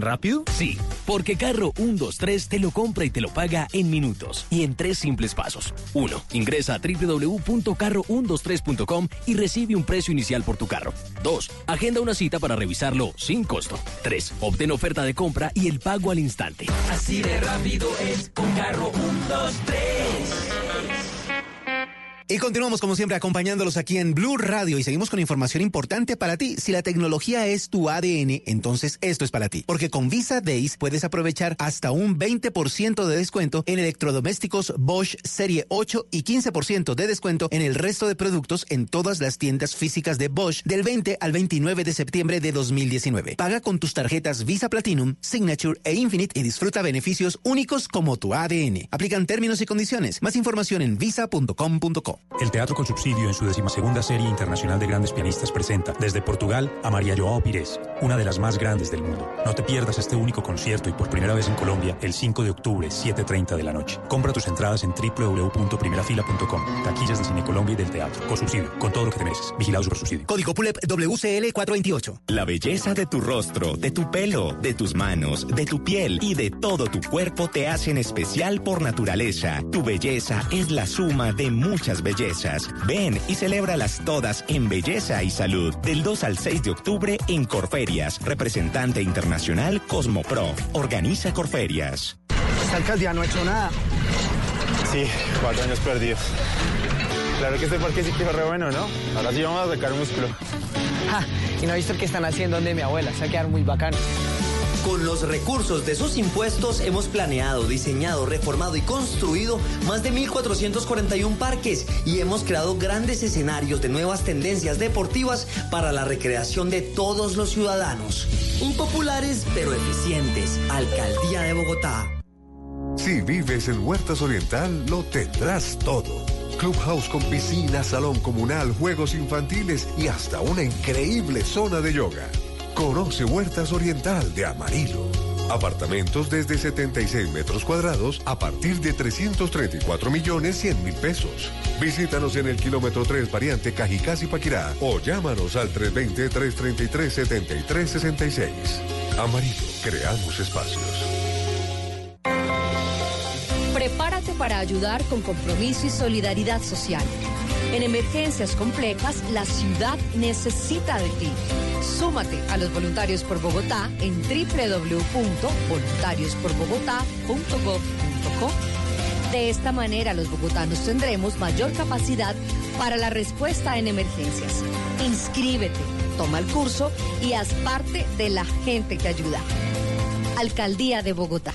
¿Rápido? Sí, porque Carro 123 te lo compra y te lo paga en minutos y en tres simples pasos. 1. Ingresa a www.carro123.com y recibe un precio inicial por tu carro. 2. Agenda una cita para revisarlo sin costo. 3. Obtén oferta de compra y el pago al instante. Así de rápido es con Carro 123. Y continuamos como siempre acompañándolos aquí en Blue Radio y seguimos con información importante para ti. Si la tecnología es tu ADN, entonces esto es para ti. Porque con Visa Days puedes aprovechar hasta un 20% de descuento en electrodomésticos Bosch Serie 8 y 15% de descuento en el resto de productos en todas las tiendas físicas de Bosch del 20 al 29 de septiembre de 2019. Paga con tus tarjetas Visa Platinum, Signature e Infinite y disfruta beneficios únicos como tu ADN. Aplican términos y condiciones. Más información en visa.com.co. El Teatro con Subsidio en su decimasegunda serie internacional de grandes pianistas presenta desde Portugal a María Joao Pires, una de las más grandes del mundo. No te pierdas este único concierto y por primera vez en Colombia el 5 de octubre, 7.30 de la noche. Compra tus entradas en www.primerafila.com. Taquillas de Cine Colombia y del Teatro. Con subsidio, con todo lo que te mereces. Vigilado Super Subsidio. Código PULEP WCL 428. La belleza de tu rostro, de tu pelo, de tus manos, de tu piel y de todo tu cuerpo te hacen especial por naturaleza. Tu belleza es la suma de muchas bellezas. Ven y celébralas todas en belleza y salud. Del 2 al 6 de octubre en Corferias, representante internacional Cosmopro. Organiza Corferias. Esta alcaldía no ha hecho nada. Sí, cuatro años perdidos. Claro que este parque sí que fue re bueno, ¿no? Ahora sí vamos a sacar músculo. Ja, y no he visto el que están haciendo donde mi abuela. Se va a quedar muy bacano. Con los recursos de sus impuestos hemos planeado, diseñado, reformado y construido más de 1.441 parques y hemos creado grandes escenarios de nuevas tendencias deportivas para la recreación de todos los ciudadanos. Impopulares pero eficientes. Alcaldía de Bogotá. Si vives en Huertas Oriental, lo tendrás todo. Clubhouse con piscina, salón comunal, juegos infantiles y hasta una increíble zona de yoga. Conoce Huertas Oriental de Amarillo. Apartamentos desde 76 metros cuadrados a partir de 334 millones 100 mil pesos. Visítanos en el kilómetro 3 variante Cajicás y Paquirá o llámanos al 320-333-7366. Amarillo, creamos espacios. Prepárate para ayudar con compromiso y solidaridad social. En emergencias complejas, la ciudad necesita de ti. Súmate a los voluntarios por Bogotá en www.voluntariosporbogotá.gov.co. De esta manera, los bogotanos tendremos mayor capacidad para la respuesta en emergencias. Inscríbete, toma el curso y haz parte de la gente que ayuda. Alcaldía de Bogotá.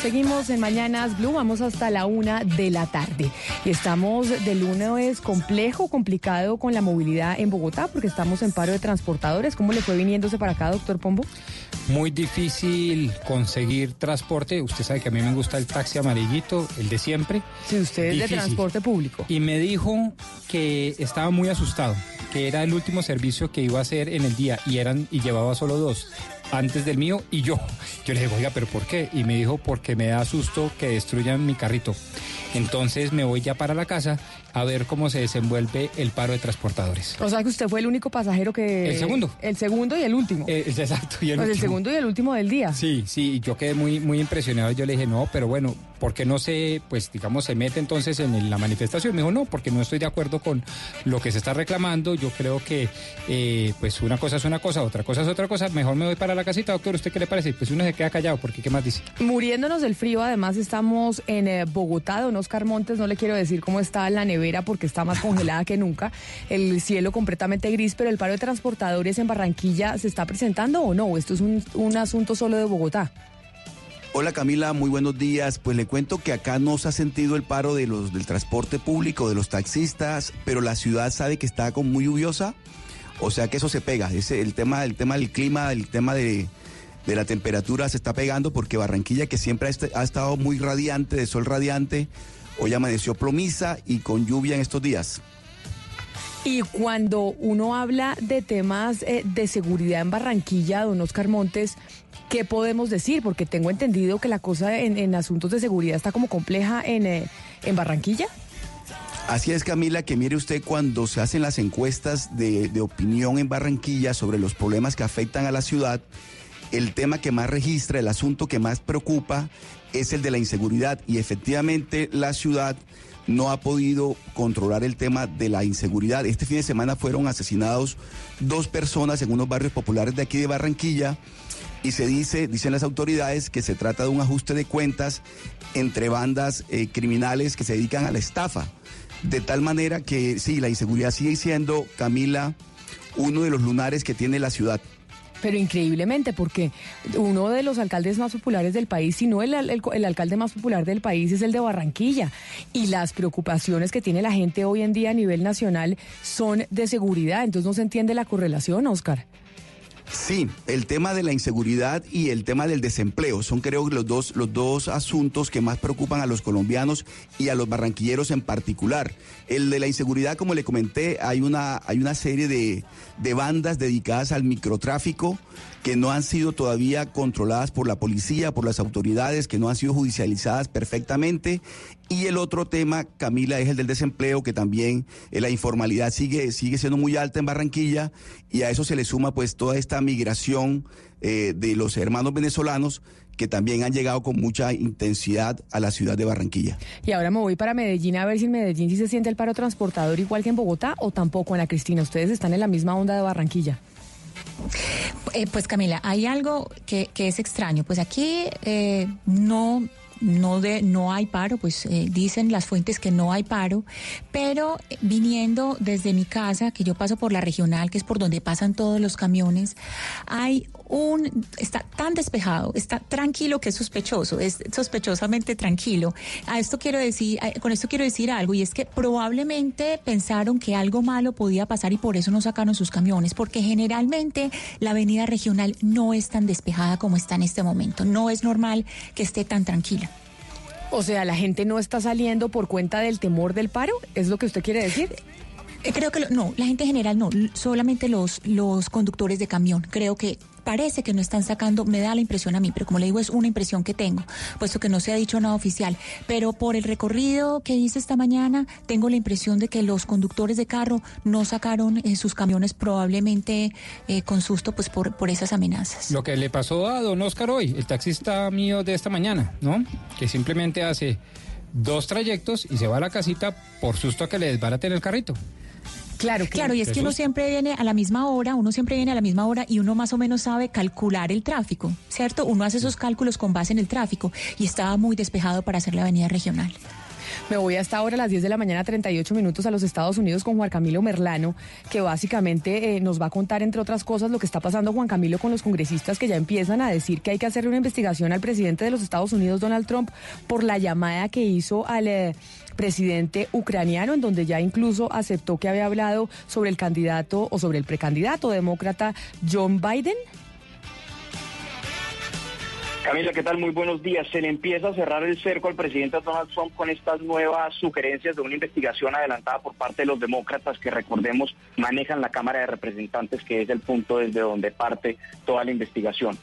Seguimos en Mañanas Blue. Vamos hasta la una de la tarde. Y estamos de lunes complejo, complicado con la movilidad en Bogotá, porque estamos en paro de transportadores. ¿Cómo le fue viniéndose para acá, doctor Pombo? muy difícil conseguir transporte. Usted sabe que a mí me gusta el taxi amarillito, el de siempre. Si usted es de transporte público. Y me dijo que estaba muy asustado, que era el último servicio que iba a hacer en el día y eran y llevaba solo dos antes del mío y yo. Yo le dije, oiga, pero ¿por qué? Y me dijo, porque me da susto que destruyan mi carrito. Entonces me voy ya para la casa a ver cómo se desenvuelve el paro de transportadores. O sea que usted fue el único pasajero que... El segundo. El segundo y el último. Eh, exacto, y el Pues el segundo y el último del día. Sí, sí, yo quedé muy, muy impresionado. Yo le dije, no, pero bueno, ¿por qué no se, pues digamos, se mete entonces en la manifestación? Me dijo, no, porque no estoy de acuerdo con lo que se está reclamando. Yo creo que, eh, pues una cosa es una cosa, otra cosa es otra cosa. Mejor me voy para la casita, doctor. ¿Usted qué le parece? Pues uno se queda callado, porque ¿qué más dice? Muriéndonos del frío, además estamos en eh, Bogotá, don Oscar Montes, no le quiero decir cómo está la nevera porque está más congelada que nunca, el cielo completamente gris, pero el paro de transportadores en Barranquilla se está presentando o no, ¿O esto es un, un asunto solo de Bogotá. Hola Camila, muy buenos días. Pues le cuento que acá no se ha sentido el paro de los del transporte público, de los taxistas, pero la ciudad sabe que está como muy lluviosa, o sea que eso se pega. Ese, el tema, el tema del clima, el tema de, de la temperatura se está pegando porque Barranquilla, que siempre ha estado muy radiante, de sol radiante, hoy amaneció plomiza y con lluvia en estos días. Y cuando uno habla de temas eh, de seguridad en Barranquilla, don Oscar Montes, ¿qué podemos decir? Porque tengo entendido que la cosa en, en asuntos de seguridad está como compleja en, eh, en Barranquilla. Así es, Camila, que mire usted cuando se hacen las encuestas de, de opinión en Barranquilla sobre los problemas que afectan a la ciudad, el tema que más registra, el asunto que más preocupa es el de la inseguridad y efectivamente la ciudad no ha podido controlar el tema de la inseguridad. Este fin de semana fueron asesinados dos personas en unos barrios populares de aquí de Barranquilla y se dice, dicen las autoridades, que se trata de un ajuste de cuentas entre bandas eh, criminales que se dedican a la estafa. De tal manera que sí, la inseguridad sigue siendo, Camila, uno de los lunares que tiene la ciudad. Pero increíblemente, porque uno de los alcaldes más populares del país, si no el, el- alcalde más popular del país, es el de Barranquilla. Y las preocupaciones que tiene la gente hoy en día a nivel nacional son de seguridad. Entonces no se entiende la correlación, Oscar. Sí, el tema de la inseguridad y el tema del desempleo son creo los dos, los dos asuntos que más preocupan a los colombianos y a los barranquilleros en particular. El de la inseguridad, como le comenté, hay una, hay una serie de, de bandas dedicadas al microtráfico que no han sido todavía controladas por la policía, por las autoridades, que no han sido judicializadas perfectamente. Y el otro tema, Camila, es el del desempleo, que también eh, la informalidad sigue, sigue siendo muy alta en Barranquilla y a eso se le suma pues toda esta migración eh, de los hermanos venezolanos que también han llegado con mucha intensidad a la ciudad de Barranquilla. Y ahora me voy para Medellín a ver si en Medellín sí se siente el paro transportador igual que en Bogotá o tampoco, Ana Cristina. Ustedes están en la misma onda de Barranquilla. Eh, pues Camila, hay algo que, que es extraño. Pues aquí eh, no, no, de, no hay paro, pues eh, dicen las fuentes que no hay paro, pero eh, viniendo desde mi casa, que yo paso por la regional, que es por donde pasan todos los camiones, hay un, está tan despejado, está tranquilo que es sospechoso, es sospechosamente tranquilo. A esto quiero decir, con esto quiero decir algo, y es que probablemente pensaron que algo malo podía pasar y por eso no sacaron sus camiones, porque generalmente la avenida regional no es tan despejada como está en este momento. No es normal que esté tan tranquila. O sea, la gente no está saliendo por cuenta del temor del paro, ¿es lo que usted quiere decir? Eh, Creo que lo- no, la gente en general no, solamente los, los conductores de camión. Creo que parece que no están sacando, me da la impresión a mí, pero como le digo, es una impresión que tengo, puesto que no se ha dicho nada oficial. Pero por el recorrido que hice esta mañana, tengo la impresión de que los conductores de carro no sacaron eh, sus camiones probablemente eh, con susto, pues por, por esas amenazas. Lo que le pasó a don Oscar hoy, el taxista mío de esta mañana, ¿no? Que simplemente hace dos trayectos y se va a la casita por susto a que le desbaraten el carrito. Claro, Claro, y es que uno siempre viene a la misma hora, uno siempre viene a la misma hora y uno más o menos sabe calcular el tráfico, ¿cierto? Uno hace esos cálculos con base en el tráfico y estaba muy despejado para hacer la avenida regional. Me voy hasta ahora a las 10 de la mañana, 38 minutos a los Estados Unidos con Juan Camilo Merlano, que básicamente eh, nos va a contar, entre otras cosas, lo que está pasando Juan Camilo con los congresistas que ya empiezan a decir que hay que hacerle una investigación al presidente de los Estados Unidos, Donald Trump, por la llamada que hizo al eh, presidente ucraniano, en donde ya incluso aceptó que había hablado sobre el candidato o sobre el precandidato demócrata John Biden. Camila, ¿qué tal? Muy buenos días. Se le empieza a cerrar el cerco al presidente Donald Trump con estas nuevas sugerencias de una investigación adelantada por parte de los demócratas que, recordemos, manejan la Cámara de Representantes, que es el punto desde donde parte toda la investigación.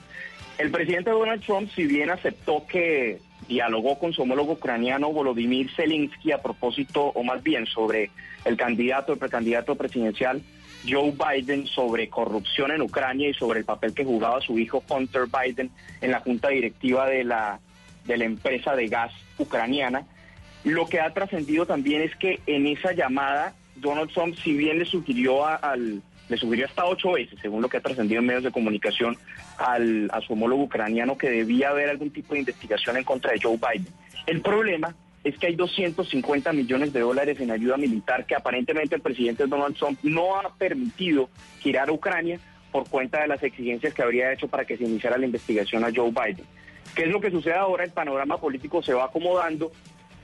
El presidente Donald Trump, si bien aceptó que dialogó con su homólogo ucraniano Volodymyr Zelensky a propósito, o más bien sobre el candidato, el precandidato presidencial Joe Biden sobre corrupción en Ucrania y sobre el papel que jugaba su hijo Hunter Biden en la junta directiva de la, de la empresa de gas ucraniana. Lo que ha trascendido también es que en esa llamada Donald Trump, si bien le sugirió a- al le sugirió hasta ocho veces, según lo que ha trascendido en medios de comunicación, al, a su homólogo ucraniano que debía haber algún tipo de investigación en contra de Joe Biden. El problema es que hay 250 millones de dólares en ayuda militar que aparentemente el presidente Donald Trump no ha permitido girar a Ucrania por cuenta de las exigencias que habría hecho para que se iniciara la investigación a Joe Biden. ¿Qué es lo que sucede ahora? El panorama político se va acomodando.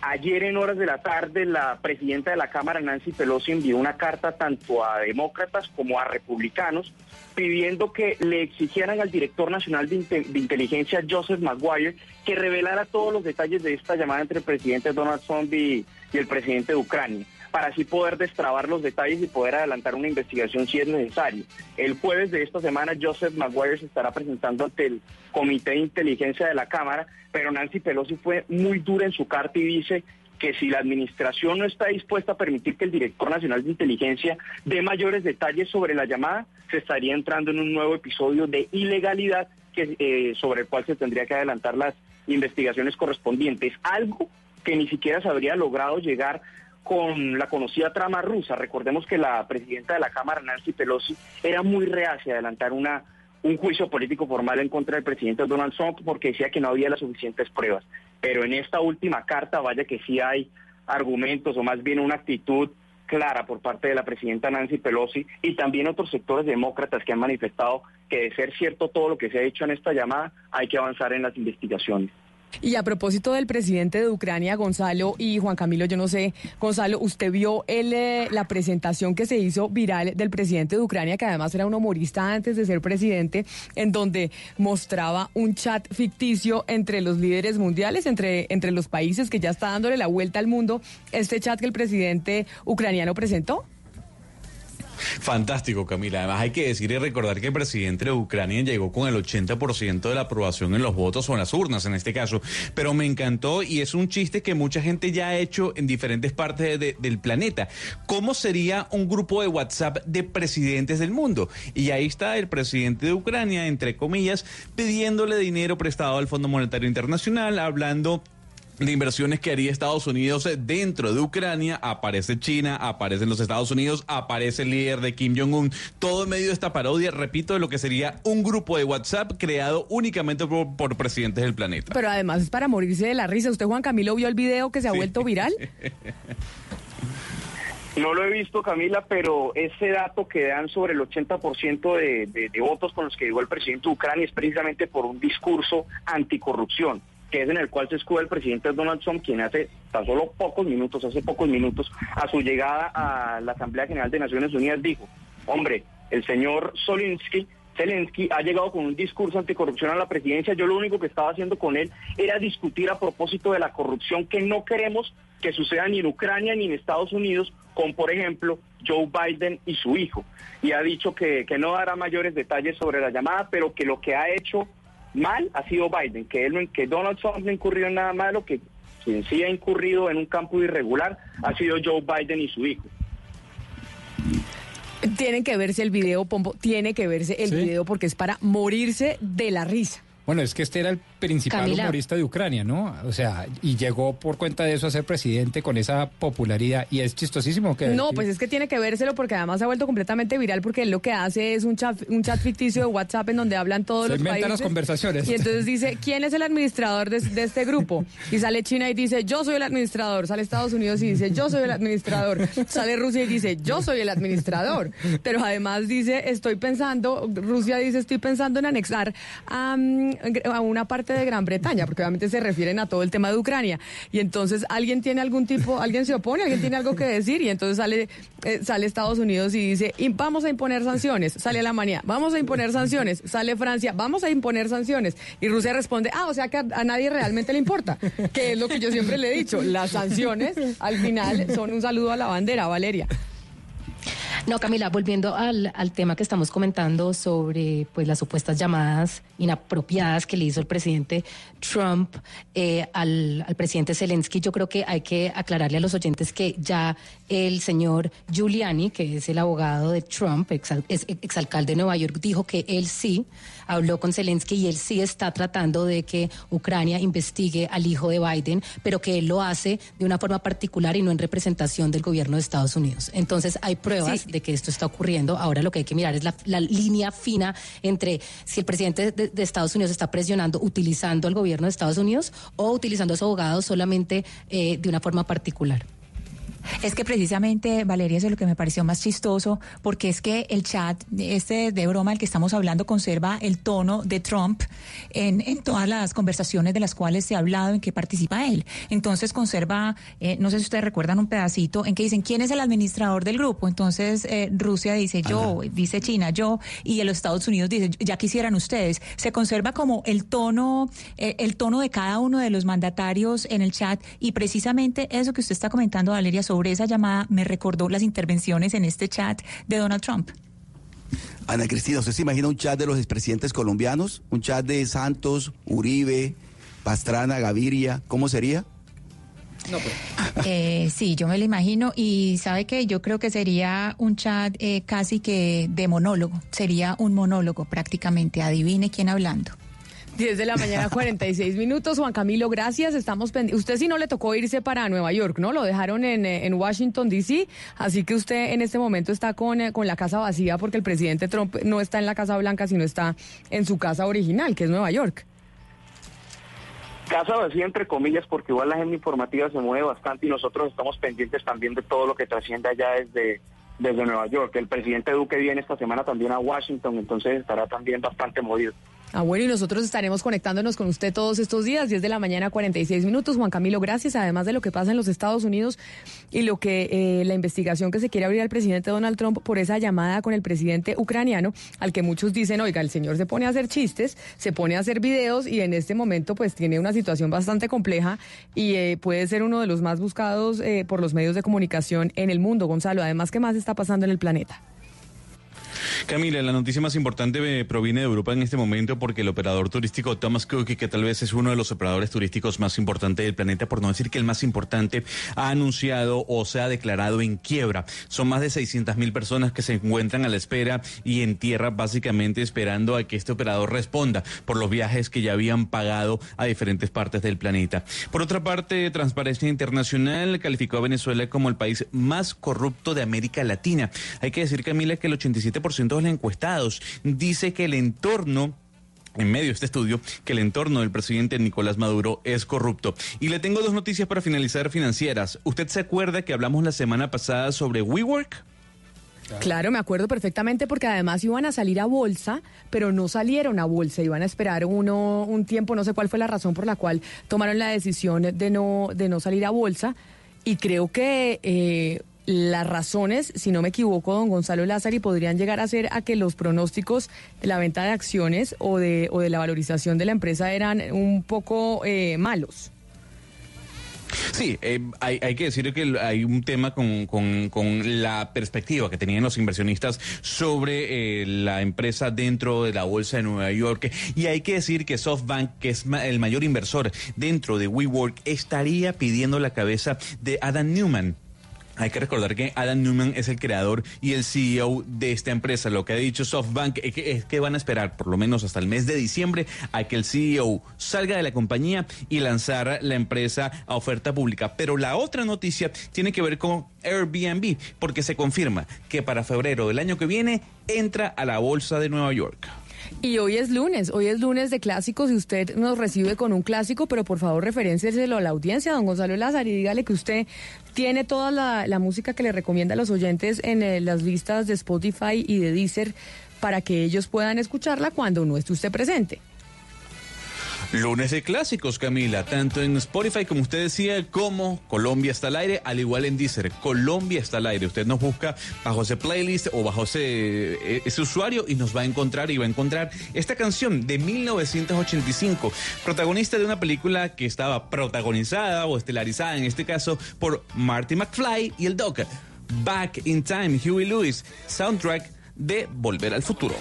Ayer en horas de la tarde la presidenta de la Cámara, Nancy Pelosi, envió una carta tanto a demócratas como a republicanos pidiendo que le exigieran al director nacional de, inte- de inteligencia, Joseph Maguire, que revelara todos los detalles de esta llamada entre el presidente Donald Trump y, y el presidente de Ucrania para así poder destrabar los detalles y poder adelantar una investigación si es necesario. El jueves de esta semana, Joseph Maguire se estará presentando ante el Comité de Inteligencia de la Cámara, pero Nancy Pelosi fue muy dura en su carta y dice que si la administración no está dispuesta a permitir que el director nacional de inteligencia dé mayores detalles sobre la llamada, se estaría entrando en un nuevo episodio de ilegalidad eh, sobre el cual se tendría que adelantar las investigaciones correspondientes. Algo que ni siquiera se habría logrado llegar con la conocida trama rusa. Recordemos que la presidenta de la Cámara, Nancy Pelosi, era muy reacia a adelantar una, un juicio político formal en contra del presidente Donald Trump porque decía que no había las suficientes pruebas. Pero en esta última carta, vaya que sí hay argumentos o más bien una actitud clara por parte de la presidenta Nancy Pelosi y también otros sectores demócratas que han manifestado que de ser cierto todo lo que se ha hecho en esta llamada, hay que avanzar en las investigaciones. Y a propósito del presidente de Ucrania, Gonzalo y Juan Camilo, yo no sé, Gonzalo, usted vio el, eh, la presentación que se hizo viral del presidente de Ucrania, que además era un humorista antes de ser presidente, en donde mostraba un chat ficticio entre los líderes mundiales, entre, entre los países que ya está dándole la vuelta al mundo, este chat que el presidente ucraniano presentó. Fantástico, Camila. Además, hay que decir y recordar que el presidente de Ucrania llegó con el 80% de la aprobación en los votos o en las urnas en este caso. Pero me encantó y es un chiste que mucha gente ya ha hecho en diferentes partes de- del planeta. ¿Cómo sería un grupo de WhatsApp de presidentes del mundo? Y ahí está el presidente de Ucrania, entre comillas, pidiéndole dinero prestado al Fondo Monetario Internacional, hablando de inversiones que haría Estados Unidos dentro de Ucrania, aparece China, aparecen los Estados Unidos, aparece el líder de Kim Jong-un, todo en medio de esta parodia, repito, de lo que sería un grupo de WhatsApp creado únicamente por, por presidentes del planeta. Pero además es para morirse de la risa. ¿Usted, Juan Camilo, vio el video que se ha vuelto viral? No lo he visto, Camila, pero ese dato que dan sobre el 80% de, de, de votos con los que llegó el presidente de Ucrania es precisamente por un discurso anticorrupción, que es en el cual se escuda el presidente Donald Trump, quien hace tan solo pocos minutos, hace pocos minutos, a su llegada a la Asamblea General de Naciones Unidas, dijo, hombre, el señor Solinsky Zelensky ha llegado con un discurso anticorrupción a la presidencia. Yo lo único que estaba haciendo con él era discutir a propósito de la corrupción que no queremos que suceda ni en Ucrania ni en Estados Unidos con, por ejemplo, Joe Biden y su hijo. Y ha dicho que, que no dará mayores detalles sobre la llamada, pero que lo que ha hecho mal ha sido Biden, que, él, no- que Donald Trump no ha incurrido en nada malo, que quien sí ha incurrido en un campo irregular ha sido Joe Biden y su hijo. Tienen que verse el video, Pombo, tiene que verse el Sí. video porque es para morirse de la risa. Bueno, es que este era el principal Camila. humorista de Ucrania, ¿no? O sea, y llegó por cuenta de eso a ser presidente con esa popularidad. Y es chistosísimo que... No, pues es que tiene que vérselo porque además se ha vuelto completamente viral porque él lo que hace es un chat, un chat ficticio de WhatsApp en donde hablan todos Se los países. las conversaciones. Y entonces dice, ¿quién es el administrador de, de este grupo? Y sale China y dice, yo soy el administrador. Sale Estados Unidos y dice, yo soy el administrador. Sale Rusia y dice, yo soy el administrador. Pero además dice, estoy pensando, Rusia dice, estoy pensando en anexar a, a una parte de Gran Bretaña, porque obviamente se refieren a todo el tema de Ucrania. Y entonces alguien tiene algún tipo, alguien se opone, alguien tiene algo que decir y entonces sale, eh, sale Estados Unidos y dice, "Y vamos a imponer sanciones. Sale Alemania, vamos a imponer sanciones. Sale Francia, vamos a imponer sanciones. Y Rusia responde, ah, o sea que a, a nadie realmente le importa, que es lo que yo siempre le he dicho. Las sanciones al final son un saludo a la bandera, Valeria. No, Camila, volviendo al, al tema que estamos comentando sobre pues las supuestas llamadas inapropiadas que le hizo el presidente Trump eh, al, al presidente Zelensky, yo creo que hay que aclararle a los oyentes que ya el señor Giuliani, que es el abogado de Trump, exal- es exalcalde de Nueva York, dijo que él sí habló con Zelensky y él sí está tratando de que Ucrania investigue al hijo de Biden, pero que él lo hace de una forma particular y no en representación del gobierno de Estados Unidos. Entonces hay pruebas de que esto está ocurriendo. Ahora lo que hay que mirar es la, la línea fina entre si el presidente de, de Estados Unidos está presionando utilizando al gobierno de Estados Unidos o utilizando a su abogado solamente eh, de una forma particular. Es que precisamente, Valeria, eso es lo que me pareció más chistoso, porque es que el chat, este de broma, el que estamos hablando, conserva el tono de Trump en, en todas las conversaciones de las cuales se ha hablado en que participa él. Entonces conserva, eh, no sé si ustedes recuerdan un pedacito en que dicen quién es el administrador del grupo. Entonces eh, Rusia dice yo, dice China yo, y en los Estados Unidos dice ya quisieran ustedes. Se conserva como el tono, eh, el tono de cada uno de los mandatarios en el chat y precisamente eso que usted está comentando, Valeria, sobre esa llamada me recordó las intervenciones en este chat de Donald Trump. Ana Cristina, ¿usted se imagina un chat de los expresidentes colombianos? Un chat de Santos, Uribe, Pastrana, Gaviria, ¿cómo sería? Eh, sí, yo me lo imagino y sabe que yo creo que sería un chat eh, casi que de monólogo, sería un monólogo prácticamente, adivine quién hablando. 10 de la mañana, 46 minutos. Juan Camilo, gracias. Estamos pendi- Usted sí no le tocó irse para Nueva York, ¿no? Lo dejaron en, eh, en Washington, D.C. Así que usted en este momento está con, eh, con la casa vacía porque el presidente Trump no está en la Casa Blanca, sino está en su casa original, que es Nueva York. Casa vacía entre comillas porque igual la agenda informativa se mueve bastante y nosotros estamos pendientes también de todo lo que trasciende allá desde, desde Nueva York. El presidente Duque viene esta semana también a Washington, entonces estará también bastante movido. Ah, bueno, y nosotros estaremos conectándonos con usted todos estos días, 10 de la mañana, 46 minutos. Juan Camilo, gracias. Además de lo que pasa en los Estados Unidos y lo que eh, la investigación que se quiere abrir al presidente Donald Trump por esa llamada con el presidente ucraniano, al que muchos dicen, oiga, el señor se pone a hacer chistes, se pone a hacer videos y en este momento pues tiene una situación bastante compleja y eh, puede ser uno de los más buscados eh, por los medios de comunicación en el mundo, Gonzalo. Además, ¿qué más está pasando en el planeta? Camila, la noticia más importante eh, proviene de Europa en este momento porque el operador turístico Thomas Cook, que tal vez es uno de los operadores turísticos más importantes del planeta, por no decir que el más importante, ha anunciado o se ha declarado en quiebra. Son más de 600 mil personas que se encuentran a la espera y en tierra básicamente esperando a que este operador responda por los viajes que ya habían pagado a diferentes partes del planeta. Por otra parte, Transparencia Internacional calificó a Venezuela como el país más corrupto de América Latina. Hay que decir, Camila, que el 87% de los encuestados dice que el entorno en medio de este estudio que el entorno del presidente Nicolás Maduro es corrupto. Y le tengo dos noticias para finalizar financieras. ¿Usted se acuerda que hablamos la semana pasada sobre WeWork? Claro, me acuerdo perfectamente porque además iban a salir a bolsa, pero no salieron a bolsa, iban a esperar uno un tiempo, no sé cuál fue la razón por la cual tomaron la decisión de no de no salir a bolsa y creo que eh, las razones, si no me equivoco, don Gonzalo Lázari, podrían llegar a ser a que los pronósticos de la venta de acciones o de, o de la valorización de la empresa eran un poco eh, malos. Sí, eh, hay, hay que decir que hay un tema con, con- con la perspectiva que tenían los inversionistas sobre eh, la empresa dentro de la bolsa de Nueva York. Y hay que decir que SoftBank, que es ma- el mayor inversor dentro de WeWork, estaría pidiendo la cabeza de Adam Newman. Hay que recordar que Adam Newman es el creador y el CEO de esta empresa. Lo que ha dicho SoftBank es que, que van a esperar por lo menos hasta el mes de diciembre a que el CEO salga de la compañía y lanzar la empresa a oferta pública. Pero la otra noticia tiene que ver con Airbnb, porque se confirma que para febrero del año que viene entra a la bolsa de Nueva York. Y hoy es lunes, hoy es lunes de clásicos y usted nos recibe con un clásico, pero por favor referencieselo a la audiencia, don Gonzalo Lázaro, y dígale que usted tiene toda la, la música que le recomienda a los oyentes en eh, las listas de Spotify y de Deezer para que ellos puedan escucharla cuando no esté usted presente. Lunes de clásicos, Camila, tanto en Spotify como usted decía, como Colombia está al aire, al igual en Deezer, Colombia está al aire. Usted nos busca bajo ese playlist o bajo ese, eh, usuario y nos va a encontrar y va a encontrar esta canción de 1985, protagonista de una película que estaba protagonizada o estelarizada en este caso por Marty McFly y el Doc. Back in Time, Huey Lewis, soundtrack de Volver al Futuro.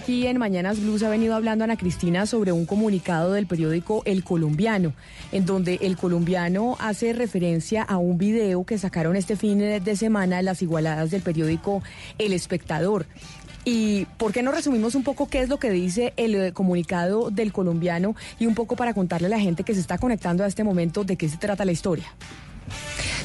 Aquí en Mañanas Blues ha venido hablando Ana Cristina sobre un comunicado del periódico El Colombiano, en donde El Colombiano hace referencia a un video que sacaron este fin de semana las igualadas del periódico El Espectador. ¿Y por qué no resumimos un poco qué es lo que dice el eh, comunicado del colombiano y un poco para contarle a la gente que se está conectando a este momento de qué se trata la historia?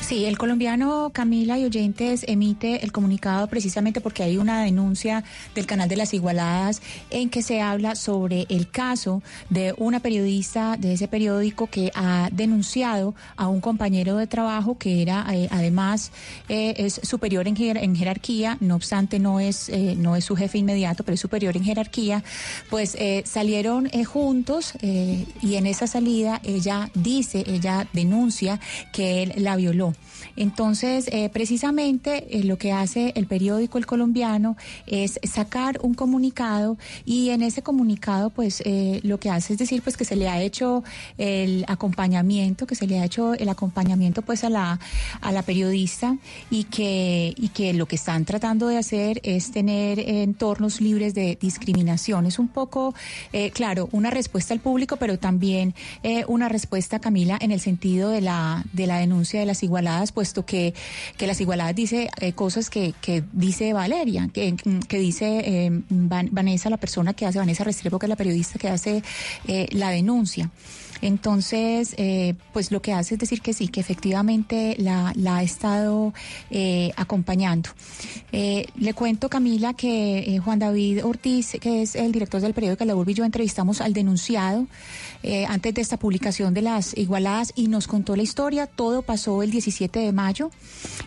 Sí, el colombiano Camila y oyentes emite el comunicado precisamente porque hay una denuncia del canal de las Igualadas en que se habla sobre el caso de una periodista de ese periódico que ha denunciado a un compañero de trabajo que era eh, además eh, es superior en, jer- en jerarquía, no obstante no es eh, no es su jefe inmediato, pero es superior en jerarquía, pues eh, salieron juntos y en esa salida ella dice, ella denuncia que él la violó. Entonces, eh, precisamente eh, lo que hace el periódico El Colombiano es sacar un comunicado y en ese comunicado, pues eh, lo que hace es decir, pues que se le ha hecho el acompañamiento, que se le ha hecho el acompañamiento, pues a la a la periodista y que y que lo que están tratando de hacer es tener entornos libres de discriminación. Es un poco, eh, claro, una respuesta al público, pero también eh, una respuesta, Camila, en el sentido de la de la denuncia de las igualadas, puesto que, que las igualadas dice eh, cosas que, que dice Valeria, que, que dice eh, Van- Vanessa, la persona que hace, Vanessa Restrepo, que es la periodista que hace eh, la denuncia. Entonces, eh, pues lo que hace es decir que sí, que efectivamente la, la ha estado eh, acompañando. Le cuento, Camila, que Juan David Ortiz, que es el director del periódico La Urbe y yo entrevistamos al denunciado eh, antes de esta publicación de las igualadas y nos contó la historia. Todo pasó el 17 de mayo.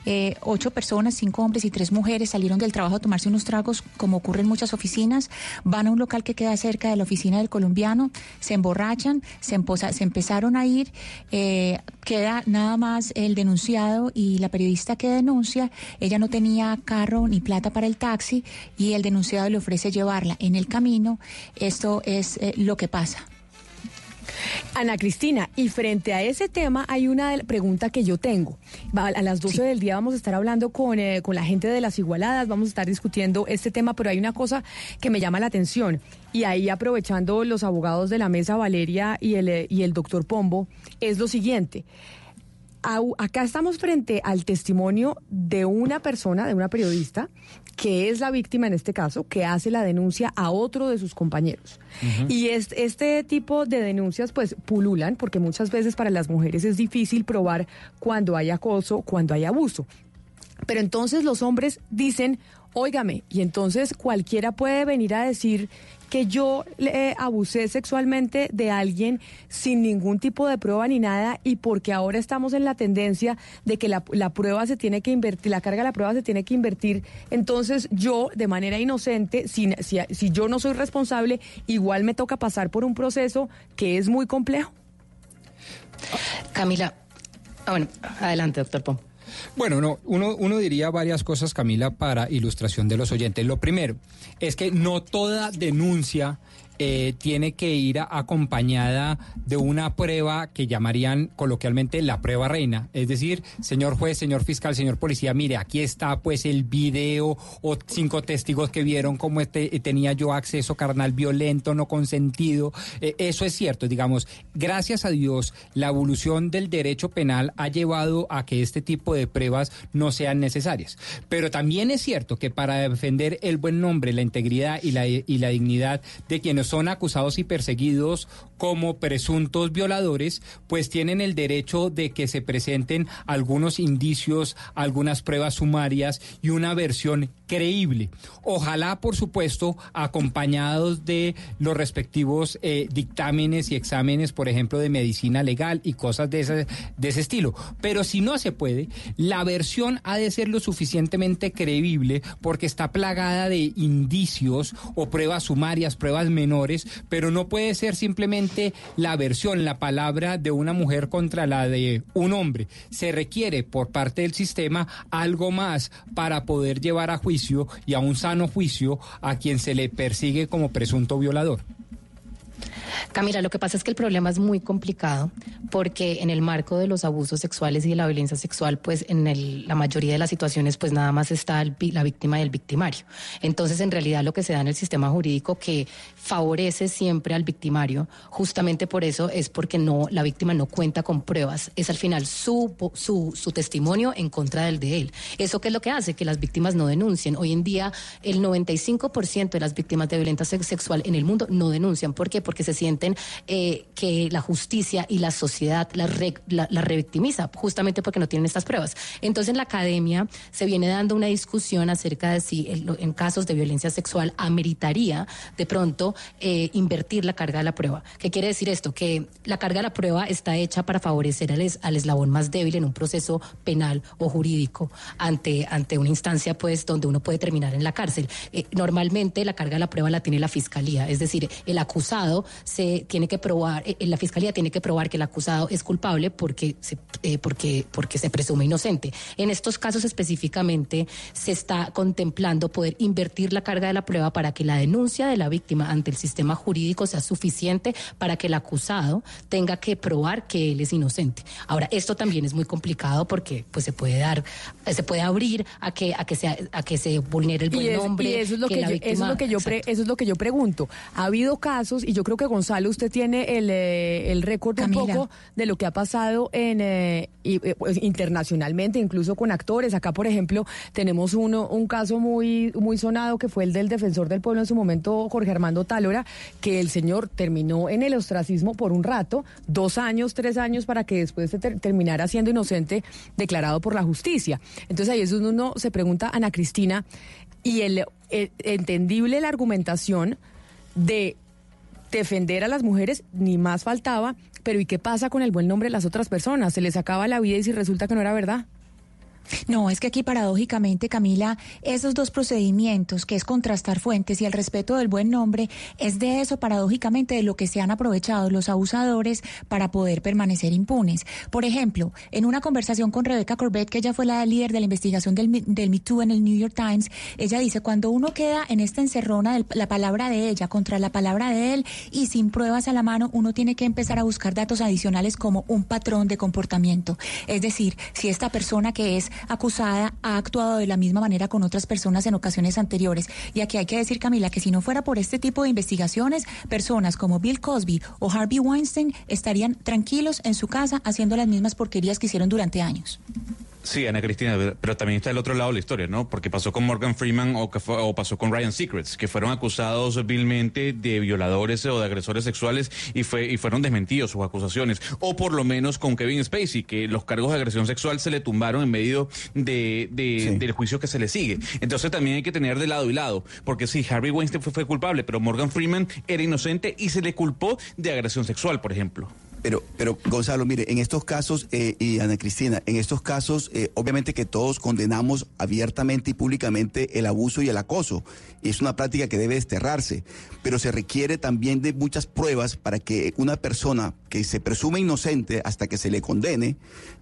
Eh, ocho personas, cinco hombres y tres mujeres salieron del trabajo a tomarse unos tragos, como ocurre en muchas oficinas. Van a un local que queda cerca de la oficina del colombiano, se emborrachan, se, empezaron a ir. eh, queda nada más el denunciado y la periodista que denuncia. Ella no tenía carro ni plata para el taxi y el denunciado le ofrece llevarla en el camino. Esto es lo que pasa. Ana Cristina, y frente a ese tema hay una pregunta que yo tengo. A las 12 del día vamos a estar hablando con, eh, con la gente de las igualadas, vamos a estar discutiendo este tema, pero hay una cosa que me llama la atención. Y ahí aprovechando los abogados de la mesa, Valeria y el, eh, y el doctor Pombo, es lo siguiente. Acá estamos frente al testimonio de una persona, de una periodista, que es la víctima en este caso, que hace la denuncia a otro de sus compañeros. Y es- este tipo de denuncias pues pululan, porque muchas veces para las mujeres es difícil probar cuando hay acoso, cuando hay abuso. Pero entonces los hombres dicen, óigame, y entonces cualquiera puede venir a decir que yo le abusé sexualmente de alguien sin ningún tipo de prueba ni nada y porque ahora estamos en la tendencia de que la, la prueba se tiene que invertir, la carga de la prueba se tiene que invertir, entonces yo de manera inocente, si, si, si yo no soy responsable, igual me toca pasar por un proceso que es muy complejo. Camila, ah, bueno, adelante, doctor Pom. Bueno, no, uno, uno diría varias cosas, Camila, para ilustración de los oyentes. Lo primero es que no toda denuncia eh, tiene que ir acompañada de una prueba que llamarían coloquialmente la prueba reina. Es decir, señor juez, señor fiscal, señor policía, mire, aquí está pues el video o cinco testigos que vieron cómo este, eh, tenía yo acceso carnal violento, no consentido. Eh, eso es cierto, digamos, gracias a Dios, la evolución del derecho penal ha llevado a que este tipo de pruebas no sean necesarias. Pero también es cierto que para defender el buen nombre, la integridad y la, y la dignidad de quienes son acusados y perseguidos como presuntos violadores, pues tienen el derecho de que se presenten algunos indicios, algunas pruebas sumarias y una versión creíble. Ojalá, por supuesto, acompañados de los respectivos eh, dictámenes y exámenes, por ejemplo, de medicina legal y cosas de ese, de ese estilo. Pero si no se puede, la versión ha de ser lo suficientemente creíble porque está plagada de indicios o pruebas sumarias, pruebas menores, pero no puede ser simplemente la versión, la palabra de una mujer contra la de un hombre. Se requiere por parte del sistema algo más para poder llevar a juicio y a un sano juicio a quien se le persigue como presunto violador. Camila, lo que pasa es que el problema es muy complicado porque en el marco de los abusos sexuales y de la violencia sexual, pues en la mayoría de las situaciones, pues nada más está la víctima y el victimario. Entonces, en realidad, lo que se da en el sistema jurídico que favorece siempre al victimario, justamente por eso es porque no la víctima no cuenta con pruebas. Es al final su, su, testimonio en contra del de él. ¿Eso qué es lo que hace? Que las víctimas no denuncien. Hoy en día, el 95% de las víctimas de violencia sex- sexual en el mundo no denuncian. ¿Por qué? Porque se sienten eh, que la justicia y la sociedad las re- la, la revictimiza, justamente porque no tienen estas pruebas. Entonces, en la academia se viene dando una discusión acerca de si en casos de violencia sexual ameritaría de pronto eh, invertir la carga de la prueba. ¿Qué quiere decir esto? Que la carga de la prueba está hecha para favorecer al, es- al eslabón más débil en un proceso penal o jurídico ante, ante una instancia pues donde uno puede terminar en la cárcel. Eh, normalmente la carga de la prueba la tiene la fiscalía, es decir, el acusado se tiene que probar, eh, la fiscalía tiene que probar que el acusado es culpable porque se, eh, porque, porque se presume inocente. En estos casos específicamente se está contemplando poder invertir la carga de la prueba para que la denuncia de la víctima ante el sistema jurídico sea suficiente para que el acusado tenga que probar que él es inocente. Ahora, esto también es muy complicado porque pues se puede dar, eh, se puede abrir a que, a que sea, a que se vulnere el buen nombre. y eso es lo que, yo, víctima- eso es lo que yo pre- eso es lo que yo pregunto. Ha habido casos y yo creo que Gonzalo usted tiene el, eh, el récord un poco de lo que ha pasado en eh, eh, pues, internacionalmente, incluso con actores. Acá, por ejemplo, tenemos uno un caso muy muy sonado que fue el del defensor del pueblo en su momento, Jorge Armando Tálora, que el señor terminó en el ostracismo por un rato, dos años, tres años, para que después se ter- terminara siendo inocente, declarado por la justicia. Entonces ahí es donde uno se pregunta, Ana Cristina, y el, el- entendible la argumentación de defender a las mujeres, ni más faltaba, pero ¿y qué pasa con el buen nombre de las otras personas? ¿Se les acaba la vida y si resulta que no era verdad? No, es que aquí paradójicamente, Camila, esos dos procedimientos, que es contrastar fuentes y el respeto del buen nombre, es de eso paradójicamente de lo que se han aprovechado los abusadores para poder permanecer impunes. Por ejemplo, en una conversación con Rebecca Corbett, que ella fue la líder de la investigación del, del Me Too en el New York Times, ella dice, cuando uno queda en esta encerrona de la palabra de ella contra la palabra de él y sin pruebas a la mano, uno tiene que empezar a buscar datos adicionales como un patrón de comportamiento. Es decir, si esta persona que es acusada ha actuado de la misma manera con otras personas en ocasiones anteriores. Y aquí hay que decir, Camila, que si no fuera por este tipo de investigaciones, personas como Bill Cosby o Harvey Weinstein estarían tranquilos en su casa haciendo las mismas porquerías que hicieron durante años. Sí, Ana Cristina, pero- también está el otro lado de la historia, ¿no? Porque pasó con Morgan Freeman o, que fue- o pasó con Ryan Secrets, que fueron acusados vilmente de violadores o de agresores sexuales y, fue, y fueron desmentidos sus acusaciones. O por lo menos con Kevin Spacey, que los cargos de agresión sexual se le tumbaron en medio de, de- del juicio que se le sigue. Entonces también hay que tener de lado y lado, porque sí, Harvey Weinstein fue, fue culpable, pero Morgan Freeman era inocente y se le culpó de agresión sexual, por ejemplo. Pero, pero Gonzalo, mire, en estos casos, eh, y Ana Cristina, en estos casos, eh, obviamente que todos condenamos abiertamente y públicamente el abuso y el acoso. Y es una práctica que debe desterrarse. Pero se requiere también de muchas pruebas para que una persona que se presume inocente hasta que se le condene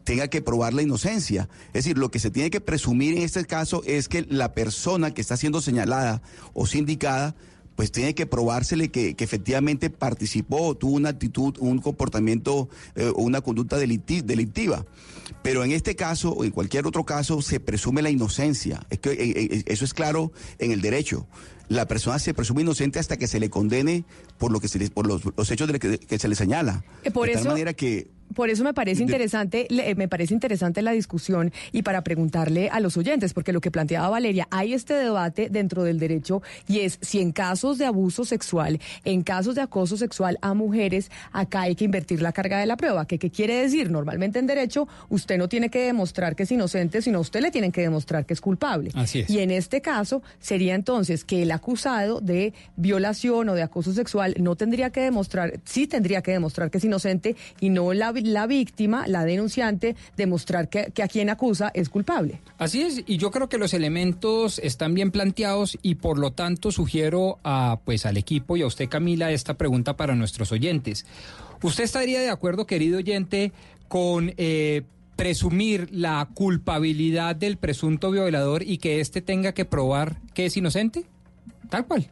tenga que probar la inocencia. Es decir, lo que se tiene que presumir en este caso es que la persona que está siendo señalada o sindicada pues tiene que probársele que, que efectivamente participó, tuvo una actitud, un comportamiento eh, o una conducta delicti- delictiva. Pero en este caso o en cualquier otro caso se presume la inocencia. Es que eh, eh, eso es claro en el derecho. La persona se presume inocente hasta que se le condene por lo que se le- por los, los hechos de que, que se le señala. Eh, por de tal manera que Por eso me parece interesante, le- me parece interesante la discusión y para preguntarle a los oyentes, porque lo que planteaba Valeria, hay este debate dentro del derecho y es si en casos de abuso sexual, en casos de acoso sexual a mujeres, acá hay que invertir la carga de la prueba. ¿Qué, qué quiere decir? Normalmente en derecho usted no tiene que demostrar que es inocente, sino usted le tienen que demostrar que es culpable. Así es. Y en este caso sería entonces que el acusado de violación o de acoso sexual no tendría que demostrar, sí tendría que demostrar que es inocente y no la, la víctima, la denunciante, demostrar que, que a quien acusa es culpable. Así es, y yo creo que los elementos están bien planteados y por lo tanto sugiero a pues al equipo y a usted Camila esta pregunta para nuestros oyentes. ¿Usted estaría de acuerdo, querido oyente, con eh, presumir la culpabilidad del presunto violador y que éste tenga que probar que es inocente? Tal cual.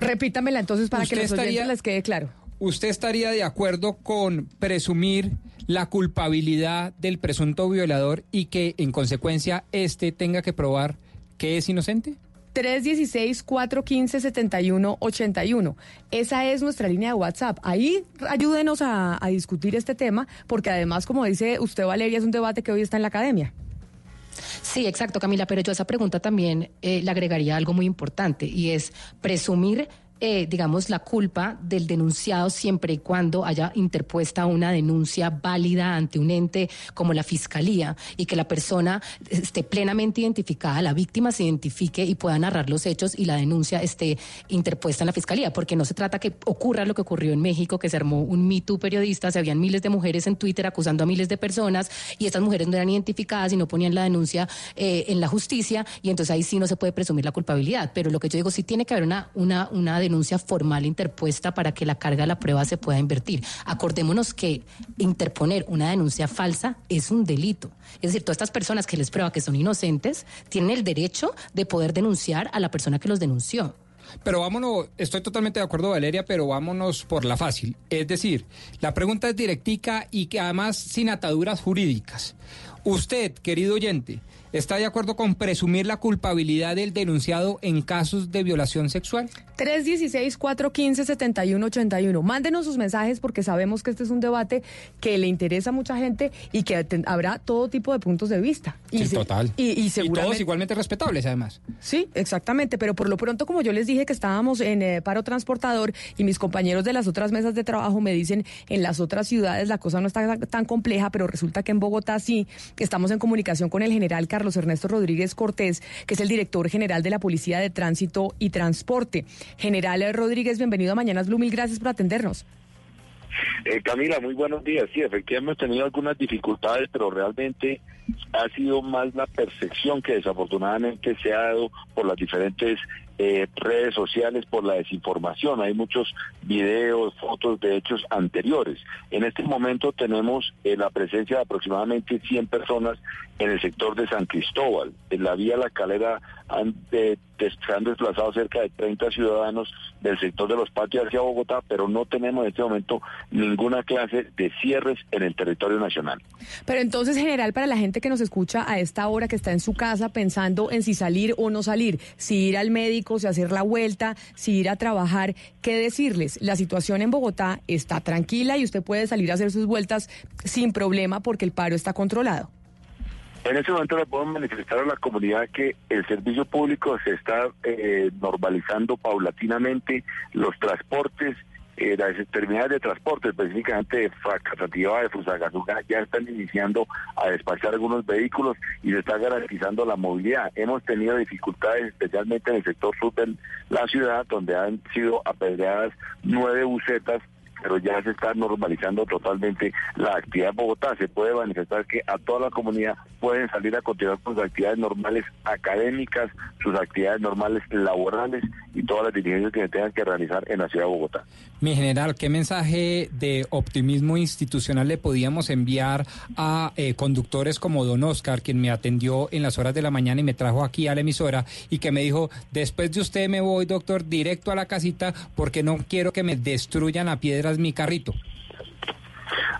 Repítamela entonces para que los estaría- oyentes les quede claro. ¿Usted estaría de acuerdo con presumir la culpabilidad del presunto violador y que en consecuencia éste tenga que probar que es inocente? 316-415-7181. Esa es nuestra línea de WhatsApp. Ahí ayúdenos a, a discutir este tema, porque además, como dice usted, Valeria, es un debate que hoy está en la academia. Sí, exacto, Camila, pero yo a esa pregunta también eh, le agregaría algo muy importante y es presumir, eh, digamos, la culpa del denunciado siempre y cuando haya interpuesta una denuncia válida ante un ente como la Fiscalía y que la persona esté plenamente identificada, la víctima se identifique y pueda narrar los hechos y la denuncia esté interpuesta en la Fiscalía, porque no se trata que ocurra lo que ocurrió en México, que se armó un Me Too periodista, se habían miles de mujeres en Twitter acusando a miles de personas y estas mujeres no eran identificadas y no ponían la denuncia eh, en la justicia y entonces ahí sí no se puede presumir la culpabilidad. Pero lo que yo digo, sí tiene que haber una, una, una denuncia formal interpuesta para que la carga de la prueba se pueda invertir. Acordémonos que interponer una denuncia falsa es un delito. Es decir, todas estas personas que les prueba que son inocentes tienen el derecho de poder denunciar a la persona que los denunció. Pero vámonos, estoy totalmente de acuerdo, Valeria, pero vámonos por la fácil. Es decir, la pregunta es directica y que además sin ataduras jurídicas. Usted, querido oyente, ¿está de acuerdo con presumir la culpabilidad del denunciado en casos de violación sexual? 316-415-7181. Mándenos sus mensajes porque sabemos que este es un debate que le interesa a mucha gente y que ten- habrá todo tipo de puntos de vista. Y Sí, se- total. Y, y Y seguramente... todos igualmente respetables, además. Sí, exactamente, pero por lo pronto, como yo les dije que estábamos en eh, paro transportador y mis compañeros de las otras mesas de trabajo me dicen en las otras ciudades la cosa no está tan- tan compleja, pero resulta que en Bogotá sí, estamos en comunicación con el general Carlos Ernesto Rodríguez Cortés, que es el director general de la Policía de Tránsito y Transporte. General Rodríguez, bienvenido a Mañanas Blue, mil gracias por atendernos. Eh, Camila, muy buenos días. Sí, efectivamente hemos tenido algunas dificultades, pero realmente ha sido más la percepción que desafortunadamente se ha dado por las diferentes eh, redes sociales, por la desinformación. Hay muchos videos, fotos de hechos anteriores. En este momento tenemos eh, la presencia de aproximadamente 100 personas en el sector de San Cristóbal. En la vía La Calera han, se han desplazado cerca de 30 ciudadanos del sector de los patios hacia Bogotá, pero no tenemos en este momento ninguna clase de cierres en el territorio nacional. Pero entonces, general, para la gente que nos escucha a esta hora, que está en su casa pensando en si salir o no salir, si ir al médico, si hacer la vuelta, si ir a trabajar, ¿qué decirles? La situación en Bogotá está tranquila y usted puede salir a hacer sus vueltas sin problema porque el paro está controlado. En este momento le podemos manifestar a la comunidad que el servicio público se está eh, normalizando paulatinamente, los transportes, eh, las terminales de transporte, específicamente de Facatativa, de Fusagasugá, ya están iniciando a despachar algunos vehículos y se está garantizando la movilidad. Hemos tenido dificultades, especialmente en el sector sur de la ciudad, donde han sido apedreadas nueve bucetas pero ya se está normalizando totalmente la actividad en Bogotá. Se puede manifestar que a toda la comunidad pueden salir a continuar con sus actividades normales académicas, sus actividades normales laborales y todas las diligencias que se tengan que realizar en la ciudad de Bogotá. Mi general, ¿qué mensaje de optimismo institucional le podíamos enviar a eh, conductores como don Oscar, quien me atendió en las horas de la mañana y me trajo aquí a la emisora y que me dijo, después de usted me voy, doctor, directo a la casita porque no quiero que me destruyan a mi carrito?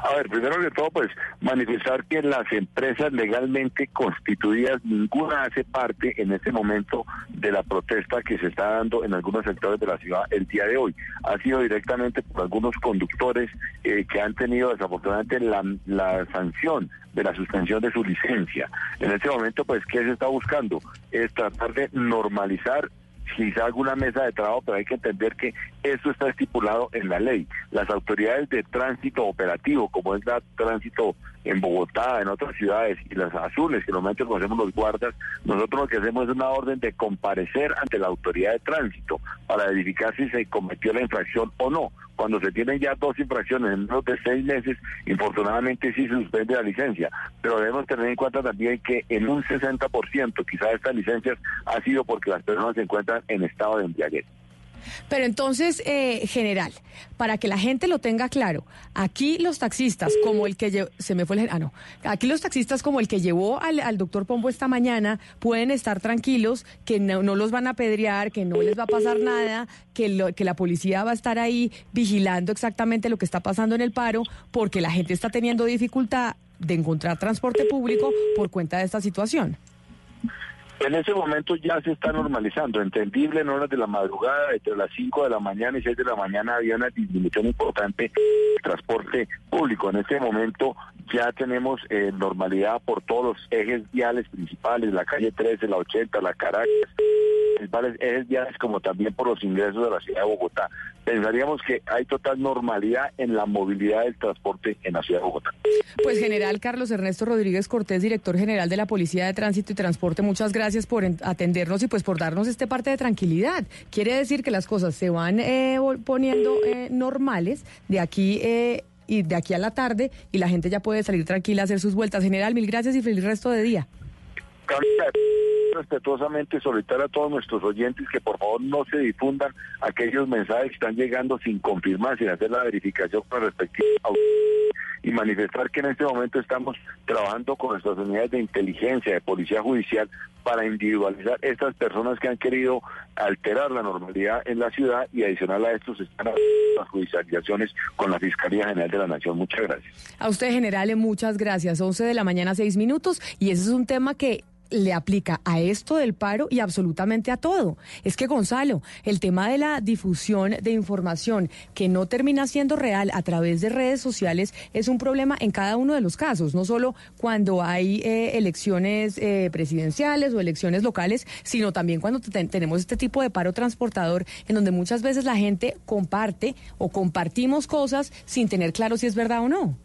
A ver, primero que todo, pues manifestar que las empresas legalmente constituidas, ninguna hace parte en este momento de la protesta que se está dando en algunos sectores de la ciudad el día de hoy. Ha sido directamente por algunos conductores eh, que han tenido desafortunadamente la, la sanción de la suspensión de su licencia. En este momento, pues, ¿qué se está buscando? Es tratar de normalizar quizá alguna mesa de trabajo, pero hay que entender que eso está estipulado en la ley. Las autoridades de tránsito operativo, como es la tránsito en Bogotá, en otras ciudades, y las azules, que normalmente conocemos los guardas, nosotros lo que hacemos es una orden de comparecer ante la autoridad de tránsito para verificar si se cometió la infracción o no. Cuando se tienen ya dos infracciones en menos de seis meses, infortunadamente sí se suspende la licencia. Pero debemos tener en cuenta también que en un 60% quizás estas licencias ha sido porque las personas se encuentran en estado de embriaguez. Pero entonces, eh, general, para que la gente lo tenga claro, aquí los taxistas, como el que se me fue el, ah, no, aquí los taxistas como el que llevó al, al doctor Pombo esta mañana, pueden estar tranquilos, que no, no los van a apedrear, que no les va a pasar nada, que, lo- que la policía va a estar ahí vigilando exactamente lo que está pasando en el paro, porque la gente está teniendo dificultad de encontrar transporte público por cuenta de esta situación. En ese momento ya se está normalizando, entendible en horas de la madrugada, entre las 5 de la mañana y 6 de la mañana había una disminución importante del transporte público. En este momento ya tenemos eh, normalidad por todos los ejes viales principales, la calle 13, la 80, la Caracas, principales ejes viales como también por los ingresos de la ciudad de Bogotá. Pensaríamos que hay total normalidad en la movilidad del transporte en la ciudad de Bogotá. Pues general Carlos Ernesto Rodríguez Cortés, director general de la Policía de Tránsito y Transporte, muchas gracias por en- atendernos y pues por darnos este parte de tranquilidad. Quiere decir que las cosas se van eh, poniendo eh, normales de aquí eh, y de aquí a la tarde y la gente ya puede salir tranquila a hacer sus vueltas. General, mil gracias y feliz resto de día. Respetuosamente solicitar a todos nuestros oyentes que por favor no se difundan aquellos mensajes que están llegando sin confirmar, sin hacer la verificación con respectiva y manifestar que en este momento estamos trabajando con nuestras unidades de inteligencia, de policía judicial, para individualizar estas personas que han querido alterar la normalidad en la ciudad y adicional a esto se están haciendo las judicializaciones con la Fiscalía General de la Nación. Muchas gracias. A usted, general, muchas gracias. 11 de la mañana, 6 minutos. Y ese es un tema que le aplica a esto del paro y absolutamente a todo. Es que, Gonzalo, el tema de la difusión de información que no termina siendo real a través de redes sociales es un problema en cada uno de los casos, no solo cuando hay eh, elecciones eh, presidenciales o elecciones locales, sino también cuando te- tenemos este tipo de paro transportador en donde muchas veces la gente comparte o compartimos cosas sin tener claro si es verdad o no.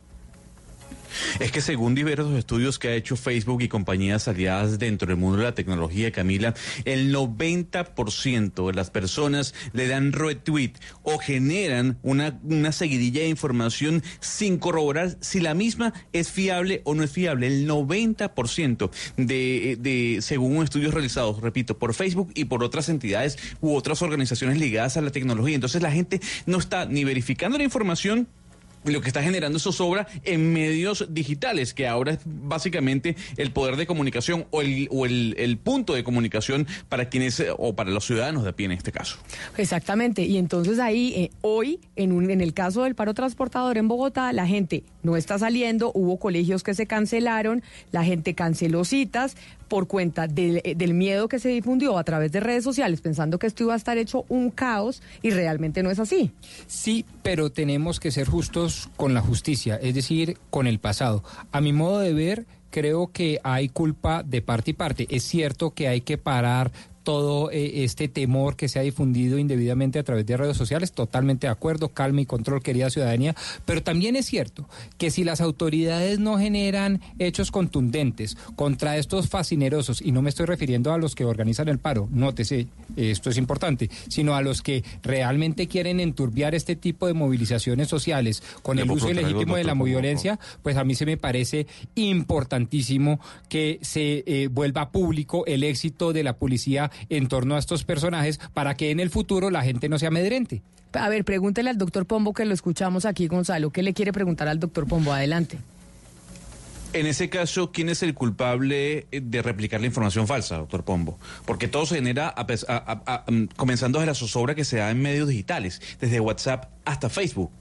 Es que según diversos estudios que ha hecho Facebook y compañías aliadas dentro del mundo de la tecnología, Camila, el 90% de las personas le dan retweet o generan una, una seguidilla de información sin corroborar si la misma es fiable o no es fiable. El 90% de, de, según estudios realizados, repito, por Facebook y por otras entidades u otras organizaciones ligadas a la tecnología. Entonces la gente no está ni verificando la información lo que está generando eso sobra en medios digitales, que ahora es básicamente el poder de comunicación o el, o el, el punto de comunicación para quienes, o para los ciudadanos de a pie en este caso. Exactamente, y entonces ahí, eh, hoy, en, un, en el caso del paro transportador en Bogotá, la gente no está saliendo, hubo colegios que se cancelaron, la gente canceló citas por cuenta del, eh, del miedo que se difundió a través de redes sociales, pensando que esto iba a estar hecho un caos y realmente no es así. Sí, pero tenemos que ser justos con la justicia, es decir, con el pasado. A mi modo de ver, creo que hay culpa de parte y parte. Es cierto que hay que parar todo eh, este temor que se ha difundido indebidamente a través de redes sociales. Totalmente de acuerdo, calma y control, querida ciudadanía. Pero también es cierto que si las autoridades no generan hechos contundentes contra estos fascinerosos, y no me estoy refiriendo a los que organizan el paro, nótese, esto es importante, sino a los que realmente quieren enturbiar este tipo de movilizaciones sociales con ¿Le el uso ilegítimo de la violencia, pues a mí se me parece importantísimo que se eh, vuelva público el éxito de la policía en torno a estos personajes para que en el futuro la gente no se amedrente. A ver, pregúntele al doctor Pombo que lo escuchamos aquí, Gonzalo. ¿Qué le quiere preguntar al doctor Pombo? Adelante. En ese caso, ¿quién es el culpable eh, de replicar la información falsa, doctor Pombo? Porque todo se genera a pes- a- a- a- mm, comenzando desde la zozobra que se da en medios digitales, desde WhatsApp hasta Facebook.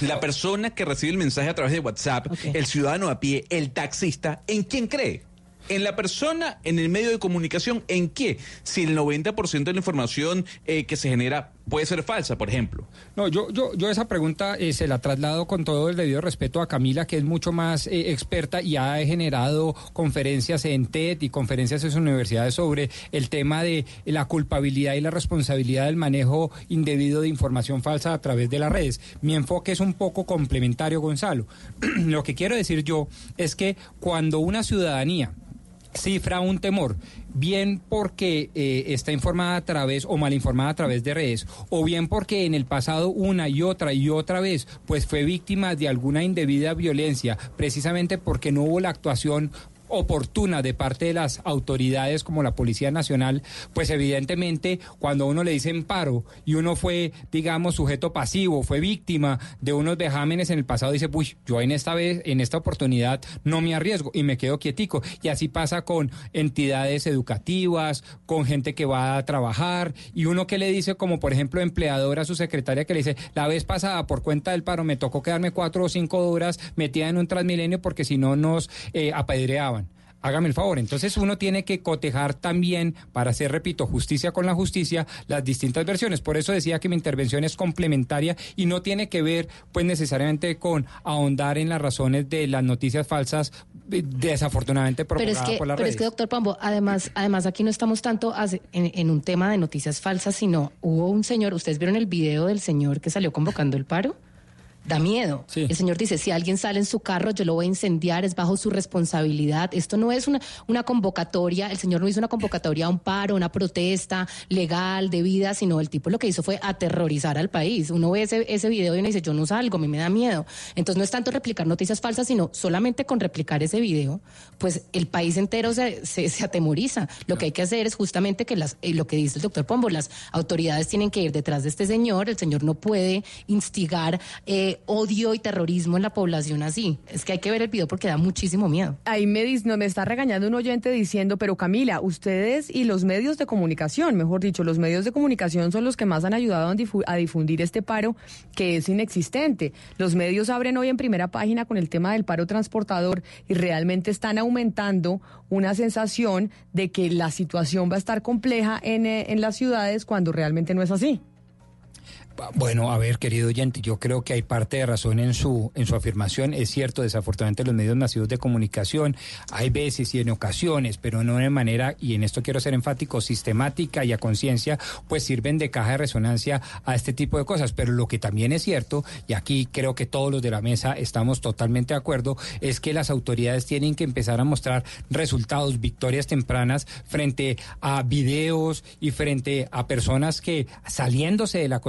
La persona que recibe el mensaje a través de WhatsApp, el ciudadano a pie, el taxista, ¿en quién cree? En la persona, en el medio de comunicación, ¿en qué? Si el 90% de la información eh, que se genera puede ser falsa, por ejemplo. No, yo, yo, yo esa pregunta eh, se la traslado con todo el debido respeto a Camila, que es mucho más eh, experta y ha generado conferencias en TED y conferencias en sus universidades sobre el tema de la culpabilidad y la responsabilidad del manejo indebido de información falsa a través de las redes. Mi enfoque es un poco complementario, Gonzalo. Lo que quiero decir yo es que cuando una ciudadanía cifra un temor, bien porque eh, está informada a través o mal informada a través de redes, o bien porque en el pasado una y otra y otra vez pues fue víctima de alguna indebida violencia, precisamente porque no hubo la actuación oportuna de parte de las autoridades como la Policía Nacional, pues evidentemente cuando uno le dice en paro y uno fue, digamos, sujeto pasivo, fue víctima de unos vejámenes en el pasado, dice, uy, yo en esta vez, en esta oportunidad no me arriesgo y me quedo quietico. Y así pasa con entidades educativas, con gente que va a trabajar y uno que le dice, como por ejemplo empleadora a su secretaria que le dice, la vez pasada por cuenta del paro me tocó quedarme cuatro o cinco horas metida en un transmilenio porque si no nos eh, apedreaban. Hágame el favor. Entonces uno tiene que cotejar también, para hacer, repito, justicia con la justicia, las distintas versiones. Por eso decía que mi intervención es complementaria y no tiene que ver, pues, necesariamente con ahondar en las razones de las noticias falsas, eh, desafortunadamente Pero es propagadas que, por las pero es que, doctor Pombo, además, además aquí no estamos tanto hace- en, en un tema de noticias falsas, sino hubo un señor, ¿ustedes vieron el video del señor que salió convocando el paro? Da miedo. El señor dice, si alguien sale en su carro, yo lo voy a incendiar, es bajo su responsabilidad. Esto no es una, una convocatoria, el señor no hizo una convocatoria a un paro, una protesta legal, debida, sino el tipo lo que hizo fue aterrorizar al país. Uno ve ese, ese video y uno dice, yo no salgo, a mí me da miedo. Entonces no es tanto replicar noticias falsas, sino solamente con replicar ese video, pues el país entero se, se, se atemoriza. Lo que hay que hacer es justamente que las, eh, lo que dice el doctor Pombo, las autoridades tienen que ir detrás de este señor, el señor no puede instigar eh, odio y terrorismo en la población así. Es que hay que ver el video porque da muchísimo miedo. Ahí me, no, me está regañando un oyente diciendo, pero Camila, ustedes y los medios de comunicación, mejor dicho, los medios de comunicación son los que más han ayudado a difundir este paro que es inexistente. Los medios abren hoy en primera página con el tema del paro transportador y realmente están aumentando una sensación de que la situación va a estar compleja en, eh, en las ciudades cuando realmente no es así. Bueno, a ver, querido oyente, yo creo que hay parte de razón en su en su afirmación. Es cierto, desafortunadamente los medios masivos de comunicación hay veces y en ocasiones, pero no de manera, y en esto quiero ser enfático, sistemática y a conciencia, pues sirven de caja de resonancia a este tipo de cosas. Pero lo que también es cierto, y aquí creo que todos los de la mesa estamos totalmente de acuerdo, es que las autoridades tienen que empezar a mostrar resultados, victorias tempranas frente a videos y frente a personas que saliéndose de la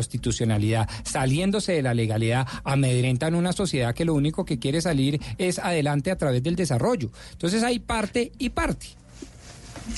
saliéndose de la legalidad, amedrentan una sociedad que lo único que quiere salir es adelante a través del desarrollo. Entonces hay parte y parte.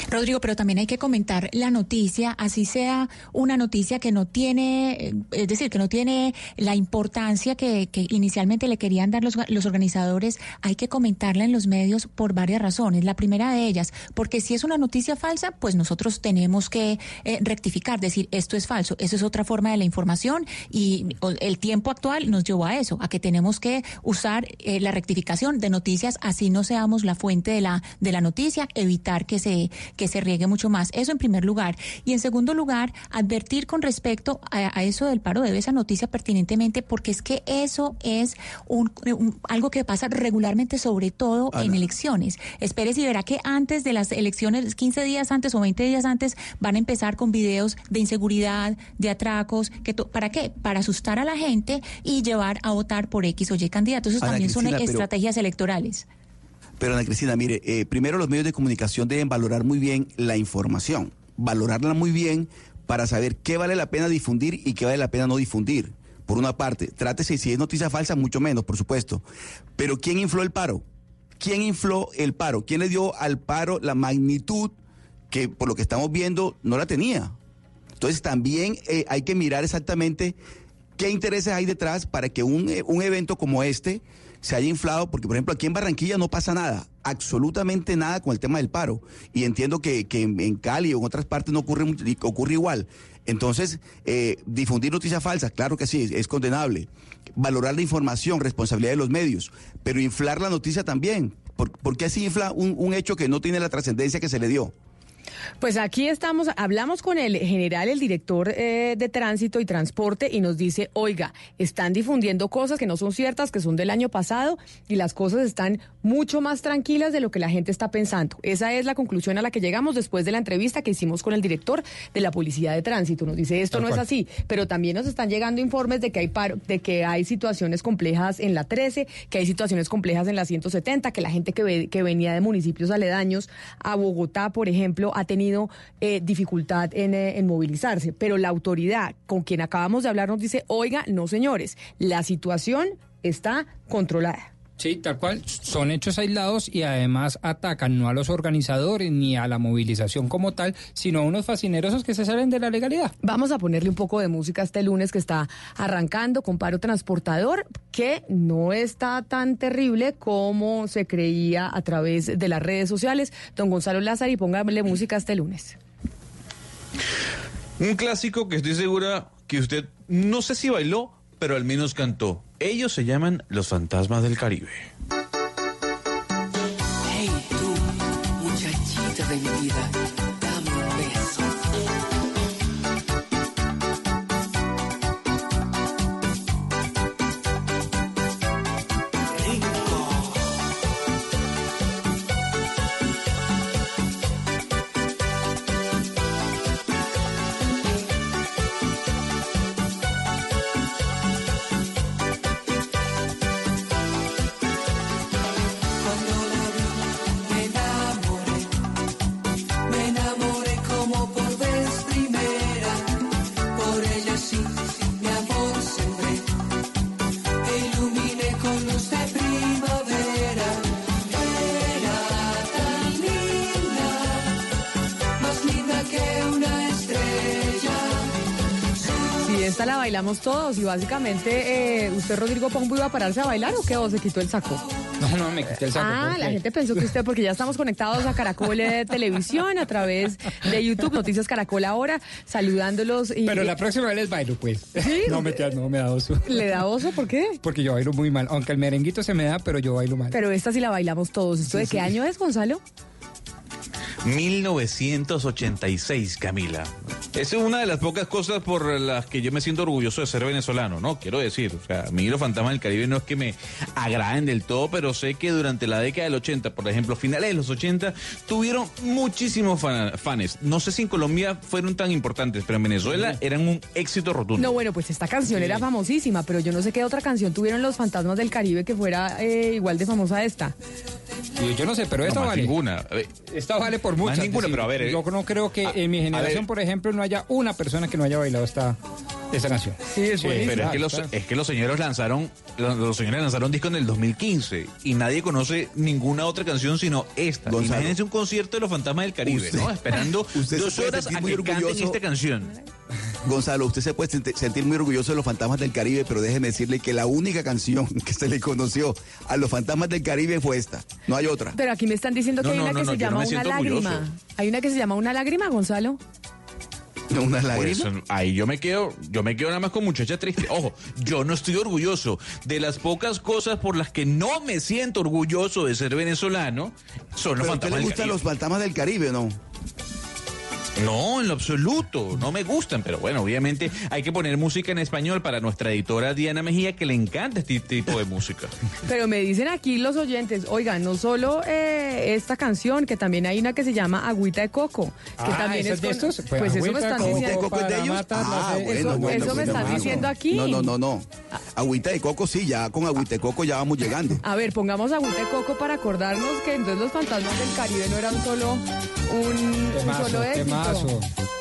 Rodrigo, pero también hay que comentar la noticia, así sea una noticia que no tiene, eh, es decir, que no tiene la importancia que, que inicialmente le querían dar los, los organizadores, hay que comentarla en los medios por varias razones. La primera de ellas, porque si es una noticia falsa, pues nosotros tenemos que eh, rectificar, decir esto es falso, eso es otra forma de la información y el tiempo actual nos llevó a eso, a que tenemos que usar eh, la rectificación de noticias, así no seamos la fuente de la, de la noticia, evitar que se que se riegue mucho más. Eso en primer lugar. Y en segundo lugar, advertir con respecto a, a eso del paro debe esa noticia pertinentemente, porque es que eso es un, un- algo que pasa regularmente, sobre todo en elecciones. Espérese y verá que antes de las elecciones, 15 días antes o 20 días antes, van a empezar con videos de inseguridad, de atracos. Que ¿Para qué? Para asustar a la gente y llevar a votar por X o Y candidato. Esos Ana también son Cristina, estrategias electorales. Pero Ana Cristina, mire, eh, primero los medios de comunicación deben valorar muy bien la información, valorarla muy bien para saber qué vale la pena difundir y qué vale la pena no difundir. Por una parte, trátese si es noticia falsa, mucho menos, por supuesto. Pero ¿quién infló el paro? ¿Quién infló el paro? ¿Quién le dio al paro la magnitud que por lo que estamos viendo no la tenía? Entonces también eh, hay que mirar exactamente qué intereses hay detrás para que un, eh, un evento como este se haya inflado, porque por ejemplo aquí en Barranquilla no pasa nada, absolutamente nada con el tema del paro. Y entiendo que, que en, Cali o en otras partes no ocurre, ocurre igual. Entonces, eh, difundir noticias falsas, claro que sí, es, condenable. Valorar la información, responsabilidad de los medios, pero inflar la noticia también. ¿Por, por qué así infla un, un hecho que no tiene la trascendencia que se le dio? Pues aquí estamos, hablamos con el general, el director eh, de tránsito y transporte, y nos dice, oiga, están difundiendo cosas que no son ciertas, que son del año pasado, y las cosas están mucho más tranquilas de lo que la gente está pensando. Esa es la conclusión a la que llegamos después de la entrevista que hicimos con el director de la Policía de Tránsito. Nos dice, esto Tal no es así, pero también nos están llegando informes de que hay paro, de que hay situaciones complejas en la 13, que hay situaciones complejas en la 170, que la gente que, ve- que venía de municipios aledaños a Bogotá, por ejemplo, ha tenido eh, dificultad en, eh, en movilizarse. Pero la autoridad con quien acabamos de hablar nos dice, oiga, no señores, la situación está controlada. Sí, tal cual. Son hechos aislados y además atacan no a los organizadores ni a la movilización como tal, sino a unos fascinerosos que se salen de la legalidad. Vamos a ponerle un poco de música este lunes que está arrancando con paro transportador, que no está tan terrible como se creía a través de las redes sociales. Don Gonzalo Lázaro, y póngale música este lunes. Un clásico que estoy segura que usted no sé si bailó, pero al menos cantó. Ellos se llaman Los Fantasmas del Caribe. Bailamos todos y básicamente eh, usted, Rodrigo Pombo, iba a pararse a bailar o qué? ¿O se quitó el saco? No, no, me quité el saco. Ah, la gente pensó que usted, porque ya estamos conectados a Caracol eh, Televisión a través de YouTube, Noticias Caracol ahora, saludándolos. Y, Pero la próxima vez les bailo, pues. No, me, no me da oso. ¿Le da oso? ¿Por qué? Porque yo bailo muy mal. Aunque el merenguito se me da, pero yo bailo mal. Pero esta sí la bailamos todos. ¿Esto de qué año es, Gonzalo? 1986, Camila. Esa es una de las pocas cosas por las que yo me siento orgulloso de ser venezolano, ¿no? Quiero decir, o sea, a mí los fantasmas del Caribe no es que me agraden del todo, pero sé que durante la década del 80, por ejemplo, finales de los 80, tuvieron muchísimos fan- fans. No sé si en Colombia fueron tan importantes, pero en Venezuela eran un éxito rotundo. No, bueno, pues esta canción era famosísima, pero yo no sé qué otra canción tuvieron los fantasmas del Caribe que fuera eh, igual de famosa a esta. Y yo no sé, pero No, esta más vale. ninguna. Esta vale por muchas. ninguna, decir, pero a ver, eh, Yo no creo que en mi generación, por ejemplo, no haya una persona que no haya bailado esta, esta canción. Sí, es pero es que, los, es que los señores lanzaron los, los señores lanzaron disco en el 2015 y nadie conoce ninguna otra canción sino esta. Gonzalo. Imagínense un concierto de los fantasmas del Caribe, Usted- ¿no? Esperando usted dos horas a que canten orgulloso. esta canción. Gonzalo, usted se puede senti- sentir muy orgulloso de los fantasmas del Caribe, pero déjeme decirle que la única canción que se le conoció a los fantasmas del Caribe fue esta. No hay otra. Pero aquí me están diciendo que No, hay no, una no, que no, se llama una lágrima. orgulloso. Hay una que se llama una lágrima, Gonzalo. Una Pues, lágrima. ahí yo me quedo, yo me quedo nada más con muchacha triste. Ojo, yo no estoy orgulloso de las pocas cosas por las que no me siento orgulloso de ser venezolano. Son los ¿Pero a usted fantasmas gustan los fantasmas del Caribe no? No, en lo absoluto, no me gustan, pero bueno, obviamente hay que poner música en español para nuestra editora Diana Mejía, que le encanta este tipo de música. Pero me dicen aquí los oyentes, oigan, no solo eh, esta canción, que también hay una que se llama Agüita de Coco, que Ah, también ¿esa es de estos? Pues Pues, eso me Agüita de están Coco diciendo. ¿Coco es de ellos? Ah, eso, bueno, bueno, eso me están diciendo aquí. No, no, no, no. Agüita de coco sí, ya con agüita de coco ya vamos llegando. A ver, pongamos agüita de coco para acordarnos que entonces los fantasmas del Caribe no eran solo un, un Temazo, solo éxito. Temazo.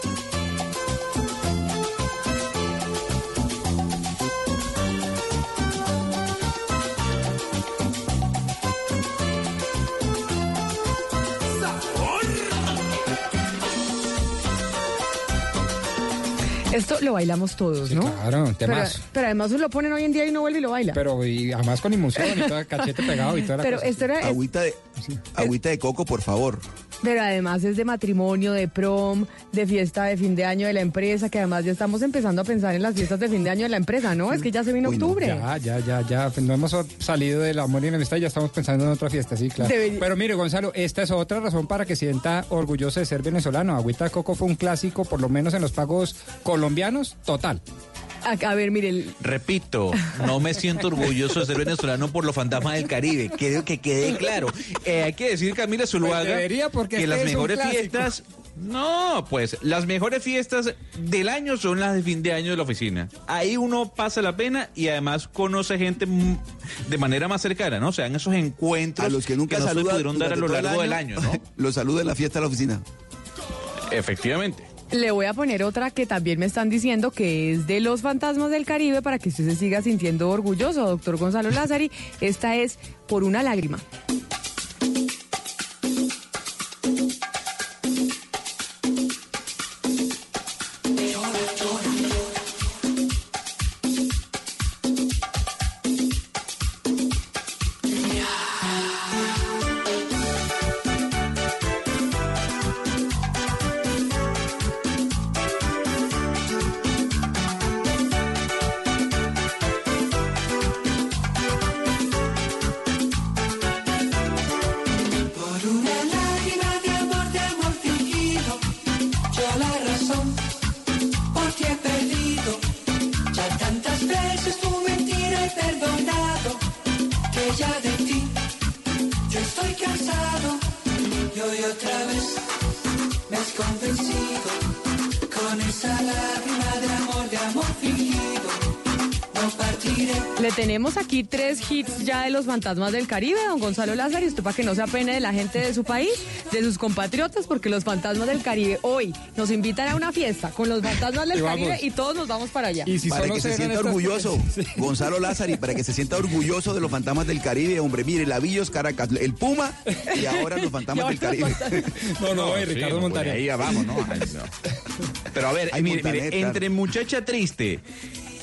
Esto lo bailamos todos, ¿no? Claro, Pero, temazo. pero además lo ponen hoy en día y no vuelve y lo baila. Pero y además con emoción y todo, cachete pegado y toda la Pero cosa. esto era- Agüita de, agüita de coco, por favor. Pero además es de matrimonio, de prom, de fiesta de fin de año de la empresa, que además ya estamos empezando a pensar en las fiestas de fin de año de la empresa, ¿no? Es que ya se vino Uy, no, octubre. ya, ya, ya, ya. No hemos salido del amor y en amistad y ya estamos pensando en otra fiesta, sí, claro. Pero mire, Gonzalo, esta es otra razón para que sienta orgulloso de ser venezolano. Agüita de Coco fue un clásico, por lo menos en los pagos colombianos, total. A, a ver, mire, el- Repito, no me siento orgulloso de ser venezolano por los fantasmas del Caribe. Quiero que quede claro. Eh, hay que decir, Camila Zuluaga, Pues debería, porque que este las mejores fiestas... No, pues las mejores fiestas del año son las de fin de año de la oficina. Ahí uno pasa la pena y además conoce gente de manera más cercana, ¿no? O sea, en esos encuentros A los que nunca no se pudieron dar a lo largo del año, ¿no? Los saluda en la fiesta de la oficina. Efectivamente. Le voy a poner otra que también me están diciendo que es de los fantasmas del Caribe para que usted se siga sintiendo orgulloso, doctor Gonzalo Lázari. Esta es Por una lágrima. Hits ya de los fantasmas del Caribe, don Gonzalo Lázaro, y usted para que no se apene de la gente de su país, de sus compatriotas, porque los fantasmas del Caribe hoy nos invitan a una fiesta con los fantasmas del Y. Caribe y todos nos vamos para allá. para que se sienta orgulloso, Gonzalo Lázari, para que se sienta orgulloso de los fantasmas del Caribe, hombre, mire, Lavillos, Caracas, el Puma y ahora los fantasmas del Caribe. No, no, y sí, Ricardo no, por Montaner. ahí ya vamos, ¿no? Ay, no. Pero a ver, Hay mire, mire, entre Muchacha Triste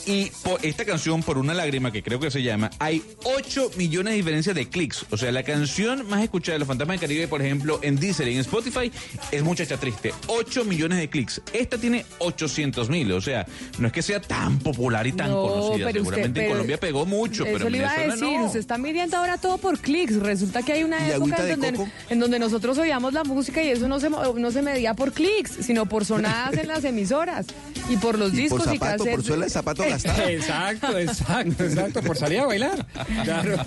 y po- esta canción Por una lágrima, que creo que se llama, hay 8 millones de diferencias de clics. O sea, la canción más escuchada de los Fantasmas del Caribe, por ejemplo, en Deezer y en Spotify, es Muchacha Triste. 8 millones de clics. Esta tiene 800 mil. O sea, no es que sea tan popular y tan No, conocida. pero usted- Seguramente en Colombia pegó mucho, Eso pero en le iba a Venezuela decir, no. usted está midiendo ahora todo por clics. Resulta que hay una ¿Y época en de donde, en donde nosotros oíamos la música y eso no se, no se medía por clics, sino por sonadas en las emisoras y por los Y discos por y zapato, por cassettes. suela de zapato Exacto, exacto, exacto, por salir a bailar. Claro.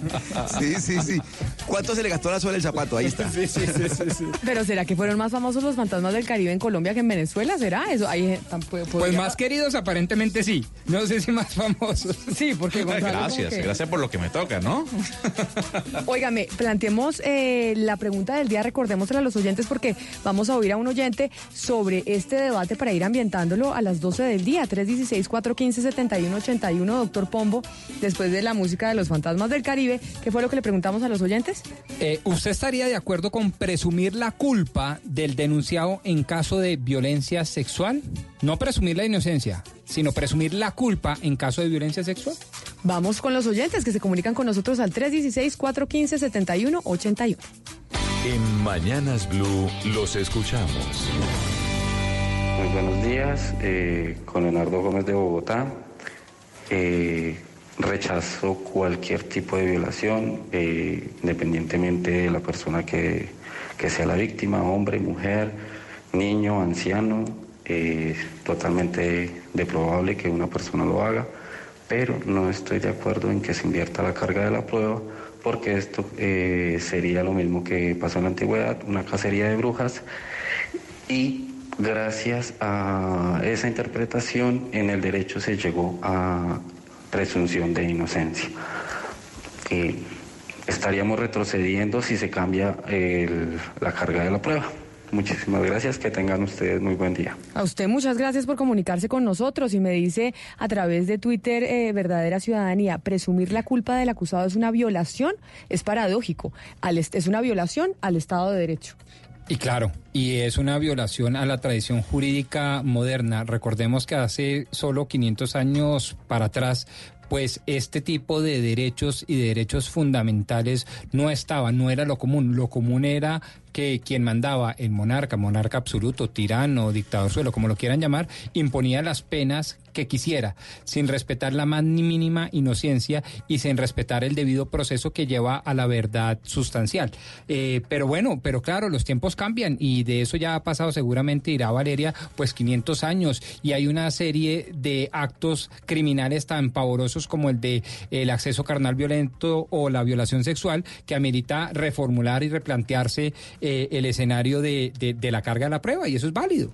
Sí, sí, sí. ¿Cuánto se le gastó la suela del zapato? Ahí está. Sí, sí, sí, sí, sí. Pero ¿será que fueron más famosos los fantasmas del Caribe en Colombia que en Venezuela? ¿Será eso? Ahí, eh, Pues podría- más queridos aparentemente sí. No sé si más famosos. Sí, porque Gonzalo Gracias, que- gracias por lo que me toca, ¿no? Óigame, planteemos eh, la pregunta del día, recordémosela a los oyentes porque vamos a oír a un oyente sobre este debate para ir ambientándolo a las 12 del día, 316-415-7181, doctor Pombo, después de la música de los fantasmas del Caribe, ¿qué fue lo que le preguntamos a los oyentes? Eh, ¿Usted estaría de acuerdo con presumir la culpa del denunciado en caso de violencia sexual? No presumir la inocencia, sino presumir la culpa en caso de violencia sexual. Vamos con los oyentes que se comunican con nosotros al 316-415-7181. En Mañanas Blue los escuchamos. Muy buenos días, eh, con Leonardo Gómez de Bogotá. Eh, rechazo cualquier tipo de violación, eh, independientemente de la persona que, que sea la víctima, hombre, mujer, niño, anciano, eh, totalmente deprobable que una persona lo haga, pero no estoy de acuerdo en que se invierta la carga de la prueba porque esto eh, sería lo mismo que pasó en la antigüedad, una cacería de brujas y gracias a esa interpretación en el derecho se llegó a presunción de inocencia. Eh, estaríamos retrocediendo si se cambia el- la carga de la prueba. Muchísimas gracias, que tengan ustedes muy buen día. A usted muchas gracias por comunicarse con nosotros y me dice a través de Twitter eh, Verdadera Ciudadanía, presumir la culpa del acusado es una violación, es paradójico, al es una violación al Estado de Derecho. Y claro, y es una violación a la tradición jurídica moderna. Recordemos que hace solo 500 años para atrás, pues este tipo de derechos y de derechos fundamentales no estaba, no era lo común. Lo común era que quien mandaba, el monarca, monarca absoluto, tirano, dictador suelo, como lo quieran llamar, imponía las penas que quisiera, sin respetar la más ni mínima inocencia y sin respetar el debido proceso que lleva a la verdad sustancial. Eh, pero bueno, pero claro, los tiempos cambian y de eso ya ha pasado seguramente, irá Valeria, pues 500 años y hay una serie de actos criminales tan pavorosos como el de el acceso carnal violento o la violación sexual que amerita reformular y replantearse eh, el escenario de, de- la carga de la prueba y eso es válido.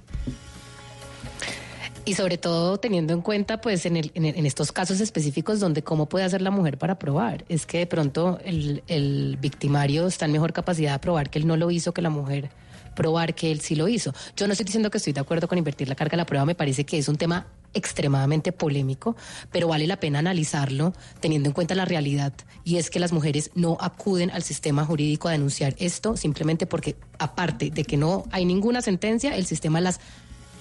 Y sobre todo teniendo en cuenta, pues, en, el- en, en estos casos específicos donde cómo puede hacer la mujer para probar. Es que de pronto el, el victimario está en mejor capacidad de probar que él no lo hizo que la mujer probar que él sí lo hizo. Yo no estoy diciendo que estoy de acuerdo con invertir la carga de la prueba, me parece que es un tema extremadamente polémico, pero vale la pena analizarlo teniendo en cuenta la realidad y es que las mujeres no acuden al sistema jurídico a denunciar esto simplemente porque aparte de que no hay ninguna sentencia, el sistema las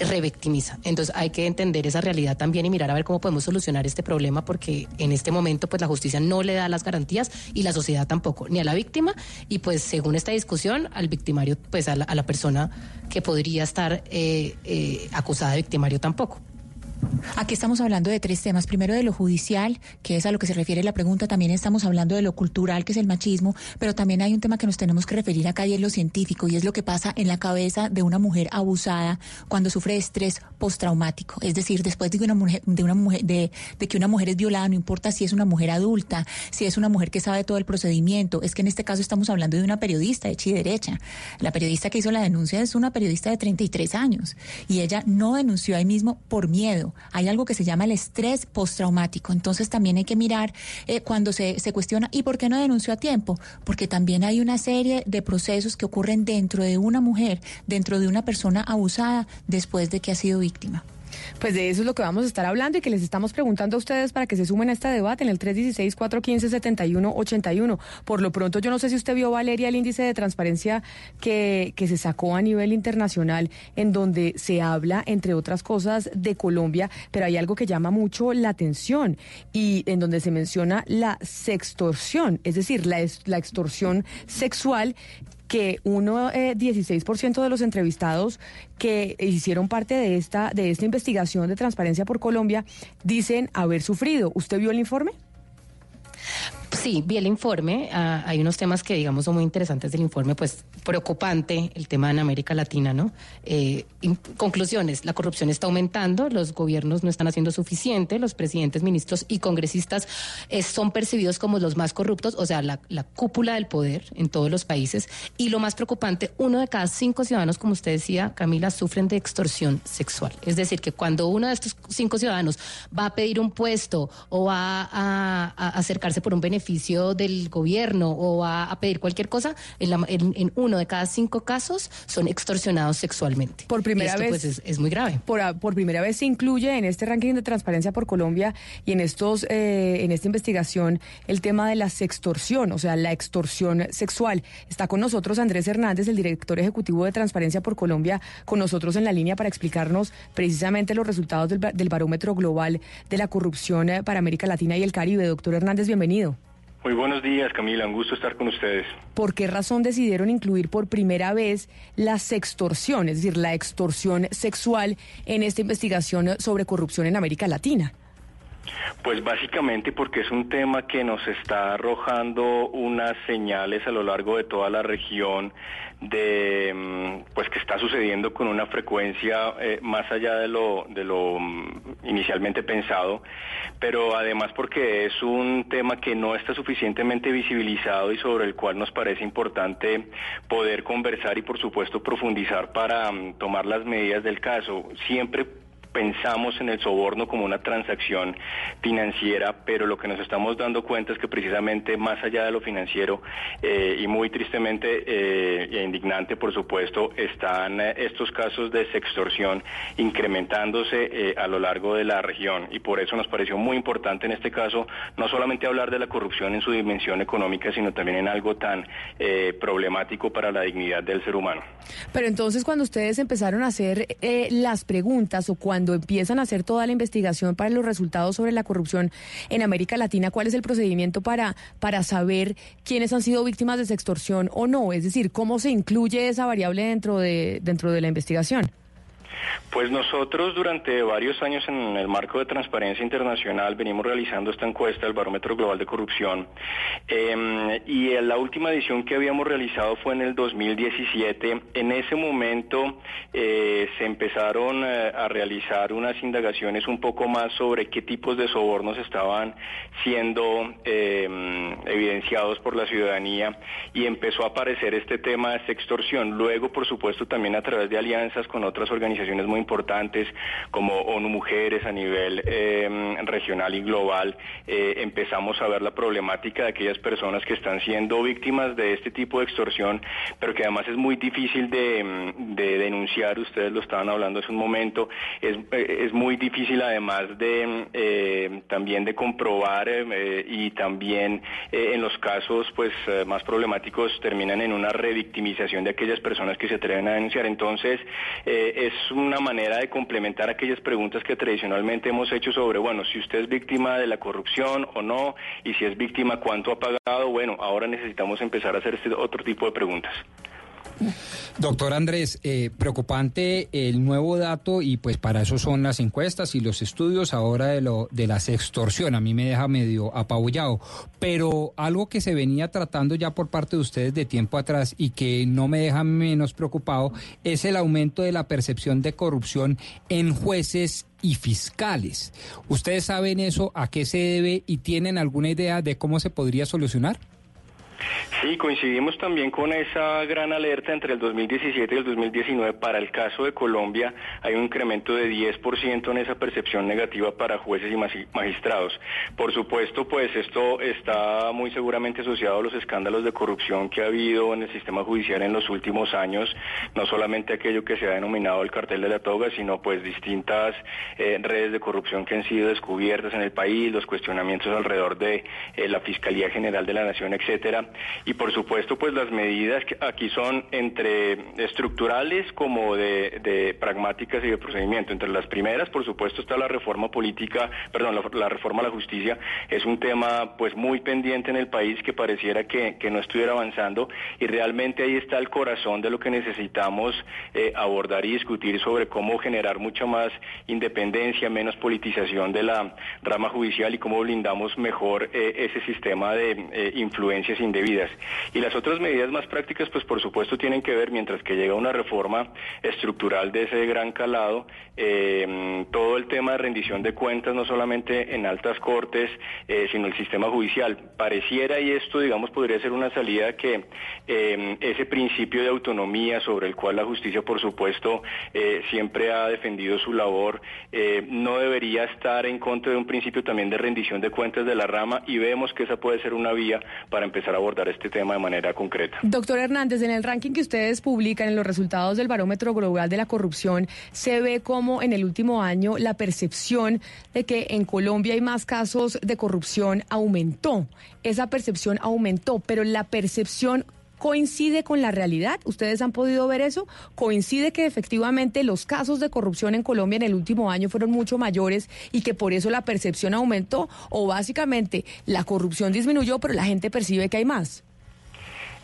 revictimiza. Entonces hay que entender esa realidad también y mirar a ver cómo podemos solucionar este problema porque en este momento pues la justicia no le da las garantías y la sociedad tampoco, ni a la víctima y pues según esta discusión al victimario pues a la, persona que podría estar eh, eh, acusada de victimario tampoco. Aquí estamos hablando de tres temas. Primero de lo judicial, que es a lo que se refiere la pregunta. También estamos hablando de lo cultural, que es el machismo. Pero también hay un tema que nos tenemos que referir acá y es lo científico. Y es lo que pasa en la cabeza de una mujer abusada cuando sufre estrés postraumático. Es decir, después de que una mujer, de una mujer, de, que una mujer es violada, no importa si es una mujer adulta, si es una mujer que sabe todo el procedimiento. Es que en este caso estamos hablando de una periodista hecha y derecha. La periodista que hizo la denuncia es una periodista de 33 años. Y ella no denunció ahí mismo por miedo. Hay algo que se llama el estrés postraumático. Entonces también hay que mirar eh, cuando se, se cuestiona, ¿y por qué no denunció a tiempo? Porque también hay una serie de procesos que ocurren dentro de una mujer, dentro de una persona abusada después de que ha sido víctima. Pues de eso es lo que vamos a estar hablando y que les estamos preguntando a ustedes para que se sumen a este debate en el 316-415-7181. Por lo pronto, yo no sé si usted vio, Valeria, el índice de transparencia que, que se sacó a nivel internacional, en donde se habla, entre otras cosas, de Colombia, pero hay algo que llama mucho la atención y en donde se menciona la sextorsión, es decir, la, la extorsión sexual que uno eh, 16% de los entrevistados que hicieron parte de esta de esta investigación de transparencia por Colombia dicen haber sufrido. ¿Usted vio el informe? Sí, vi el informe. Ah, hay unos temas que, digamos, son muy interesantes del informe, pues preocupante el tema en América Latina, ¿no? Eh, in- conclusiones, la corrupción está aumentando, los gobiernos no están haciendo suficiente, los presidentes, ministros y congresistas eh, son percibidos como los más corruptos, o sea, la, la cúpula del poder en todos los países. Y lo más preocupante, uno de cada cinco ciudadanos, como usted decía, Camila, sufren de extorsión sexual. Es decir, que cuando uno de estos cinco ciudadanos va a pedir un puesto o va a, a acercarse por un beneficio del gobierno o va a pedir cualquier cosa, en, la- en- en uno de cada cinco casos son extorsionados sexualmente. Por primera esto, vez. Pues, es, es muy grave. Por, por primera vez se incluye en este ranking de transparencia por Colombia y en estos eh, en esta investigación el tema de la sextorsión, o sea, la extorsión sexual. Está con nosotros Andrés Hernández, el director ejecutivo de Transparencia por Colombia, con nosotros en la línea para explicarnos precisamente los resultados del barómetro global de la corrupción eh, para América Latina y el Caribe. Doctor Hernández, bienvenido. Muy buenos días, Camila. Un gusto estar con ustedes. ¿Por qué razón decidieron incluir por primera vez la sextorsión, es decir, la extorsión sexual en esta investigación sobre corrupción en América Latina? Pues básicamente porque es un tema que nos está arrojando unas señales a lo largo de toda la región de mm, pues que está sucediendo con una frecuencia eh, más allá de lo de lo mm, inicialmente pensado, pero además porque es un tema que no está suficientemente visibilizado y sobre el cual nos parece importante poder conversar y por supuesto profundizar para mm, tomar las medidas del caso. Siempre pensamos en el soborno como una transacción financiera, pero lo que nos estamos dando cuenta es que precisamente más allá de lo financiero eh, y muy tristemente eh, e indignante, por supuesto, están eh, estos casos de sextorsión incrementándose eh, a lo largo de la región y por eso nos pareció muy importante en este caso no solamente hablar de la corrupción en su dimensión económica, sino también en algo tan problemático para la dignidad del ser humano. Pero entonces cuando ustedes empezaron a hacer las preguntas o cuando empiezan a hacer toda la investigación para los resultados sobre la corrupción en América Latina, ¿cuál es el procedimiento para, para saber quiénes han sido víctimas de sextorsión o no? Es decir, ¿cómo se incluye esa variable dentro de, dentro de la investigación? Pues nosotros durante varios años en el marco de Transparencia Internacional venimos realizando esta encuesta del Barómetro Global de Corrupción eh, y en la última edición que habíamos realizado fue en el 2017. En ese momento eh, se empezaron eh, a realizar unas indagaciones un poco más sobre qué tipos de sobornos estaban siendo eh, evidenciados por la ciudadanía y empezó a aparecer este tema de extorsión. Luego, por supuesto, también a través de alianzas con otras organizaciones muy importantes como ONU Mujeres a nivel eh, regional y global, eh, empezamos a ver la problemática de aquellas personas que están siendo víctimas de este tipo de extorsión, pero que además es muy difícil de, de denunciar, ustedes lo estaban hablando hace un momento, es, eh, es muy difícil además de eh, también de comprobar y también en los casos pues más problemáticos terminan en una revictimización de aquellas personas que se atreven a denunciar. Entonces es una manera de complementar aquellas preguntas que tradicionalmente hemos hecho sobre, bueno, si usted es víctima de la corrupción o no, y si es víctima, cuánto ha pagado. Bueno, ahora necesitamos empezar a hacer este otro tipo de preguntas. Doctor Andrés, eh, preocupante el nuevo dato y pues para eso son las encuestas y los estudios ahora de lo de la extorsión. A mí me deja medio apabullado, pero algo que se venía tratando ya por parte de ustedes de tiempo atrás y que no me deja menos preocupado es el aumento de la percepción de corrupción en jueces y fiscales. ¿Ustedes saben eso a qué se debe y tienen alguna idea de cómo se podría solucionar? Sí, coincidimos también con esa gran alerta entre el 2017 y el 2019. Para el caso de Colombia hay un incremento de 10% en esa percepción negativa para jueces y magistrados. Por supuesto, pues esto está muy seguramente asociado a los escándalos de corrupción que ha habido en el sistema judicial en los últimos años, no solamente aquello que se ha denominado el cartel de la toga, sino pues distintas eh, redes de corrupción que han sido descubiertas en el país, los cuestionamientos alrededor de eh, la Fiscalía General de la Nación, etcétera. Y por supuesto, pues las medidas que aquí son entre estructurales como de, pragmáticas y de procedimiento. Entre las primeras, por supuesto, está la reforma política, perdón, la, reforma a la justicia. Es un tema pues muy pendiente en el país que pareciera que, no estuviera avanzando y realmente ahí está el corazón de lo que necesitamos eh, abordar y discutir sobre cómo generar mucha más independencia, menos politización de la rama judicial y cómo blindamos mejor eh, ese sistema de eh, influencias Y las otras medidas más prácticas, pues por supuesto tienen que ver, mientras que llega una reforma estructural de ese gran calado, eh, todo el tema de rendición de cuentas, no solamente en altas cortes, eh, sino el sistema judicial. Pareciera, y esto, digamos, podría ser una salida que eh, ese principio de autonomía sobre el cual la justicia, por supuesto, eh, siempre ha defendido su labor, eh, no debería estar en contra de un principio también de rendición de cuentas de la rama y vemos que esa puede ser una vía para empezar a abordar este tema de manera concreta. Doctor Hernández, en el ranking que ustedes publican en los resultados del Barómetro Global de la Corrupción, se ve como en el último año la percepción de que en Colombia hay más casos de corrupción aumentó. Esa percepción aumentó, pero la percepción coincide con la realidad. ¿Ustedes han podido ver eso? ¿Coincide que efectivamente los casos de corrupción en Colombia en el último año fueron mucho mayores y que por eso la percepción aumentó? ¿O básicamente la corrupción disminuyó, pero la gente percibe que hay más?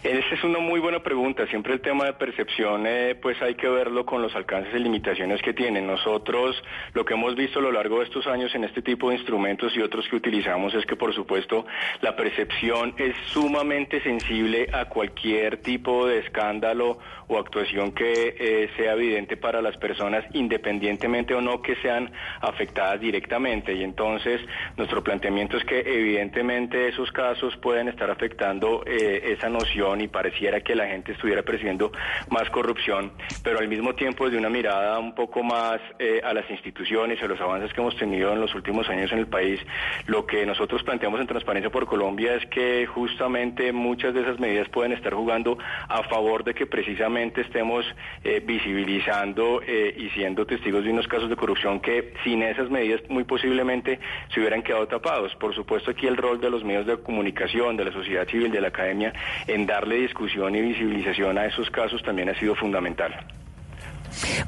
Esa es una muy buena pregunta. Siempre el tema de percepción, eh, pues hay que verlo con los alcances y limitaciones que tienen. Nosotros lo que hemos visto a lo largo de estos años en este tipo de instrumentos y otros que utilizamos es que, por supuesto, la percepción es sumamente sensible a cualquier tipo de escándalo o actuación que eh, sea evidente para las personas, independientemente o no que sean afectadas directamente. Y entonces, nuestro planteamiento es que, evidentemente, esos casos pueden estar afectando eh, esa noción y pareciera que la gente estuviera percibiendo más corrupción, pero al mismo tiempo desde una mirada un poco más eh, a las instituciones, a los avances que hemos tenido en los últimos años en el país, lo que nosotros planteamos en Transparencia por Colombia es que justamente muchas de esas medidas pueden estar jugando a favor de que precisamente estemos eh, visibilizando eh, y siendo testigos de unos casos de corrupción que sin esas medidas muy posiblemente se hubieran quedado tapados. Por supuesto aquí el rol de los medios de comunicación, de la sociedad civil, de la academia, en darle discusión y visibilización a esos casos también ha sido fundamental.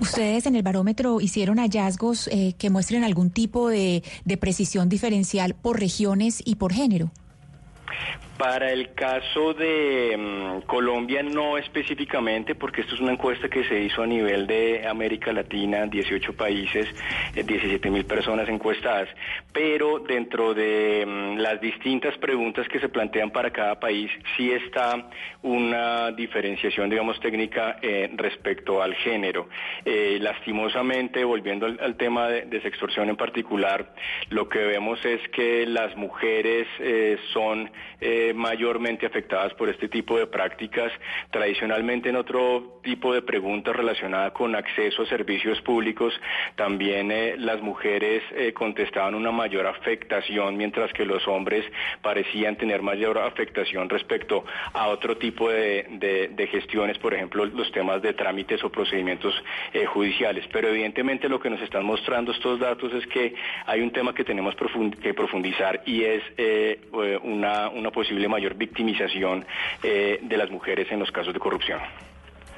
Ustedes en el barómetro hicieron hallazgos eh, que muestren algún tipo de, de precisión diferencial por regiones y por género. Para el caso de mm, Colombia no específicamente, porque esto es una encuesta que se hizo a nivel de América Latina, 18 países, 17 eh, mil personas encuestadas, pero dentro de mm, las distintas preguntas que se plantean para cada país sí está una diferenciación, digamos, técnica eh, respecto al género. Eh, lastimosamente, volviendo al, tema de, de, sextorsión en particular, lo que vemos es que las mujeres mayormente afectadas por este tipo de prácticas. Tradicionalmente en otro tipo de preguntas relacionadas con acceso a servicios públicos, también eh, las mujeres eh, contestaban una mayor afectación, mientras que los hombres parecían tener mayor afectación respecto a otro tipo de, gestiones, por ejemplo, los temas de trámites o procedimientos eh, judiciales. Pero evidentemente lo que nos están mostrando estos datos es que hay un tema que tenemos que profundizar y es una, una mayor victimización eh, de las mujeres en los casos de corrupción.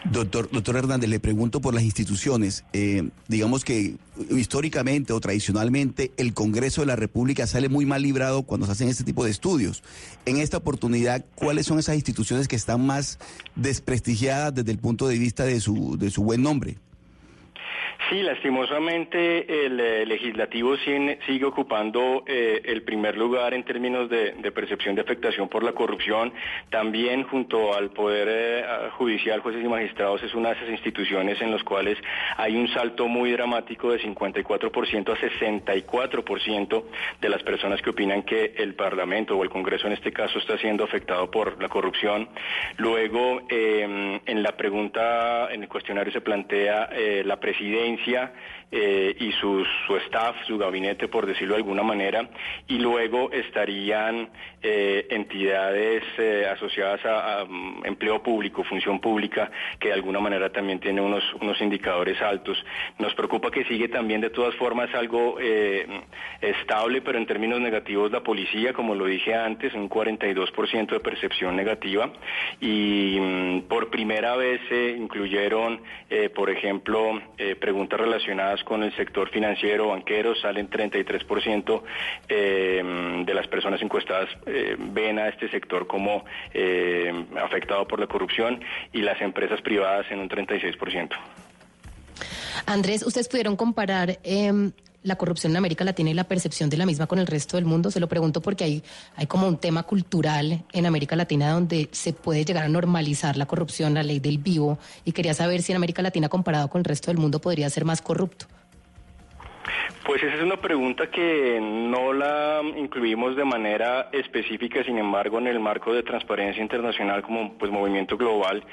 Doctor, doctor Hernández, le pregunto por las instituciones. Eh, digamos que históricamente o tradicionalmente el Congreso de la República sale muy mal librado cuando se hacen este tipo de estudios. En esta oportunidad, ¿cuáles son esas instituciones que están más desprestigiadas desde el punto de vista de su, de su buen nombre? Sí, lastimosamente el eh, legislativo sigue, ocupando eh, el primer lugar en términos de, percepción de afectación por la corrupción. También junto al Poder eh, Judicial, jueces y magistrados, es una de esas instituciones en las cuales hay un salto muy dramático de 54% a 64% de las personas que opinan que el Parlamento o el Congreso en este caso está siendo afectado por la corrupción. Luego, eh, en la pregunta, en el cuestionario se plantea la presidencia eh, y su, staff, su gabinete, por decirlo de alguna manera, y luego estarían eh, entidades eh, asociadas a, um, empleo público, función pública, que de alguna manera también tiene unos, unos indicadores altos. Nos preocupa que sigue también de todas formas algo estable, pero en términos negativos la policía, como lo dije antes, un 42% de percepción negativa, y um, por primera vez se incluyeron, por ejemplo, preguntas relacionadas con el sector financiero, banquero, salen 33% eh, de las personas encuestadas eh, ven a este sector como eh, afectado por la corrupción y las empresas privadas en un 36%. Andrés, ustedes pudieron comparar eh, la corrupción en América Latina y la percepción de la misma con el resto del mundo? Se lo pregunto porque hay, hay como un tema cultural en América Latina donde se puede llegar a normalizar la corrupción, la ley del vivo, y quería saber si en América Latina comparado con el resto del mundo podría ser más corrupto. Pues esa es una pregunta que no la incluimos de manera específica, sin embargo, en el marco de transparencia internacional como pues movimiento global,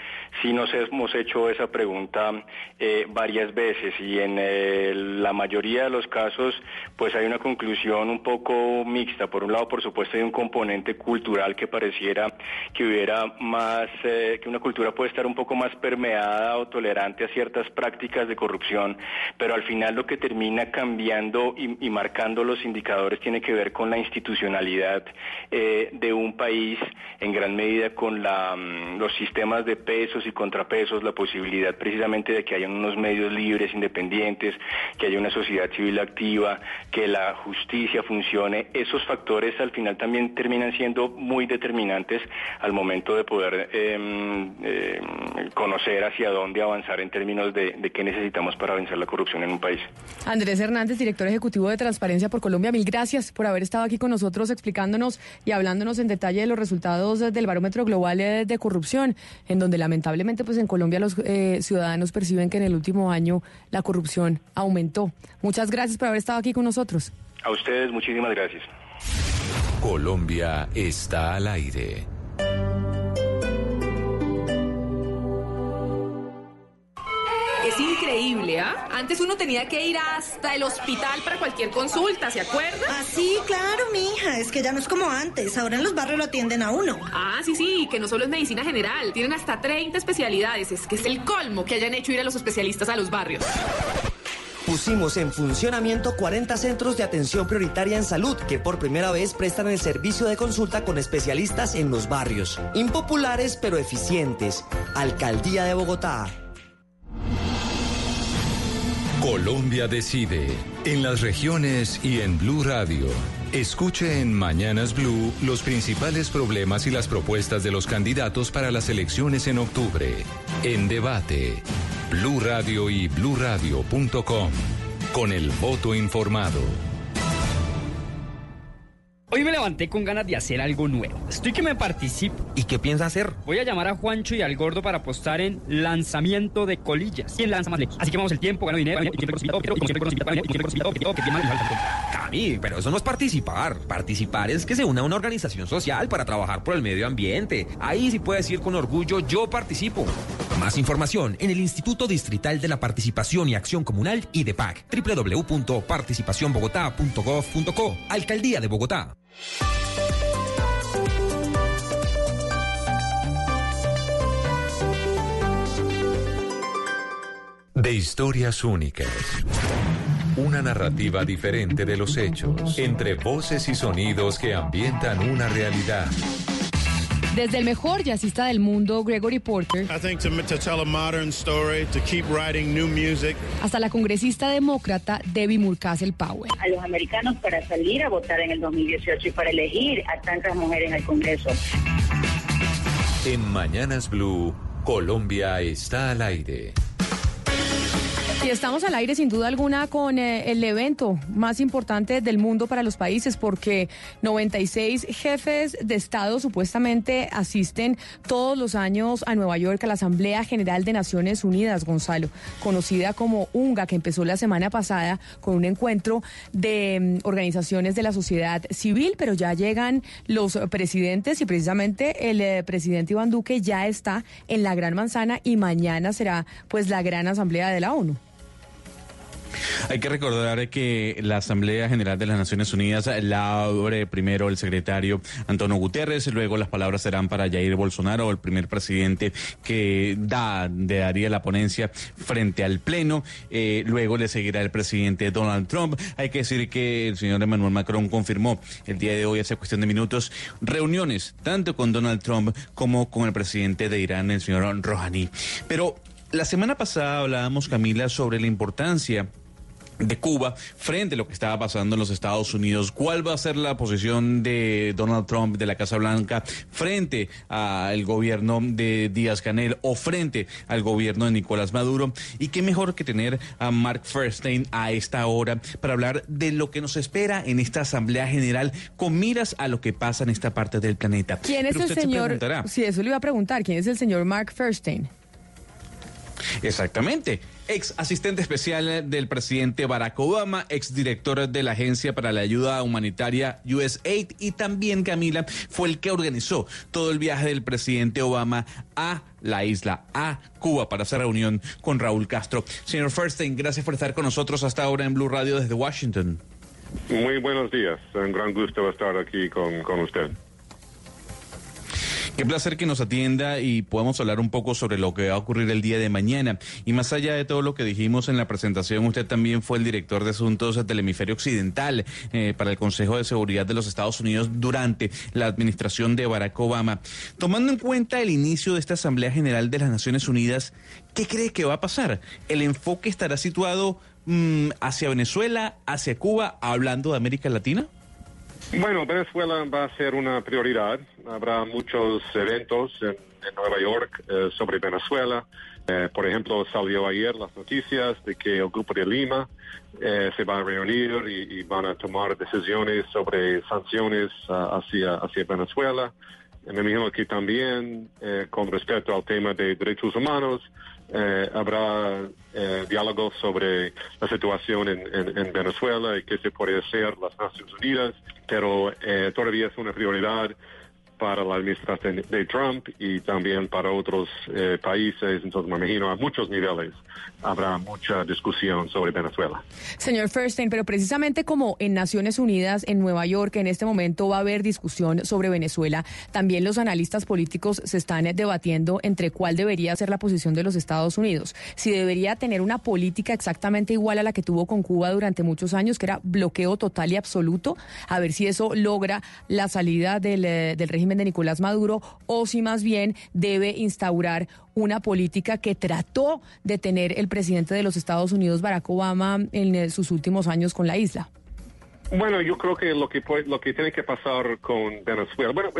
sí nos hemos hecho esa pregunta eh, varias veces y en eh, la mayoría de los casos pues hay una conclusión un poco mixta. Por un lado, por supuesto, hay un componente cultural que pareciera que hubiera más, eh, que una cultura puede estar un poco más permeada o tolerante a ciertas prácticas de corrupción, pero al final lo que termina cambiando evidenciando y, y marcando los indicadores tiene que ver con la institucionalidad eh, de un país, en gran medida con la, mm, los sistemas de pesos y contrapesos, la posibilidad precisamente de que haya unos medios libres, independientes, que haya una sociedad civil activa, que la justicia funcione. Esos factores al final también terminan siendo muy determinantes al momento de poder eh, eh, conocer hacia dónde avanzar en términos de, de qué necesitamos para vencer la corrupción en un país. Andrés Hernández, director ejecutivo de Transparencia por Colombia, mil gracias por haber estado aquí con nosotros explicándonos y hablándonos en detalle de los resultados del barómetro global eh, de corrupción, en donde lamentablemente pues en Colombia los eh, ciudadanos perciben que en el último año la corrupción aumentó. Muchas gracias por haber estado aquí con nosotros. A ustedes muchísimas gracias. Colombia está al aire. Es increíble, ¿ah? Antes uno tenía que ir hasta el hospital para cualquier consulta, ¿se acuerda? Ah, sí, claro, mija. Es que ya no es como antes. Ahora en los barrios lo atienden a uno. Ah, sí, sí, que no solo es medicina general. Tienen hasta 30 especialidades. Es que es el colmo que hayan hecho ir a los especialistas a los barrios. Pusimos en funcionamiento 40 centros de atención prioritaria en salud que por primera vez prestan el servicio de consulta con especialistas en los barrios. Impopulares pero eficientes. Alcaldía de Bogotá. Colombia decide en las regiones y en Blue Radio. Escuche en Mañanas Blue los principales problemas y las propuestas de los candidatos para las elecciones en octubre. En debate, Blue Radio y bluradio.com. Con el voto informado. Hoy me levanté con ganas de hacer algo nuevo. Estoy que me participo. ¿Y qué piensa hacer? Voy a llamar a Juancho y al gordo para apostar en lanzamiento de colillas. ¿Quién lanza más lejos? Así que vamos el tiempo, gano dinero. Cami, pero eso no es participar. Participar es que se una a una organización social para trabajar por el medio ambiente. Ahí sí puede decir con orgullo, yo participo. Más información en el Instituto Distrital de la Participación y Acción Comunal IDEPAC. www.participacionbogotá.gov.co. Alcaldía de Bogotá. De historias únicas. Una narrativa diferente de los hechos. Entre voces y sonidos que ambientan una realidad. Desde el mejor jazzista del mundo, Gregory Porter, I think to, to tell a modern story, to keep writing new music. hasta la congresista demócrata Debbie Murkazel Powell. a los americanos para salir a votar en el 2018 y para elegir a tantas mujeres al Congreso. En Mañanas Blue, Colombia está al aire. Y estamos al aire sin duda alguna con eh, el evento más importante del mundo para los países porque 96 jefes de Estado supuestamente asisten todos los años a Nueva York a la Asamblea General de Naciones Unidas, Gonzalo, conocida como UNGA, que empezó la semana pasada con un encuentro de mm, organizaciones de la sociedad civil, pero ya llegan los presidentes y precisamente el eh, presidente Iván Duque ya está en la Gran Manzana y mañana será pues la Gran Asamblea de la ONU. Hay que recordar que la Asamblea General de las Naciones Unidas la abre primero el secretario Antonio Guterres, luego las palabras serán para Jair Bolsonaro, el primer presidente que da, de daría la ponencia frente al Pleno, eh, luego le seguirá el presidente Donald Trump. Hay que decir que el señor Emmanuel Macron confirmó el día de hoy, hace cuestión de minutos, reuniones tanto con Donald Trump como con el presidente de Irán, el señor Rouhani. Pero la semana pasada hablábamos, Camila, sobre la importancia de Cuba frente a lo que estaba pasando en los Estados Unidos. ¿Cuál va a ser la posición de Donald Trump de la Casa Blanca frente al gobierno de Díaz Canel o frente al gobierno de Nicolás Maduro? Y qué mejor que tener a Mark Feinstein a esta hora para hablar de lo que nos espera en esta Asamblea General con miras a lo que pasa en esta parte del planeta. ¿Quién es Pero el se señor? Sí, eso le iba a preguntar. ¿Quién es el señor Mark Feinstein? Exactamente. Ex asistente especial del presidente Barack Obama, ex director de la Agencia para la Ayuda Humanitaria USAID y también Camila fue el que organizó todo el viaje del presidente Obama a la isla, a Cuba, para hacer reunión con Raúl Castro. Señor Feinstein, gracias por estar con nosotros hasta ahora en Blue Radio desde Washington. Muy buenos días, un gran gusto estar aquí con, con usted. Qué placer que nos atienda y podamos hablar un poco sobre lo que va a ocurrir el día de mañana. Y más allá de todo lo que dijimos en la presentación, usted también fue el director de asuntos del hemisferio occidental eh, para el Consejo de Seguridad de los Estados Unidos durante la administración de Barack Obama. Tomando en cuenta el inicio de esta Asamblea General de las Naciones Unidas, ¿qué cree que va a pasar? ¿El enfoque estará situado mm, hacia Venezuela, hacia Cuba, hablando de América Latina? Bueno, Venezuela va a ser una prioridad. Habrá muchos eventos en, Nueva York eh, sobre Venezuela. Eh, por ejemplo, salió ayer las noticias de que el Grupo de Lima eh, se va a reunir y, van a tomar decisiones sobre sanciones ah, hacia, hacia Venezuela. Me imagino que también, con respecto al tema de derechos humanos, eh, habrá eh, diálogos sobre la situación en, en- en Venezuela y qué se puede hacer las Naciones Unidas, pero eh, todavía es una prioridad para la administración de Trump y también para otros eh, países. Entonces, me imagino a muchos niveles habrá mucha discusión sobre Venezuela. Señor Feinstein, pero precisamente como en Naciones Unidas, en Nueva York, en este momento va a haber discusión sobre Venezuela, también los analistas políticos se están debatiendo entre cuál debería ser la posición de los Estados Unidos. Si debería tener una política exactamente igual a la que tuvo con Cuba durante muchos años, que era bloqueo total y absoluto, a ver si eso logra la salida del, eh, del régimen de Nicolás Maduro, o si más bien debe instaurar una política que trató de tener el presidente de los Estados Unidos, Barack Obama, en sus últimos años con la isla. Bueno, yo creo que lo que puede- lo que tiene que pasar con Venezuela, bueno,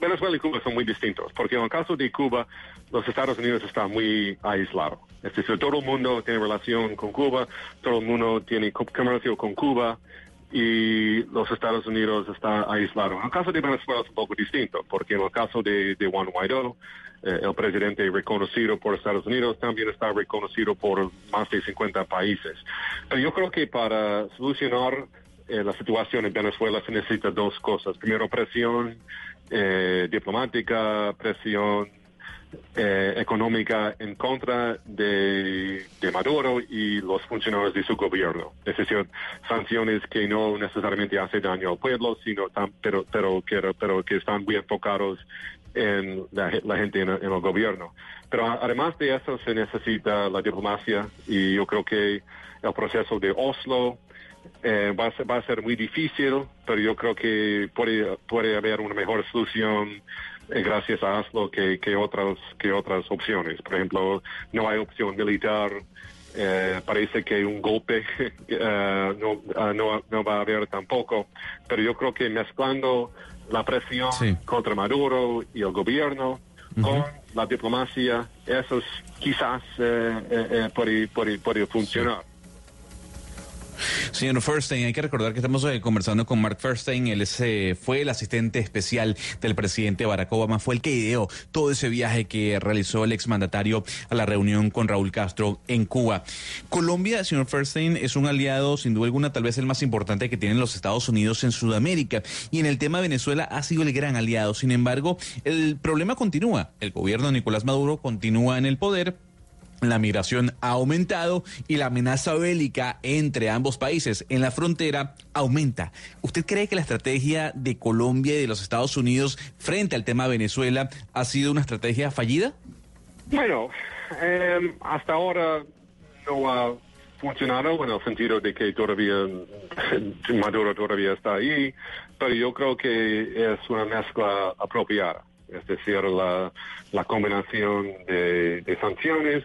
Venezuela y Cuba son muy distintos, porque en el caso de Cuba, los Estados Unidos están muy aislados. Es decir, todo el mundo tiene relación con Cuba, todo el mundo tiene co- comercio con Cuba y los Estados Unidos está aislado. En el caso de Venezuela es un poco distinto, porque en el caso de, de Juan Guaidó, eh, el presidente reconocido por Estados Unidos también está reconocido por más de 50 países. Pero yo creo que para solucionar eh, la situación en Venezuela se necesita dos cosas. Primero, presión eh, diplomática, presión eh, económica en contra de, Maduro y los funcionarios de su gobierno. Es decir, sanciones que no necesariamente hacen daño al pueblo, sino tan- pero, pero, que, pero que están muy enfocados en la, ge- la gente en, el- en el gobierno. Pero además de eso se necesita la diplomacia y yo creo que el proceso de Oslo eh, va, a ser, muy difícil, pero yo creo que puede, puede haber una mejor solución eh, gracias a Oslo que, que, otras, que otras opciones. Por ejemplo, no hay opción militar. eh, parece que un golpe no, ah, no, no va a haber tampoco, pero yo creo que mezclando la presión contra Maduro y el gobierno con la diplomacia, eso es- quizás eh, eh, eh, puede, puede, puede funcionar. Señor Furstein, hay que recordar que estamos eh, conversando con Mark Furstein. Él es, eh, fue el asistente especial del presidente Barack Obama. Fue el que ideó todo ese viaje que realizó el exmandatario a la reunión con Raúl Castro en Cuba. Colombia, señor Furstein, es un aliado, sin duda alguna, tal vez el más importante que tienen los Estados Unidos en Sudamérica. Y en el tema de Venezuela ha sido el gran aliado. Sin embargo, el problema continúa. El gobierno de Nicolás Maduro continúa en el poder. La migración ha aumentado y la amenaza bélica entre ambos países en la frontera aumenta. ¿Usted cree que la estrategia de Colombia y de los Estados Unidos frente al tema Venezuela ha sido una estrategia fallida? Bueno, eh, hasta ahora no ha funcionado en el sentido de que todavía Maduro todavía está ahí, pero yo creo que es una mezcla apropiada, es decir, la, combinación de sanciones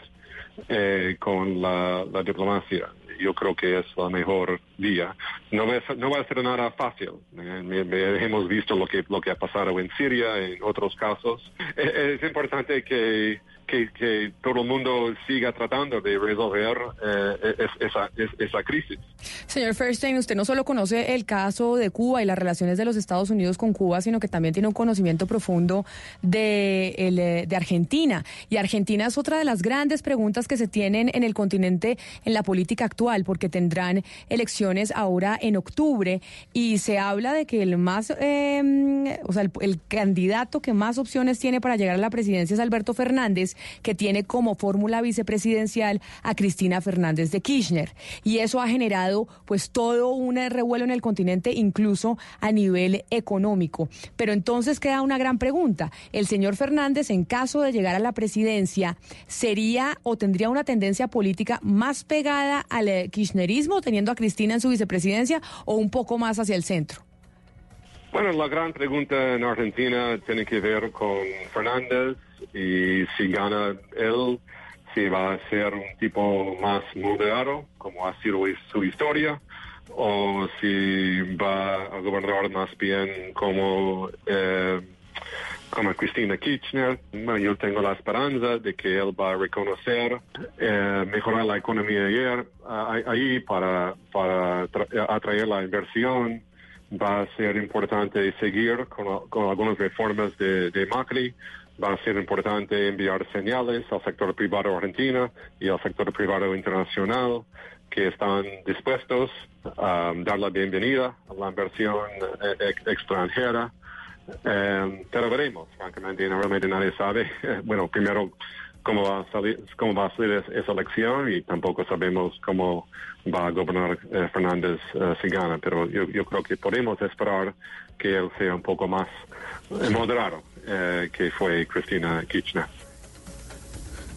eh, con la, la diplomacia. Yo creo que es la mejor vía. No va a no va a ser nada fácil. Eh, me- hemos visto lo que lo que ha pasado en Siria, en otros casos. Eh, Es importante que que, que todo el mundo siga tratando de resolver eh, es- esa, es- esa crisis. Señor Feinstein, usted no solo conoce el caso de Cuba y las relaciones de los Estados Unidos con Cuba, sino que también tiene un conocimiento profundo eh, de Argentina. Y Argentina es otra de las grandes preguntas que se tienen en el continente en la política actual. porque tendrán elecciones ahora en octubre y se habla de que el más, eh, o sea, el, el candidato que más opciones tiene para llegar a la presidencia es Alberto Fernández, que tiene como fórmula vicepresidencial a Cristina Fernández de Kirchner. Y eso ha generado pues todo un revuelo en el continente, incluso a nivel económico. Pero entonces queda una gran pregunta. El señor Fernández, en caso de llegar a la presidencia, ¿sería o tendría una tendencia política más pegada al eh, kirchnerismo, teniendo a Cristina en su vicepresidencia, o un poco más hacia el centro? Bueno, la gran pregunta en Argentina tiene que ver con Fernández y si gana él, si va a ser un tipo más moderado, como ha sido su historia, o si va a gobernar más bien como, eh, como Cristina Kirchner. Bueno, yo tengo la esperanza de que él va a reconocer, eh, mejorar la economía ayer, ah, ahí para, para tra- atraer la inversión, va a ser importante seguir con, con algunas reformas de, de Macri. Va a ser importante enviar señales al sector privado argentino y al sector privado internacional que están dispuestos a dar la bienvenida a la inversión eh, ex- extranjera. Eh, pero veremos, francamente, no, realmente nadie sabe. bueno, primero cómo va a salir, cómo va a salir es- esa elección y tampoco sabemos cómo va a gobernar eh, Fernández eh, si gana. Pero yo, yo creo que podemos esperar que él sea un poco más eh, moderado eh, que fue Cristina Kirchner.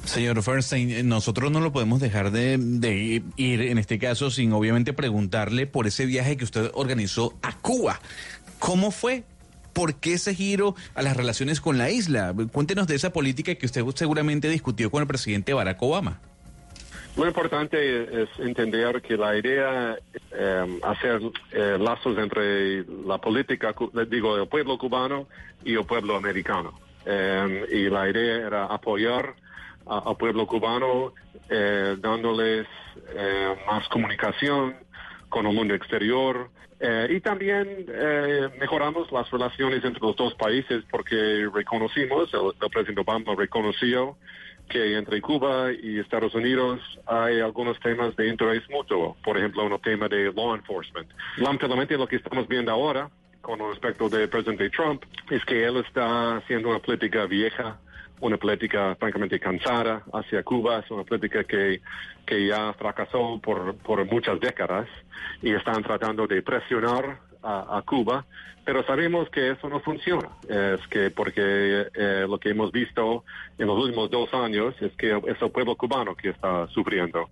Señor Fernstein, eh, nosotros no lo podemos dejar de, de ir en este caso sin obviamente preguntarle por ese viaje que usted organizó a Cuba. ¿Cómo fue? ¿Por qué ese giro a las relaciones con la isla? Cuéntenos de esa política que usted seguramente discutió con el presidente Barack Obama. Lo importante es entender que la idea eh, hacer eh, lazos entre la política, digo, el pueblo cubano y el pueblo americano. Eh, y la idea era apoyar al pueblo cubano eh, dándoles eh, más comunicación con el mundo exterior. Eh, y también eh, mejoramos las relaciones entre los dos países porque reconocimos, el, presidente Obama reconoció que entre Cuba y Estados Unidos hay algunos temas de interés mutuo, por ejemplo, un tema de law enforcement. Lamentablemente lo que estamos viendo ahora con respecto del presidente Trump es que él está haciendo una política vieja, una política francamente cansada hacia Cuba, es una política que, que ya fracasó por, por muchas décadas y están tratando de presionar a, Cuba, pero sabemos que eso no funciona. Es que porque eh, lo que hemos visto en los últimos dos años es que es el pueblo cubano que está sufriendo.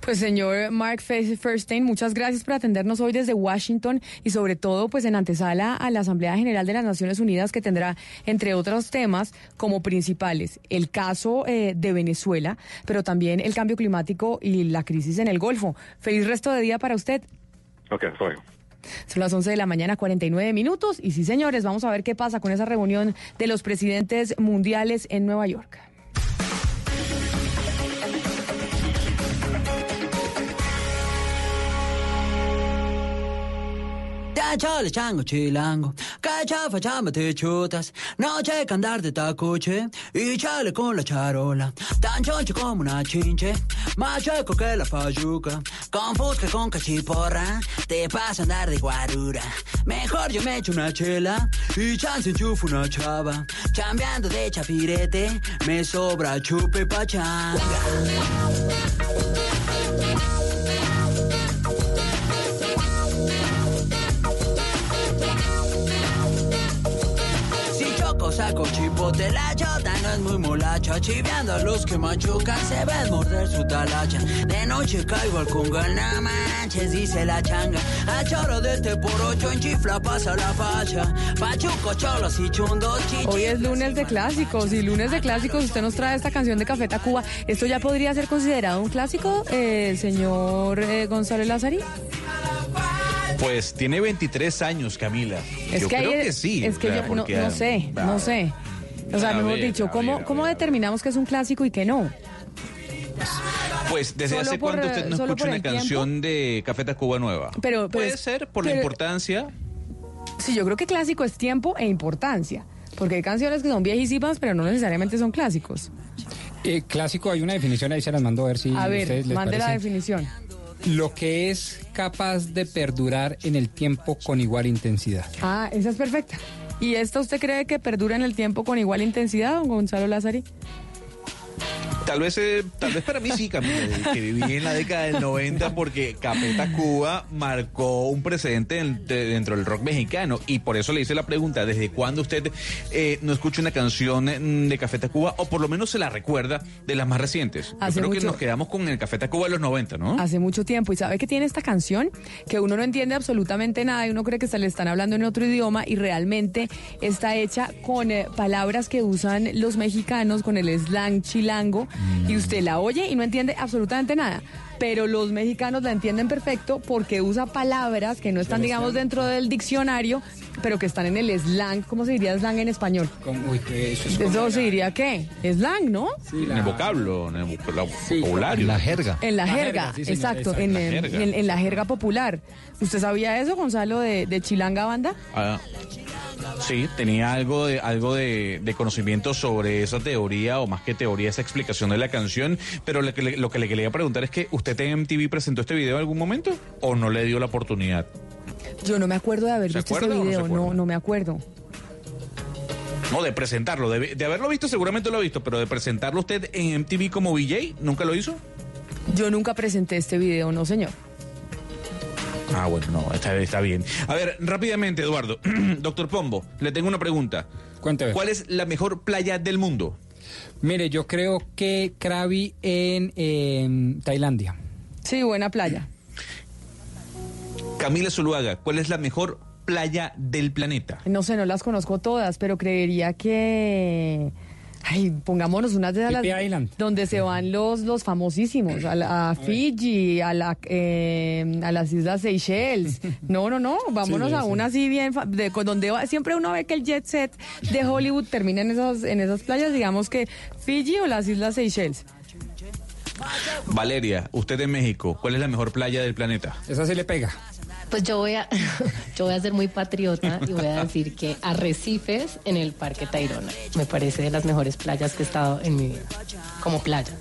Pues señor Mark Fe- Feinstein, muchas gracias por atendernos hoy desde Washington y sobre todo pues en antesala a la Asamblea General de las Naciones Unidas que tendrá entre otros temas como principales el caso eh, de Venezuela, pero también el cambio climático y la crisis en el Golfo. Feliz resto de día para usted. Ok, soy. Son las 11 de la mañana, 49 minutos. Y sí, señores, vamos a ver qué pasa con esa reunión de los presidentes mundiales en Nueva York. Ya chale chango chilango, cacha facciamo te chutas, no c'è che andare de tacuche, y chale con la charola, tan choncho como una chinche, ma checo que la fayuca, con fusca con cachiporra, te pasa andar de guarura, mejor yo me echo una chela, y chance enchufo una chava, chambeando de chapirete, me sobra chupe pachanga. Saco chipote, la chota no es muy molacha. Chiveando a los que machucan, se ven morder su talacha. De noche caigo al conga, no manches, dice la changa. A choro de este por ocho en chifla pasa la facha. Pachuco, cholos y chundos. Hoy es lunes de clásicos y lunes de clásicos usted nos trae esta canción de Café Tacuba. ¿Esto ya podría ser considerado un clásico, eh, señor eh, González Lazari? Pues tiene 23 años, Camila. Es yo que creo que sí. Es que o sea, yo no, porque, no sé, ah, no sé. O sea, mejor ver, dicho, ¿cómo, ver, ¿cómo determinamos que es un clásico y que no? Pues, ¿desde Solo hace por, cuánto usted no escucha una tiempo. canción de Café Tacuba nueva? Pero, pero Puede es- ser por la importancia. Sí, yo creo que clásico es tiempo e importancia. Porque hay canciones que son viejísimas, pero no necesariamente son clásicos. Eh, clásico, hay una definición ahí, se las mando a ver si A ver, ustedes les mande la definición. lo que es capaz de perdurar en el tiempo con igual intensidad. Ah, esa es perfecta. ¿Y esta usted cree que perdura en el tiempo con igual intensidad, don Gonzalo Lázari? Tal vez, eh, tal vez para mí sí, Camila, que viví en la década del 90 porque Café Tacuba marcó un precedente en- de- dentro del rock mexicano y por eso le hice la pregunta, ¿desde cuándo usted eh, no escucha una canción mm, de Café Tacuba o por lo menos se la recuerda de las más recientes? Yo Hace creo que nos quedamos con el Café Tacuba de los 90, ¿no? Hace mucho tiempo. ¿Y sabe que tiene esta canción? Que uno no entiende absolutamente nada y uno cree que se le están hablando en otro idioma y realmente está hecha con eh, palabras que usan los mexicanos, con el slang chilango. Y usted la oye y no entiende absolutamente nada. Pero los mexicanos la entienden perfecto porque usa palabras que no están, digamos, dentro del diccionario, pero que están en el slang. ¿Cómo se diría slang en español? Uy, que eso es Eso se diría qué? Slang, ¿no? En el vocablo, en el voc- la- vocabulario. La jerga. En la, La jerga, sí, exacto, exacto, en, la jerga. en- en la jerga popular. ¿Usted sabía eso, Gonzalo, de, de Chilanga Banda? Ah, sí, tenía algo de algo de, de conocimiento sobre esa teoría o más que teoría esa explicación de la canción, pero lo que, le, lo que le quería preguntar es que usted en MTV presentó este video en algún momento o no le dio la oportunidad. Yo no me acuerdo de haber ¿Se visto este no video, no, no me acuerdo. No, de presentarlo, de, de haberlo visto seguramente lo ha visto, pero de presentarlo usted en MTV como VJ, ¿nunca lo hizo? Yo nunca presenté este video, no señor. Ah, bueno, no, está, está bien. A ver, rápidamente, Eduardo. Doctor Pombo, le tengo una pregunta. Cuénteme. ¿Cuál es la mejor playa del mundo? Mire, yo creo que Krabi en em, Tailandia. Sí, buena playa. Camila Zuluaga, ¿cuál es la mejor playa del planeta? No sé, no las conozco todas, pero creería que... Ay, pongámonos unas de las... Island. Donde se van los, los famosísimos, a, la- a Fiji, a, la, eh, a las Islas Seychelles. No, no, no, vámonos Sí, sí, a sí. una así bien, fa- de, con donde va- siempre uno ve que el jet set de Hollywood termina en esas, en esas playas, digamos que Fiji o las Islas Seychelles. Valeria, usted en México, ¿cuál es la mejor playa del planeta? Esa se le pega. Pues yo voy a, yo voy a ser muy patriota y voy a decir que Arrecifes en el Parque Tayrona me parece de las mejores playas que he estado en mi vida, como playa.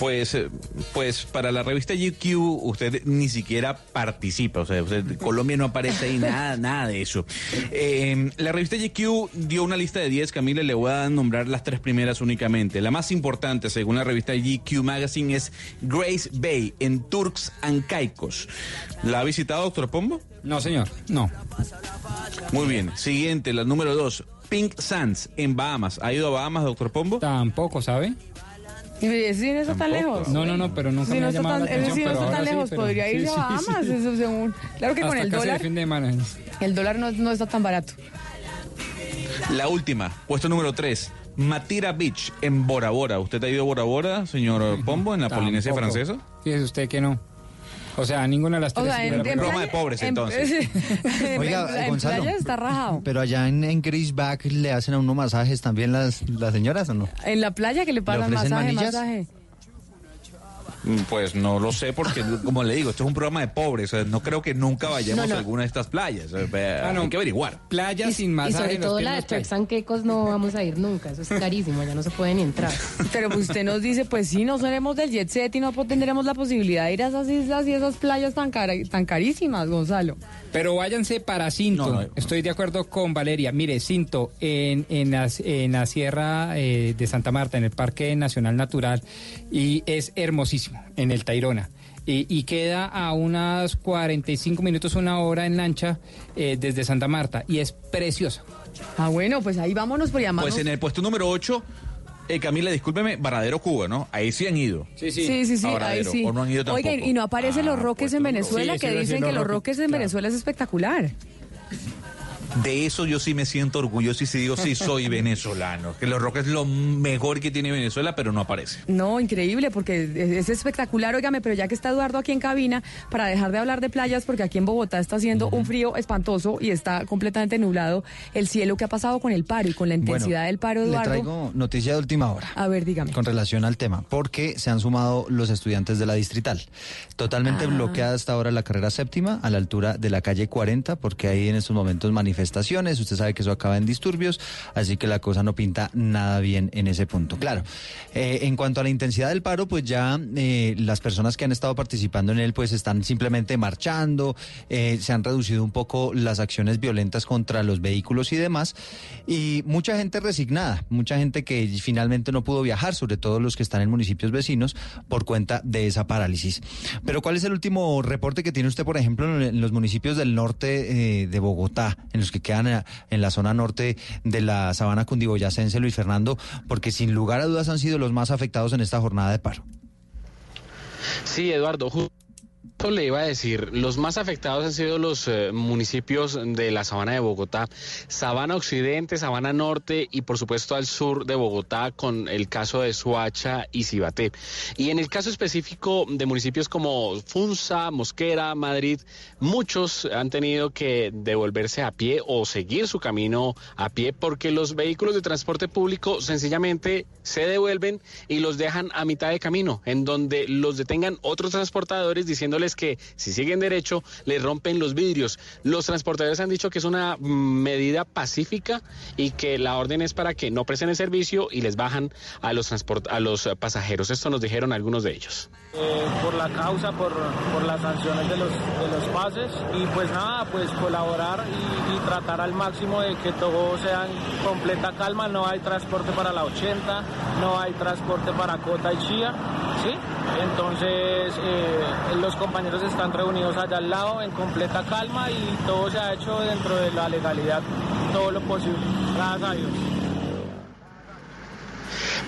Pues, eh, pues para la revista GQ usted ni siquiera participa, o sea, usted- Colombia no aparece ahí, nada, nada de eso. Eh, la revista GQ dio una lista de 10, Camila, le voy a nombrar las tres primeras únicamente. La más importante, según la revista GQ Magazine, es Grace Bay, en Turks and Caicos. ¿La ha visitado, doctor Pombo? No, señor, no. Muy bien. Siguiente, la número dos, Pink Sands, en Bahamas. ¿Ha ido a Bahamas, doctor Pombo? Tampoco, ¿sabe? Y ese sí no está tan lejos. No, no, no, pero nunca Sí, me no ha está llamado tan, la atención. sí no está tan ahora sí, lejos, pero- podría irse sí, a Bahamas, sí. eso según... Claro que con Hasta el casi de dólar, fin de semana. el dólar no, no está tan barato. La última, puesto número 3, Matira Beach, en Bora Bora. ¿Usted ha ido a Bora Bora, señor Pombo, en la Polinesia francesa? Fíjese usted que no. O sea, ninguna de las O tres. sea, sí en, en. Broma de pobres, en- entonces. en- Oiga, en Gonzalo. playa está rajado. Pero allá en, en Greaseback le hacen a uno masajes también las, las señoras o no? En la playa que le pagan masaje, manillas? masaje. Mm, Pues no lo sé porque, como le digo, esto es un programa de pobres. o sea, no creo que nunca vayamos No, no. a alguna de estas playas. Ah, no. Hay que averiguar. Playa sin Y masaje. sobre todo la no de. Turks and Caicos no vamos a ir nunca, eso es carísimo, ya no se puede ni entrar. Pero pues usted nos dice, pues sí, no seremos del jet set y no tendremos la posibilidad de ir a esas islas y esas playas tan, tan carísimas, Gonzalo. Pero váyanse para Cinto. No, no, no. Estoy de acuerdo con Valeria. Mire, Cinto, en, en, la, en la Sierra eh, de Santa Marta, en el Parque Nacional Natural, y es hermosísimo, en el Tairona. Y, y queda a unas 45 minutos, una hora en lancha eh, desde Santa Marta, y es precioso. Ah, bueno, pues ahí vámonos por llamarnos. Pues en el puesto número 8, Camila, discúlpeme, Varadero, Cuba, ¿no? Ahí sí han ido. Sí, Sí, sí, sí, ahí sí. ¿O no han ido tampoco? Oiga, y no aparecen los Ah, roques puesto en Venezuela, Sí, sí, que dicen que los los roques Roques, en claro. Venezuela es espectacular. De eso yo sí me siento orgulloso y sí digo, sí soy venezolano. Que los Roques es lo mejor que tiene Venezuela, pero no aparece. No, increíble, porque es, es espectacular, óigame, pero ya que está Eduardo aquí en cabina, para dejar de hablar de playas, porque aquí en Bogotá está haciendo un frío espantoso y está completamente nublado el cielo. ¿Qué ha pasado con el paro y con la intensidad del paro, Le Eduardo? traigo noticia de última hora. A ver, dígame. Con relación al tema, porque se han sumado los estudiantes de la distrital. Totalmente Ah. bloqueada hasta ahora la carrera séptima a la altura de la calle 40, porque hay en estos momentos manifestaciones manifestaciones. Usted sabe que eso acaba en disturbios, así que la cosa no pinta nada bien en ese punto. Claro, eh, en cuanto a la intensidad del paro, pues ya eh, las personas que han estado participando en él, pues están simplemente marchando, eh, se han reducido un poco las acciones violentas contra los vehículos y demás, y mucha gente resignada, mucha gente que finalmente no pudo viajar, sobre todo los que están en municipios vecinos, por cuenta de esa parálisis. Pero ¿cuál es el último reporte que tiene usted, por ejemplo, en los municipios del norte de Bogotá, en los que quedan eh, en la zona norte de la sabana cundiboyacense, Luis Fernando? Porque sin lugar a dudas han sido los más afectados en esta jornada de paro. Sí, Eduardo, le iba a decir, los más afectados han sido los eh, municipios de la Sabana de Bogotá, Sabana Occidente, Sabana Norte y por supuesto al sur de Bogotá con el caso de Suacha y Cibaté. Y en el caso específico de municipios como Funza, Mosquera, Madrid, muchos han tenido que devolverse a pie o seguir su camino a pie porque los vehículos de transporte público sencillamente se devuelven y los dejan a mitad de camino, en donde los detengan otros transportadores diciéndoles que si siguen derecho les rompen los vidrios. Los transportadores han dicho que es una medida pacífica y que la orden es para que no presten el servicio y les bajan a los a los pasajeros. Esto nos dijeron algunos de ellos. Eh, por la causa, por, por las sanciones de los, de los pases y pues nada, pues colaborar y, tratar al máximo de que todo sea en completa calma, no hay transporte para la 80, no hay transporte para Cota y Chía, ¿sí? Entonces eh, los compañeros están reunidos allá al lado en completa calma y todo se ha hecho dentro de la legalidad, todo lo posible, gracias a Dios.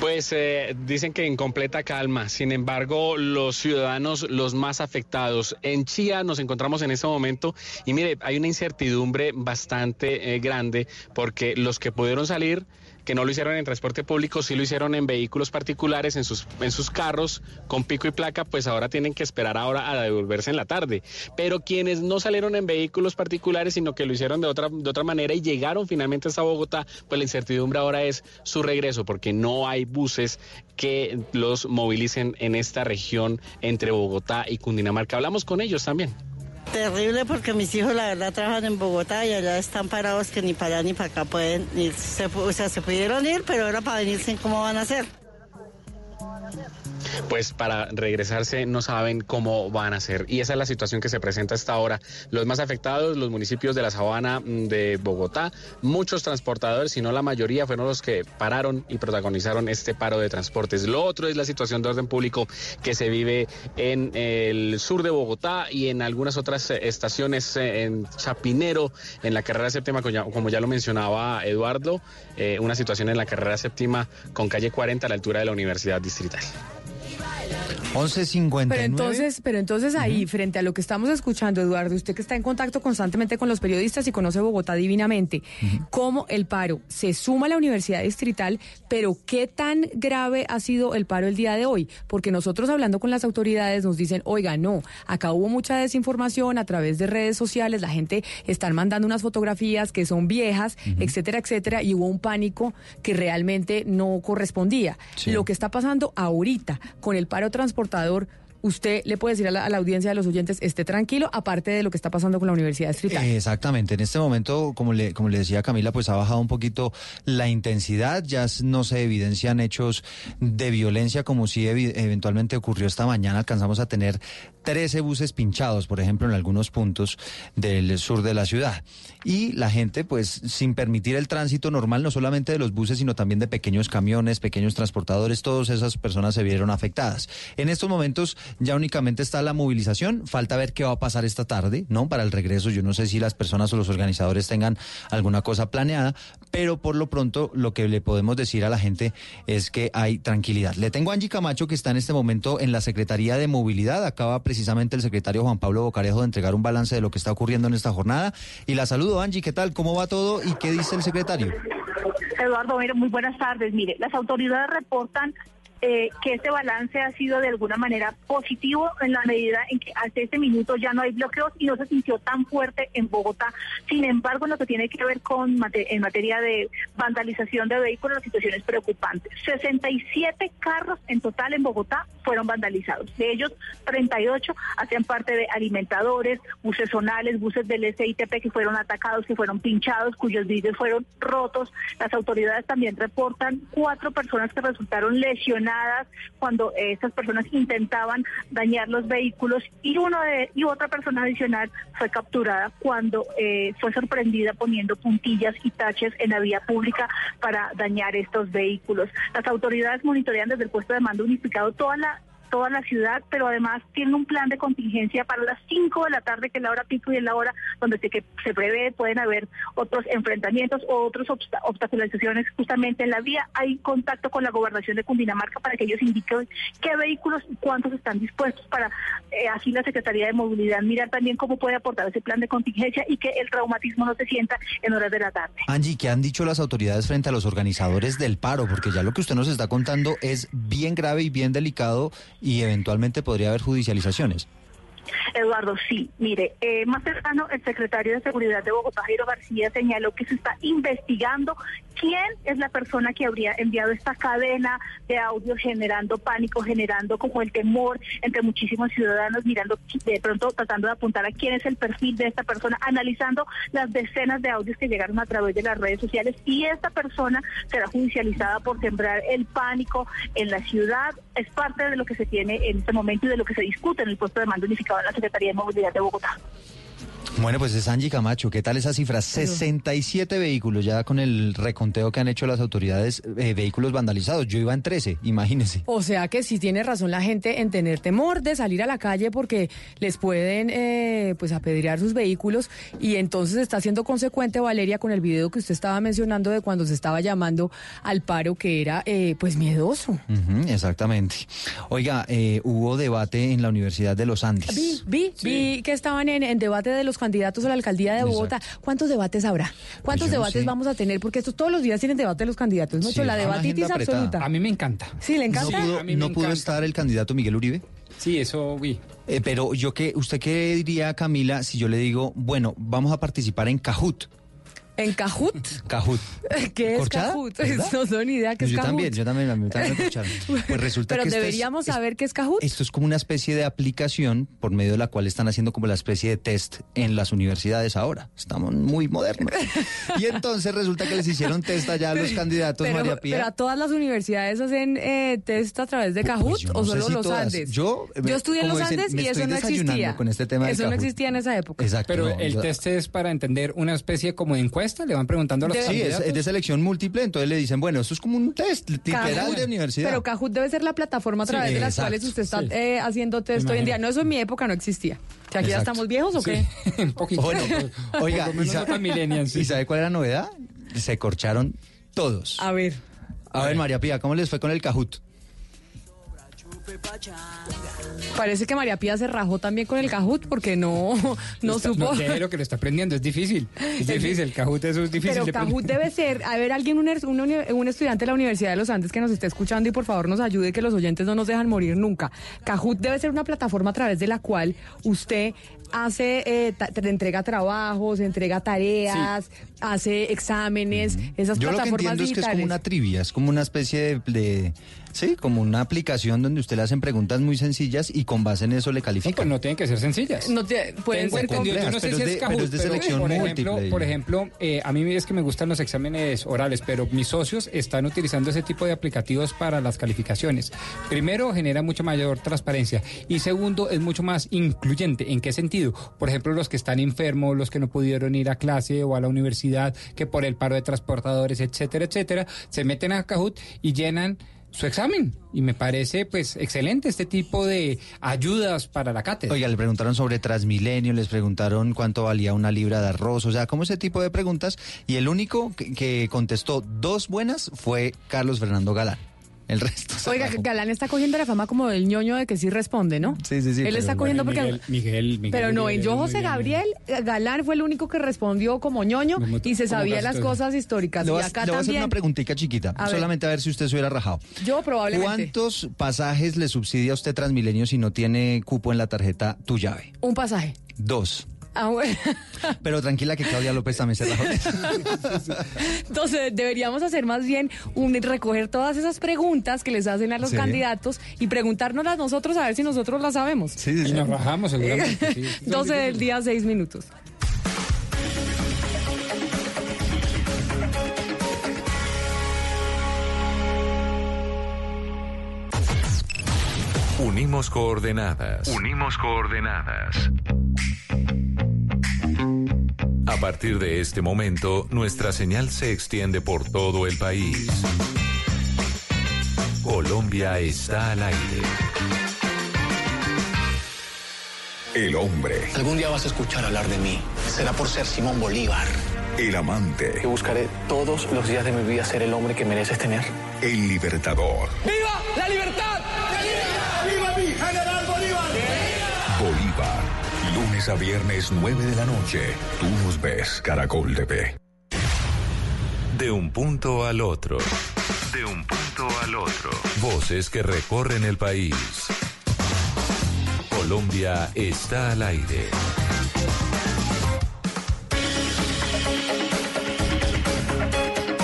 Pues eh, dicen que en completa calma. Sin embargo, los ciudadanos, los más afectados. En Chía nos encontramos en este momento y mire, hay una incertidumbre bastante eh, grande porque los que pudieron salir que no lo hicieron en transporte público, sí lo hicieron en vehículos particulares, en sus, en sus carros con pico y placa, pues ahora tienen que esperar ahora a devolverse en la tarde. Pero quienes no salieron en vehículos particulares, sino que lo hicieron de otra, de otra manera y llegaron finalmente hasta Bogotá, pues la incertidumbre ahora es su regreso, porque no hay buses que los movilicen en esta región entre Bogotá y Cundinamarca. Hablamos con ellos también. Terrible porque mis hijos la verdad trabajan en Bogotá y allá están parados que ni para allá ni para acá pueden ir. Se, o sea, se pudieron ir, pero ahora para venirse, ¿cómo van a hacer? Pues para regresarse no saben cómo van a hacer. Y esa es la situación que se presenta hasta ahora. Los más afectados, los municipios de la sabana mm, de Bogotá, muchos transportadores, si no la mayoría, fueron los que pararon y protagonizaron este paro de transportes. Lo otro es la situación de orden público que se vive en el sur de Bogotá y en algunas otras eh, estaciones eh, en Chapinero, en la carrera séptima, como ya- como ya lo mencionaba Eduardo, eh, una situación en la carrera séptima con calle 40 a la altura de la Universidad Distrital tal? 11.59. Pero entonces, pero entonces ahí, frente a lo que estamos escuchando, Eduardo, usted que está en contacto constantemente con los periodistas y conoce Bogotá divinamente, cómo el paro se suma a la Universidad Distrital, pero qué tan grave ha sido el paro el día de hoy, porque nosotros hablando con las autoridades nos dicen, oiga, no, acá hubo mucha desinformación a través de redes sociales, la gente están mandando unas fotografías que son viejas, etcétera, etcétera, y hubo un pánico que realmente no correspondía. Sí. Lo que está pasando ahorita con el paro transportador, usted le puede decir a la, audiencia, a los oyentes, esté tranquilo, aparte de lo que está pasando con la Universidad Distrital. Exactamente, en este momento, como le, como le decía Camila, pues ha bajado un poquito la intensidad, ya no se evidencian hechos de violencia como si eventualmente ocurrió esta mañana, alcanzamos a tener 13 buses pinchados, por ejemplo, en algunos puntos del sur de la ciudad. Y la gente, pues, sin permitir el tránsito normal, no solamente de los buses, sino también de pequeños camiones, pequeños transportadores, todas esas personas se vieron afectadas. En estos momentos ya únicamente está la movilización, falta ver qué va a pasar esta tarde, ¿no? Para el regreso, yo no sé si las personas o los organizadores tengan alguna cosa planeada, pero por lo pronto lo que le podemos decir a la gente es que hay tranquilidad. Le tengo a Angie Camacho que está en este momento en la Secretaría de Movilidad, acaba precisamente el secretario Juan Pablo Bocarejo de entregar un balance de lo que está ocurriendo en esta jornada y la saludo Angie, ¿qué tal? ¿Cómo va todo y qué dice el secretario? Eduardo, muy buenas tardes. Mire, las autoridades reportan eh, que este balance ha sido de alguna manera positivo en la medida en que hasta este minuto ya no hay bloqueos y no se sintió tan fuerte en Bogotá. Sin embargo, en lo que tiene que ver con en materia de vandalización de vehículos, la situación es preocupante. 67 carros en total en Bogotá fueron vandalizados. De ellos, 38 hacían parte de alimentadores, buses zonales, buses del SITP que fueron atacados, que fueron pinchados, cuyos vidrios fueron rotos. Las autoridades también reportan cuatro personas que resultaron lesionadas cuando eh, estas personas intentaban dañar los vehículos y uno de y otra persona adicional fue capturada cuando eh, fue sorprendida poniendo puntillas y taches en la vía pública para dañar estos vehículos. Las autoridades monitorean desde el puesto de mando unificado toda la toda la ciudad, pero además tienen un plan de contingencia para las 5 de la tarde, que es la hora pico y es la hora donde se, que se prevé pueden haber otros enfrentamientos o otras obstaculizaciones justamente en la vía. Hay contacto con la gobernación de Cundinamarca para que ellos indiquen qué vehículos y cuántos están dispuestos para eh, así la Secretaría de Movilidad mirar también cómo puede aportar ese plan de contingencia y que el traumatismo no se sienta en horas de la tarde. Angie, ¿qué han dicho las autoridades frente a los organizadores del paro? Porque ya lo que usted nos está contando es bien grave y bien delicado y eventualmente podría haber judicializaciones. Eduardo, sí, mire, eh, más cercano, el secretario de Seguridad de Bogotá, Jairo García, señaló que se está investigando quién es la persona que habría enviado esta cadena de audio generando pánico, generando como el temor entre muchísimos ciudadanos, mirando de pronto tratando de apuntar a quién es el perfil de esta persona, analizando las decenas de audios que llegaron a través de las redes sociales y esta persona será judicializada por sembrar el pánico en la ciudad. Es parte de lo que se tiene en este momento y de lo que se discute en el puesto de mando unificado en la Secretaría de Movilidad de Bogotá. Bueno, pues es Angie Camacho. ¿Qué tal esa cifra? 67 vehículos ya con el reconteo que han hecho las autoridades, eh, vehículos vandalizados. Yo iba en 13, imagínese. O sea que sí tiene razón la gente en tener temor de salir a la calle porque les pueden eh, pues apedrear sus vehículos y entonces está siendo consecuente Valeria con el video que usted estaba mencionando de cuando se estaba llamando al paro que era eh, pues miedoso. exactamente. Oiga, hubo debate en la Universidad de los Andes. Vi, vi, vi que estaban en, en debate de los candidatos a la alcaldía de Bogotá. ¿Cuántos debates habrá? ¿Cuántos debates vamos a tener? Porque estos todos los días tienen debate de los candidatos. ¿no? la debatitis absoluta. A mí me encanta. Sí, le encanta. ¿No pudo, estar el candidato Miguel Uribe? Sí, eso vi. Eh, pero yo qué, ¿usted qué diría, Camila, si yo le digo, bueno, vamos a participar en Cajut? ¿En Cajut? Cajut. ¿Qué es Cajut? No tengo ni idea qué es yo Cajut. También, yo también, a mí también me. Pues resulta Pero que deberíamos saber qué es Cajut. Esto es como una especie de aplicación por medio de la cual están haciendo como la especie de test en las universidades ahora. Estamos muy modernos. y entonces resulta que les hicieron test allá a los candidatos, pero, María Pía. Pero a todas las universidades hacen eh, test a través de Cajut Pues no o solo si los todas. Andes. Yo, yo estudié en los dicen, Andes y eso no existía. con este tema de eso no existía en esa época. Exacto. Pero no, el yo- test es para entender una especie como de encuesta, le van preguntando a los Sí, es, de selección múltiple, entonces le dicen, bueno, esto es como un test literal Cajut. de universidad. Pero Cajut debe ser la plataforma a Sí, través de las exacto, cuales usted está sí. eh, haciendo test hoy en día. No, eso en mi época no existía. O sea, aquí ya estamos viejos o qué? Un poquito. Bueno, oiga, lo menos ¿y sa- no tan millennial, sí. ¿y sabe cuál es la novedad? Se corcharon todos. A ver. A ver, María Pía, ¿cómo les fue con el Cajut? Parece que María Pía se rajó también con el Cajut porque no, no Está- supo. No, lo que lo está aprendiendo, es difícil. Es difícil, el Cajut eso es difícil. Pero de Cajut debe ser, a ver, alguien, un, un estudiante de la Universidad de los Andes que nos esté escuchando y por favor nos ayude, que los oyentes no nos dejan morir nunca. Cajut debe ser una plataforma a través de la cual usted hace, eh, te entrega trabajos, entrega tareas, hace exámenes, esas Yo lo que plataformas entiendo es que es digitales. como una trivia, es como una especie de, de- sí, como una aplicación donde usted le hacen preguntas muy sencillas y con base en eso le califica. pues no tienen que ser sencillas. No te- pueden ser yo no complejas, sé pero si es es de- Kahoot, pero es de pero, selección por múltiple. ejemplo, por ejemplo eh, a mí es que me gustan los exámenes orales, pero mis socios están utilizando ese tipo de aplicativos para las calificaciones. Primero, genera mucha mayor transparencia y segundo, es mucho más incluyente. ¿En qué sentido? Por ejemplo, los que están enfermos, los que no pudieron ir a clase o a la universidad, que por el paro de transportadores, etcétera, etcétera, se meten a Kahoot y llenan su examen. Y me parece pues excelente este tipo de ayudas para la cátedra. Oiga, le preguntaron sobre Transmilenio, les preguntaron cuánto valía una libra de arroz, o sea, como ese tipo de preguntas. Y el único que, que contestó dos buenas fue Carlos Fernando Galán. El resto. se Oiga. Galán está cogiendo la fama como el ñoño de que sí responde, ¿no? Sí, sí, sí. Él está bueno, cogiendo porque... Miguel, Miguel, Miguel, Pero no, en Yo José. Gabriel, eh, Galán fue el único que respondió como ñoño Como- y se sabía las cosas históricas. Le Y voy, a, acá le voy a hacer también. una preguntita chiquita, A ver. solamente a ver si usted se hubiera rajado. Yo probablemente. ¿Cuántos pasajes le subsidia a usted Transmilenio si no tiene cupo en la tarjeta Tu Llave? Un pasaje. Dos. Ah, bueno. Pero tranquila que Claudia López también se rajó. Entonces deberíamos hacer más bien un recoger todas esas preguntas que les hacen a los Sí. candidatos y preguntárnoslas nosotros a ver si nosotros las sabemos. Sí, sí, Y nos rajamos seguramente. sí. 12 del día, 6 minutos. Unimos coordenadas. Unimos coordenadas. A partir de este momento, nuestra señal se extiende por todo el país. Colombia está al aire. El hombre, Algún día vas a escuchar hablar de mí. Será por ser Simón Bolívar. el amante, Que buscaré todos los días de mi vida ser el hombre que mereces tener. el libertador. ¡Viva la libertad! ¡Viva Lunes a viernes 9 de la noche. Tú nos ves, Caracol TV. De un punto al otro. De un punto al otro. Voces que recorren el país. Colombia está al aire.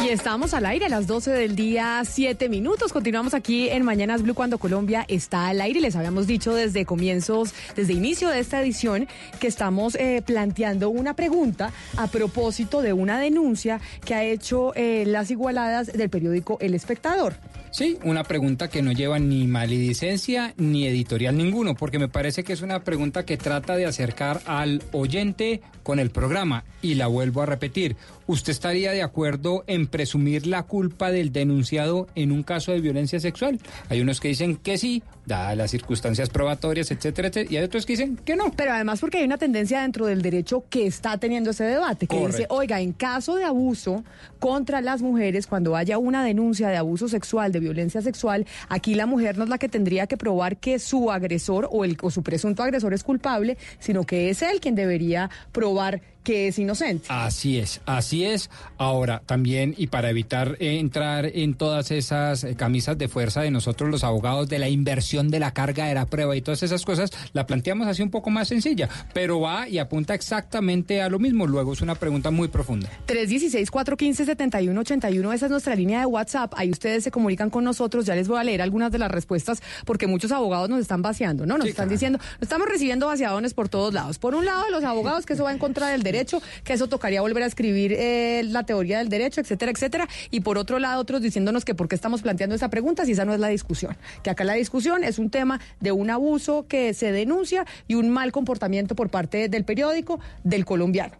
Estamos al aire a las 12 del día, 7 minutos. Continuamos aquí en Mañanas Blue cuando Colombia está al aire. Les habíamos dicho desde comienzos, desde inicio de esta edición, que estamos eh, planteando una pregunta a propósito de una denuncia que ha hecho eh, las igualadas del periódico El Espectador. Sí, una pregunta que no lleva ni maledicencia ni editorial ninguno, porque me parece que es una pregunta que trata de acercar al oyente con el programa. Y la vuelvo a repetir, ¿usted estaría de acuerdo en presumir la culpa del denunciado en un caso de violencia sexual? Hay unos que dicen que sí, dadas las circunstancias probatorias, etcétera, etcétera, y hay otros que dicen que no. Pero además porque hay una tendencia dentro del derecho que está teniendo ese debate, que dice, oiga, en caso de abuso contra las mujeres, cuando haya una denuncia de abuso sexual, de violencia sexual, aquí la mujer no es la que tendría que probar que su agresor o, el, o su presunto agresor es culpable, sino que es él quien debería probar que es inocente. Así es, así es. Ahora, también, y para evitar eh, entrar en todas esas eh, camisas de fuerza de nosotros los abogados, de la inversión de la carga de la prueba y todas esas cosas, la planteamos así un poco más sencilla, pero va y apunta exactamente a lo mismo. Luego es una pregunta muy profunda. 316-415-7181, esa es nuestra línea de WhatsApp. Ahí ustedes se comunican con nosotros. Ya les voy a leer algunas de las respuestas porque muchos abogados nos están vaciando, ¿no? Nos Sí, están claro. diciendo, estamos recibiendo vaciadones por todos lados. Por un lado, los abogados que eso va en contra del derecho, que eso tocaría volver a escribir eh, la teoría del derecho, etcétera, etcétera. Y por otro lado, otros diciéndonos que por qué estamos planteando esa pregunta si esa no es la discusión. Que acá la discusión es un tema de un abuso que se denuncia y un mal comportamiento por parte del periódico del colombiano.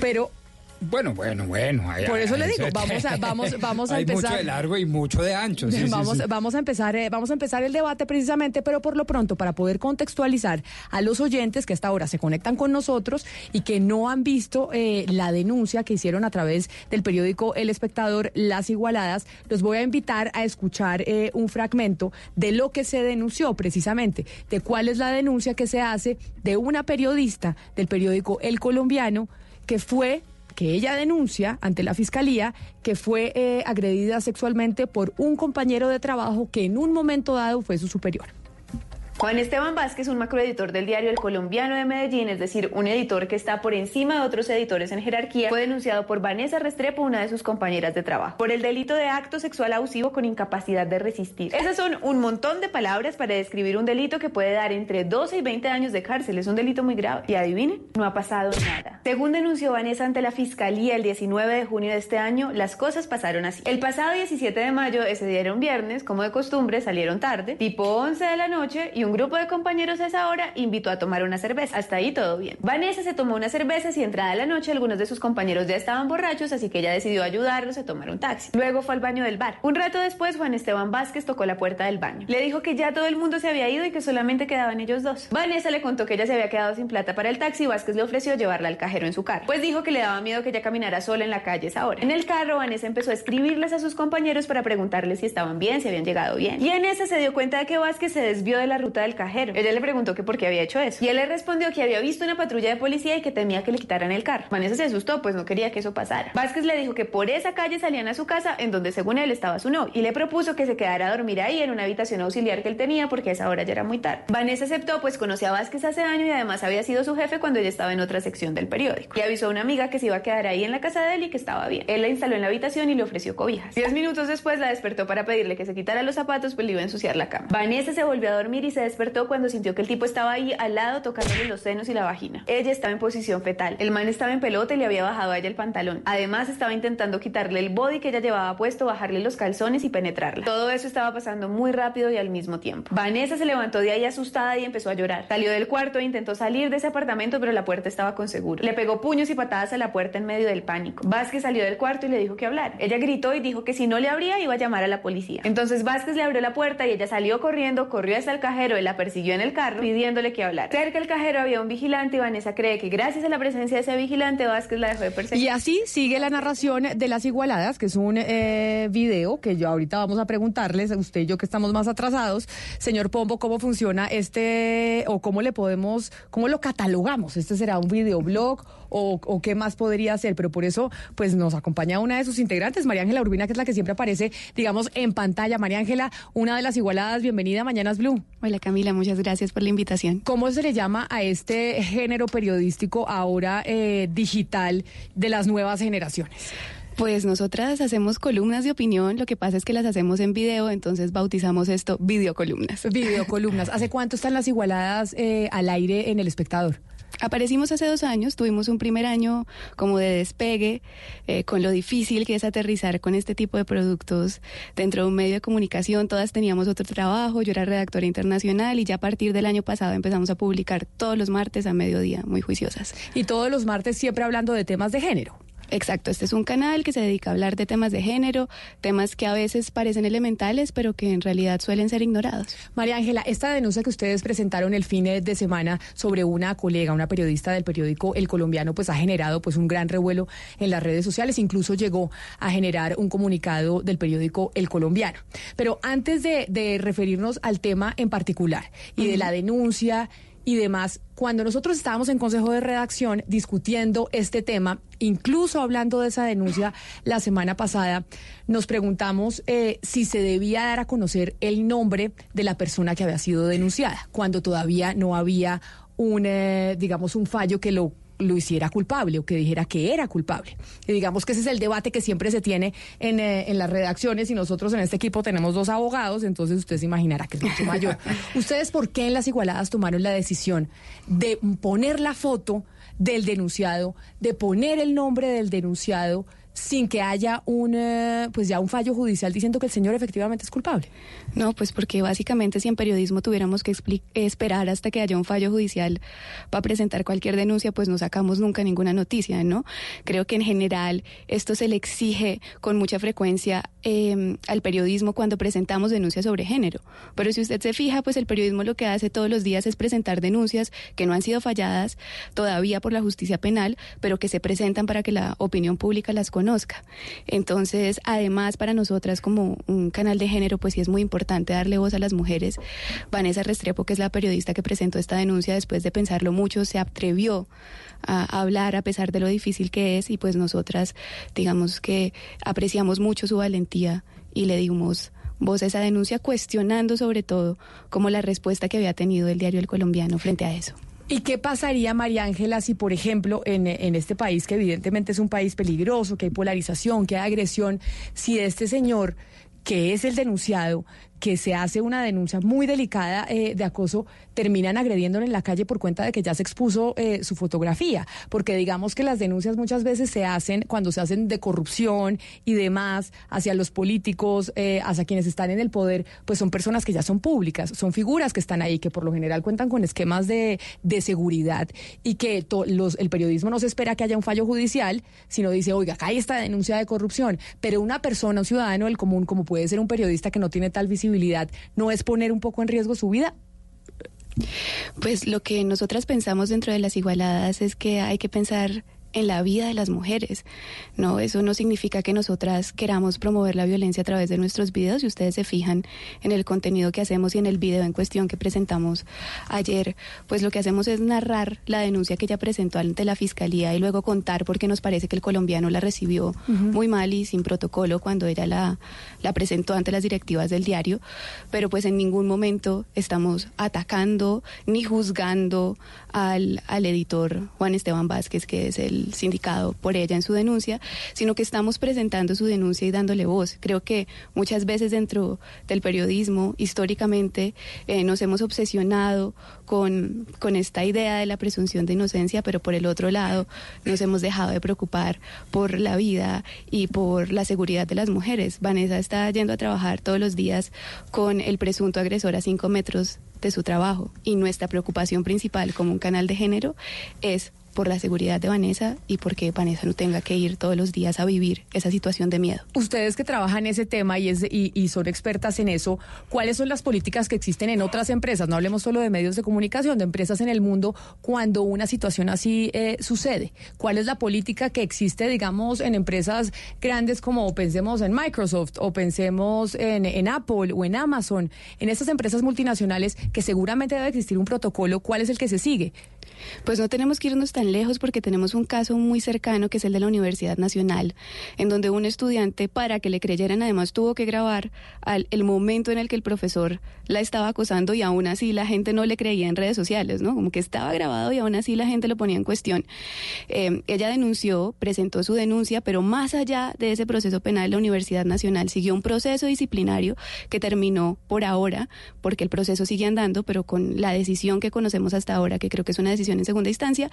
Pero Bueno, bueno, bueno. ay, Por eso le digo, vamos a- vamos- vamos a Hay empezar. mucho de largo y mucho de ancho. sí, sí, vamos, sí. vamos a empezar, eh, vamos a empezar el debate precisamente, pero por lo pronto para poder contextualizar a los oyentes que hasta ahora se conectan con nosotros y que no han visto eh, la denuncia que hicieron a través del periódico El Espectador, Las Igualadas, los voy a invitar a escuchar eh, un fragmento de lo que se denunció precisamente, de cuál es la denuncia que se hace de una periodista del periódico El Colombiano que fue que ella denuncia ante la fiscalía que fue eh, agredida sexualmente por un compañero de trabajo que en un momento dado fue su superior. Juan Esteban Vázquez, un macroeditor del diario El Colombiano de Medellín, es decir, un editor que está por encima de otros editores en jerarquía, fue denunciado por Vanessa Restrepo, una de sus compañeras de trabajo, por el delito de acto sexual abusivo con incapacidad de resistir. Esas son un montón de palabras para describir un delito que puede dar entre 12 y 20 años de cárcel. Es un delito muy grave. Y adivinen, no ha pasado nada. Según denunció Vanessa ante la fiscalía el 19 de junio de este año, las cosas pasaron así. El pasado 17 de mayo, ese día era un viernes, como de costumbre, salieron tarde, tipo 11 de la noche, y un grupo de compañeros a esa hora invitó a tomar una cerveza. Hasta ahí todo bien. Vanessa se tomó una cerveza y entrada la noche algunos de sus compañeros ya estaban borrachos, así que ella decidió ayudarlos a tomar un taxi. Luego fue al baño del bar. Un rato después Juan Esteban Vázquez tocó la puerta del baño. Le dijo que ya todo el mundo se había ido y que solamente quedaban ellos dos. Vanessa le contó que ella se había quedado sin plata para el taxi y Vázquez le ofreció llevarla al cajero en su carro. Pues dijo que le daba miedo que ella caminara sola en la calle esa hora. En el carro Vanessa empezó a escribirles a sus compañeros para preguntarles si estaban bien, si habían llegado bien. Y en ese se dio cuenta de que Vázquez se desvió de la ruta del cajero. Ella le preguntó que por qué había hecho eso. Y él le respondió que había visto una patrulla de policía y que temía que le quitaran el carro. Vanessa se asustó, pues no quería que eso pasara. Vázquez le dijo que por esa calle salían a su casa, en donde según él estaba su novio, y le propuso que se quedara a dormir ahí en una habitación auxiliar que él tenía porque a esa hora ya era muy tarde. Vanessa aceptó, pues conocía a Vázquez hace años y además había sido su jefe cuando ella estaba en otra sección del periódico. Y avisó a una amiga que se iba a quedar ahí en la casa de él y que estaba bien. Él la instaló en la habitación y le ofreció cobijas. Diez minutos después la despertó para pedirle que se quitara los zapatos, pues le iba a ensuciar la cama. Vanessa se volvió a dormir y se despertó cuando sintió que el tipo estaba ahí al lado tocándole los senos y la vagina. Ella estaba en posición fetal. El man estaba en pelota y le había bajado a ella el pantalón. Además estaba intentando quitarle el body que ella llevaba puesto, bajarle los calzones y penetrarla. Todo eso estaba pasando muy rápido y al mismo tiempo. Vanessa se levantó de ahí asustada y empezó a llorar. Salió del cuarto e intentó salir de ese apartamento, pero la puerta estaba con seguro. Le pegó puños y patadas a la puerta en medio del pánico. Vázquez salió del cuarto y le dijo que hablar. Ella gritó y dijo que si no le abría iba a llamar a la policía. Entonces Vázquez le abrió la puerta y ella salió corriendo, corrió hasta el cajero la persiguió en el carro pidiéndole que hablara. Cerca del cajero había un vigilante y Vanessa cree que gracias a la presencia de ese vigilante Vázquez la dejó de perseguir. Y así sigue la narración de las igualadas, que es un eh, video que yo ahorita vamos a preguntarles, usted y yo que estamos más atrasados, señor Pombo, cómo funciona este o cómo le podemos, cómo lo catalogamos. Este será un videoblog o, o qué más podría ser, pero por eso pues nos acompaña una de sus integrantes, María Ángela Urbina, que es la que siempre aparece, digamos, en pantalla. María Ángela, una de las igualadas, bienvenida a Mañanas Blue. Hola Camila, muchas gracias por la invitación. ¿Cómo se le llama a este género periodístico ahora eh, digital de las nuevas generaciones? Pues nosotras hacemos columnas de opinión, lo que pasa es que las hacemos en video, entonces bautizamos esto videocolumnas. Videocolumnas. ¿Hace cuánto están las igualadas eh, al aire en el espectador? Aparecimos hace dos años, tuvimos un primer año como de despegue eh, con lo difícil que es aterrizar con este tipo de productos dentro de un medio de comunicación. Todas teníamos otro trabajo, yo era redactora internacional y ya a partir del año pasado empezamos a publicar todos los martes a mediodía, muy juiciosas. Y todos los martes siempre hablando de temas de género. Exacto, este es un canal que se dedica a hablar de temas de género, temas que a veces parecen elementales, pero que en realidad suelen ser ignorados. María Ángela, esta denuncia que ustedes presentaron el fin de semana sobre una colega, una periodista del periódico El Colombiano, pues ha generado pues un gran revuelo en las redes sociales, incluso llegó a generar un comunicado del periódico El Colombiano. Pero antes de, de referirnos al tema en particular y de la denuncia y demás, cuando nosotros estábamos en Consejo de Redacción discutiendo este tema, incluso hablando de esa denuncia la semana pasada, nos preguntamos eh, si se debía dar a conocer el nombre de la persona que había sido denunciada, cuando todavía no había un, eh, digamos, un fallo que lo lo hiciera culpable o que dijera que era culpable. Y digamos que ese es el debate que siempre se tiene en, eh, en, las redacciones y nosotros en este equipo tenemos dos abogados, entonces usted se imaginará que es mucho mayor. ¿Ustedes por qué en las igualadas tomaron la decisión de poner la foto del denunciado, de poner el nombre del denunciado? Sin que haya un eh, pues ya un fallo judicial diciendo que el señor efectivamente es culpable. No, pues porque básicamente si en periodismo tuviéramos que esperar hasta que haya un fallo judicial para presentar cualquier denuncia, pues no sacamos nunca ninguna noticia, ¿no? Creo que en general esto se le exige con mucha frecuencia eh, al periodismo cuando presentamos denuncias sobre género. Pero si usted se fija, pues el periodismo lo que hace todos los días es presentar denuncias que no han sido falladas todavía por la justicia penal, pero que se presentan para que la opinión pública las conozca Entonces, además, para nosotras como un canal de género, pues sí es muy importante darle voz a las mujeres. Vanessa Restrepo, que es la periodista que presentó esta denuncia, después de pensarlo mucho, se atrevió a hablar a pesar de lo difícil que es y pues nosotras, digamos que apreciamos mucho su valentía y le dimos voz a esa denuncia, cuestionando sobre todo como la respuesta que había tenido el diario El Colombiano frente a eso. ¿Y qué pasaría, María Ángela, si, por ejemplo, en, en, este país, que evidentemente es un país peligroso, que hay polarización, que hay agresión, si este señor, que es el denunciado, que se hace una denuncia muy delicada eh, de acoso, terminan agrediéndole en la calle por cuenta de que ya se expuso eh, su fotografía. Porque digamos que las denuncias muchas veces se hacen cuando se hacen de corrupción y demás hacia los políticos, eh, hacia quienes están en el poder, pues son personas que ya son públicas, son figuras que están ahí, que por lo general cuentan con esquemas de, de seguridad y que los, el periodismo no se espera que haya un fallo judicial, sino dice, oiga, acá hay esta denuncia de corrupción. Pero una persona, un ciudadano del común, como puede ser un periodista que no tiene tal visibilidad, no es poner un poco en riesgo su vida? Pues lo que nosotras pensamos dentro de las igualadas es que hay que pensar en la vida de las mujeres. No, eso no significa que nosotras queramos promover la violencia a través de nuestros videos. Si ustedes se fijan en el contenido que hacemos y en el video en cuestión que presentamos ayer, pues lo que hacemos es narrar la denuncia que ella presentó ante la fiscalía y luego contar porque nos parece que el colombiano la recibió muy mal y sin protocolo cuando ella la, la presentó ante las directivas del diario. Pero pues en ningún momento estamos atacando ni juzgando al, al editor Juan Esteban Vázquez, que es el sindicado por ella en su denuncia, sino que estamos presentando su denuncia y dándole voz. Creo que muchas veces dentro del periodismo, históricamente, eh, nos hemos obsesionado con, con esta idea de la presunción de inocencia, pero por el otro lado nos hemos dejado de preocupar por la vida y por la seguridad de las mujeres. Vanessa está yendo a trabajar todos los días con el presunto agresor a cinco metros de su trabajo y nuestra preocupación principal como un canal de género es por la seguridad de Vanessa y porque Vanessa no tenga que ir todos los días a vivir esa situación de miedo. Ustedes que trabajan ese tema y, es, y, son expertas en eso, ¿cuáles son las políticas que existen en otras empresas? No hablemos solo de medios de comunicación, de empresas en el mundo, cuando una situación así eh, sucede. ¿Cuál es la política que existe, digamos, en empresas grandes como pensemos en Microsoft o pensemos en, en Apple o en Amazon, en estas empresas multinacionales que seguramente debe existir un protocolo? ¿Cuál es el que se sigue? Pues no tenemos que irnos tan lejos porque tenemos un caso muy cercano que es el de la Universidad Nacional, en donde un estudiante, para que le creyeran, además tuvo que grabar al, el momento en el que el profesor la estaba acosando y aún así la gente no le creía en redes sociales, ¿no? Como que estaba grabado y aún así la gente lo ponía en cuestión. Eh, ella denunció, presentó su denuncia, pero más allá de ese proceso penal, la Universidad Nacional siguió un proceso disciplinario que terminó por ahora, porque el proceso sigue andando, pero con la decisión que conocemos hasta ahora, que creo que es una decisión en segunda instancia,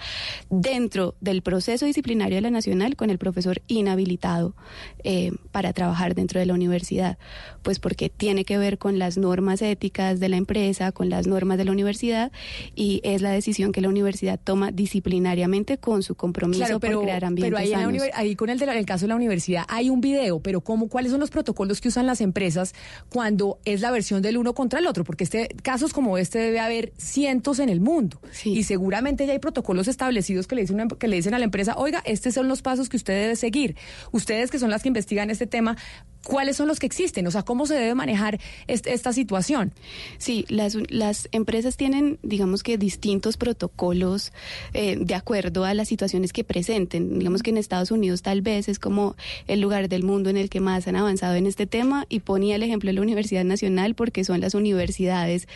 dentro del proceso disciplinario de la Nacional con el profesor inhabilitado eh, para trabajar dentro de la universidad, pues porque tiene que ver con las normas éticas de la empresa, con las normas de la universidad y es la decisión que la universidad toma disciplinariamente con su compromiso por crear ambientes pero ahí, ahí con el, el caso de la universidad hay un video, pero ¿cómo, ¿cuáles son los protocolos que usan las empresas cuando es la versión del uno contra el otro? Porque este casos como este debe haber cientos en el mundo y seguramente ya hay protocolos establecidos que le dicen que le dicen a la empresa, oiga, estos son los pasos que usted debe seguir. Ustedes que son las que investigan este tema, ¿cuáles son los que existen? O sea, ¿cómo se debe manejar esta situación? Sí, las, las empresas tienen, digamos que, distintos protocolos eh, de acuerdo a las situaciones que presenten. Digamos que en Estados Unidos tal vez es como el lugar del mundo en el que más han avanzado en este tema y ponía el ejemplo de la Universidad Nacional porque son las universidades,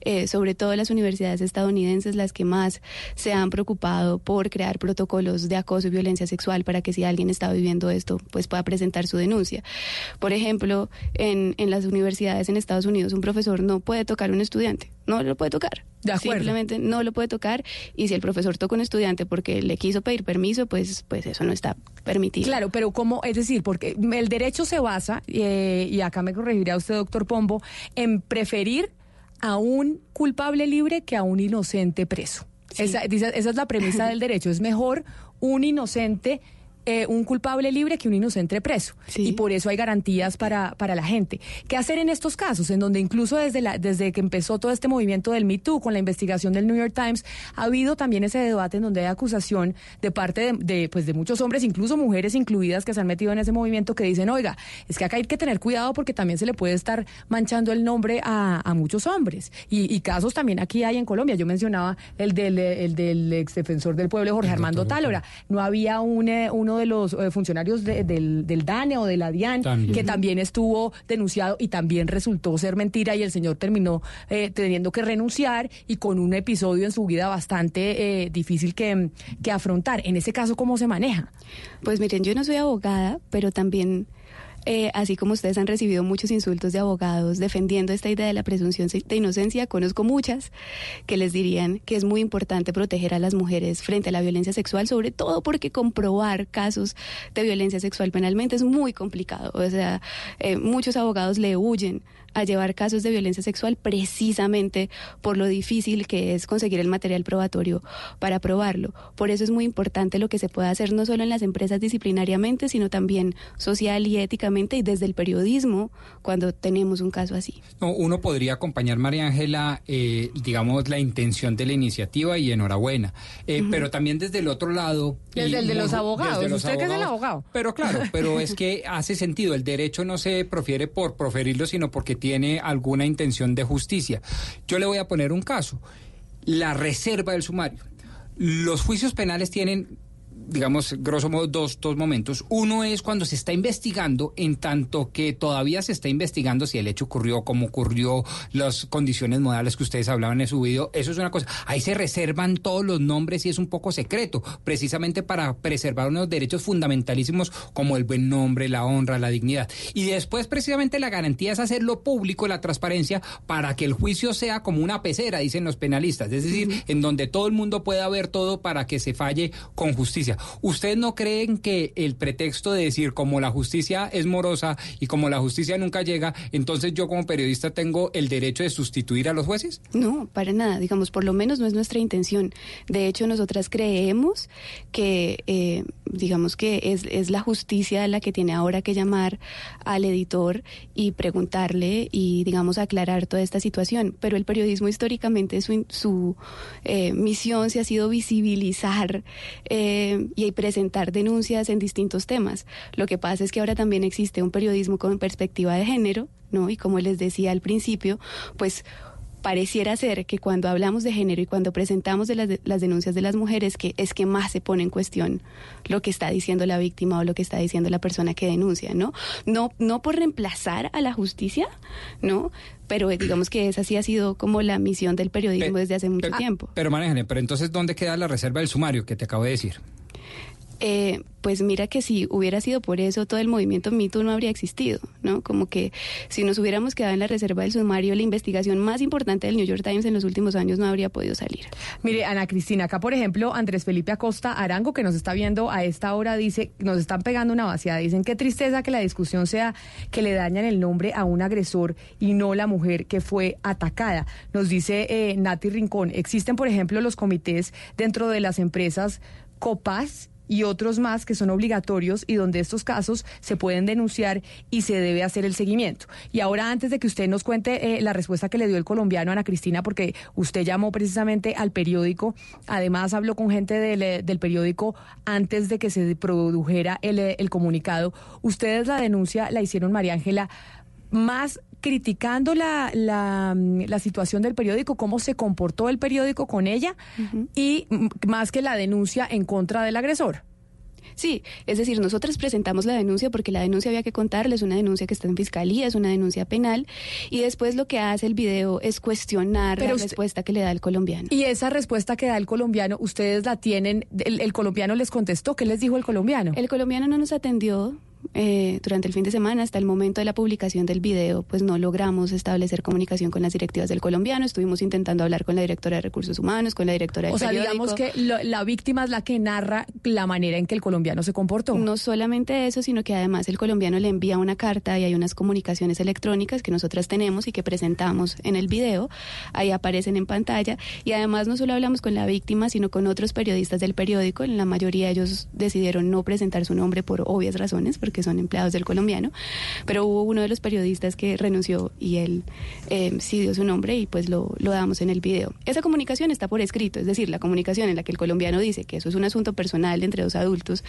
eh, sobre todo las universidades estadounidenses, las que más se han preocupado por crear protocolos de acoso y violencia sexual para que si alguien está viviendo esto, pues pueda presentar su denuncia. Por ejemplo, en, en las universidades en Estados Unidos un profesor no puede tocar a un estudiante, no lo puede tocar. De acuerdo. Simplemente no lo puede tocar y si el profesor toca a un estudiante porque le quiso pedir permiso, pues, pues eso no está permitido. Claro, pero ¿cómo? Es decir, porque el derecho se basa, eh, y acá me corregirá usted, doctor Pombo, en preferir a un culpable libre que a un inocente preso. Esa, esa es la premisa del derecho. Es mejor un inocente eh, un culpable libre que un inocente preso. Y por eso hay garantías para, para la gente. ¿Qué hacer en estos casos? En donde incluso desde, la, desde que empezó todo este movimiento del Me Too, con la investigación del New York Times, ha habido también ese debate en donde hay acusación de parte de, pues de muchos hombres, incluso mujeres incluidas, que se han metido en ese movimiento, que dicen, oiga, es que acá hay que tener cuidado porque también se le puede estar manchando el nombre a, a muchos hombres. Y, casos también aquí hay en Colombia. Yo mencionaba el del, el del ex defensor del pueblo, Jorge Armando Tálora. No había un, eh, uno de los eh, funcionarios del, del, DANE o de la DIAN, que también estuvo denunciado y también resultó ser mentira y el señor terminó eh, teniendo que renunciar y con un episodio en su vida bastante eh, difícil que, que afrontar. En ese caso, ¿cómo se maneja? Pues miren, yo no soy abogada, pero también eh, así como ustedes han recibido muchos insultos de abogados defendiendo esta idea de la presunción de inocencia, conozco muchas que les dirían que es muy importante proteger a las mujeres frente a la violencia sexual, sobre todo porque comprobar casos de violencia sexual penalmente es muy complicado. O sea, eh, muchos abogados le huyen a llevar casos de violencia sexual precisamente por lo difícil que es conseguir el material probatorio para probarlo. Por eso es muy importante lo que se puede hacer no solo en las empresas disciplinariamente, sino también social y éticamente y desde el periodismo cuando tenemos un caso así. No, uno podría acompañar, María Ángela, eh, digamos, la intención de la iniciativa y enhorabuena, eh, pero también desde el otro lado... Desde el de los abogados, usted que es el abogado. Pero claro, pero es que hace sentido, el derecho no se profiere por proferirlo, sino porque tiene alguna intención de justicia. Yo le voy a poner un caso, la reserva del sumario. Los juicios penales tienen digamos, grosso modo, dos, dos momentos. Uno es cuando se está investigando, en tanto que todavía se está investigando si el hecho ocurrió, cómo ocurrió, las condiciones modales que ustedes hablaban en su video. Eso es una cosa. Ahí se reservan todos los nombres y es un poco secreto, precisamente para preservar unos derechos fundamentalísimos como el buen nombre, la honra, la dignidad. Y después, precisamente, la garantía es hacerlo público, la transparencia, para que el juicio sea como una pecera, dicen los penalistas. Es decir, en donde todo el mundo pueda ver todo para que se falle con justicia. ¿Ustedes no creen que el pretexto de decir como la justicia es morosa y como la justicia nunca llega, entonces yo como periodista tengo el derecho de sustituir a los jueces? No, para nada. Digamos, por lo menos no es nuestra intención. De hecho, nosotras creemos que, eh, digamos que es, es la justicia la que tiene ahora que llamar al editor y preguntarle y, digamos, aclarar toda esta situación. Pero el periodismo históricamente, su, su eh, misión se ha sido visibilizar eh, y presentar denuncias en distintos temas. Lo que pasa es que ahora también existe un periodismo con perspectiva de género, ¿no? Y como les decía al principio, pues pareciera ser que cuando hablamos de género y cuando presentamos de las, las, denuncias de las mujeres, que es que más se pone en cuestión lo que está diciendo la víctima o lo que está diciendo la persona que denuncia, ¿no? No, no por reemplazar a la justicia, ¿no? Pero digamos que esa sí ha sido como la misión del periodismo desde hace mucho tiempo. Pero manejen, pero entonces, ¿dónde queda la reserva del sumario que te acabo de decir? Eh, pues mira que si hubiera sido por eso, todo el movimiento MeToo no habría existido, ¿no? Como que si nos hubiéramos quedado en la reserva del sumario, la investigación más importante del New York Times en los últimos años no habría podido salir. Mire, Ana Cristina, acá por ejemplo, Andrés Felipe Acosta Arango, que nos está viendo a esta hora, dice, nos están pegando una vaciada, dicen, qué tristeza que la discusión sea que le dañan el nombre a un agresor y no la mujer que fue atacada. Nos dice eh, Nati Rincón, existen por ejemplo los comités dentro de las empresas COPAS, y otros más que son obligatorios y donde estos casos se pueden denunciar y se debe hacer el seguimiento. Y ahora, antes de que usted nos cuente eh, la respuesta que le dio el colombiano Ana Cristina, porque usted llamó precisamente al periódico, además habló con gente del, eh, del periódico antes de que se produjera el, eh, el comunicado. Ustedes la denuncia la hicieron, María Ángela, más criticando la, la, la, situación del periódico, cómo se comportó el periódico con ella y más que la denuncia en contra del agresor. Sí, es decir, nosotros presentamos la denuncia porque la denuncia había que contarles, es una denuncia que está en fiscalía, es una denuncia penal, y después lo que hace el video es cuestionar la respuesta que le da el colombiano. Y esa respuesta que da el colombiano, ustedes la tienen, el, el colombiano les contestó, ¿qué les dijo el colombiano? El colombiano no nos atendió, eh, durante el fin de semana, hasta el momento de la publicación del video, pues no logramos establecer comunicación con las directivas del colombiano. Estuvimos intentando hablar con la directora de Recursos Humanos, con la directora del O sea, digamos que la víctima es la que narra la manera en que el colombiano se comportó. No solamente eso, sino que además el colombiano le envía una carta y hay unas comunicaciones electrónicas que nosotras tenemos y que presentamos en el video. Ahí aparecen en pantalla. Y además no solo hablamos con la víctima, sino con otros periodistas del periódico. En la mayoría ellos decidieron no presentar su nombre por obvias razones, porque que son empleados del colombiano, pero hubo uno de los periodistas que renunció y él eh, sí dio su nombre y pues lo, lo damos en el video. Esa comunicación está por escrito, es decir, la comunicación en la que el colombiano dice que eso es un asunto personal entre dos adultos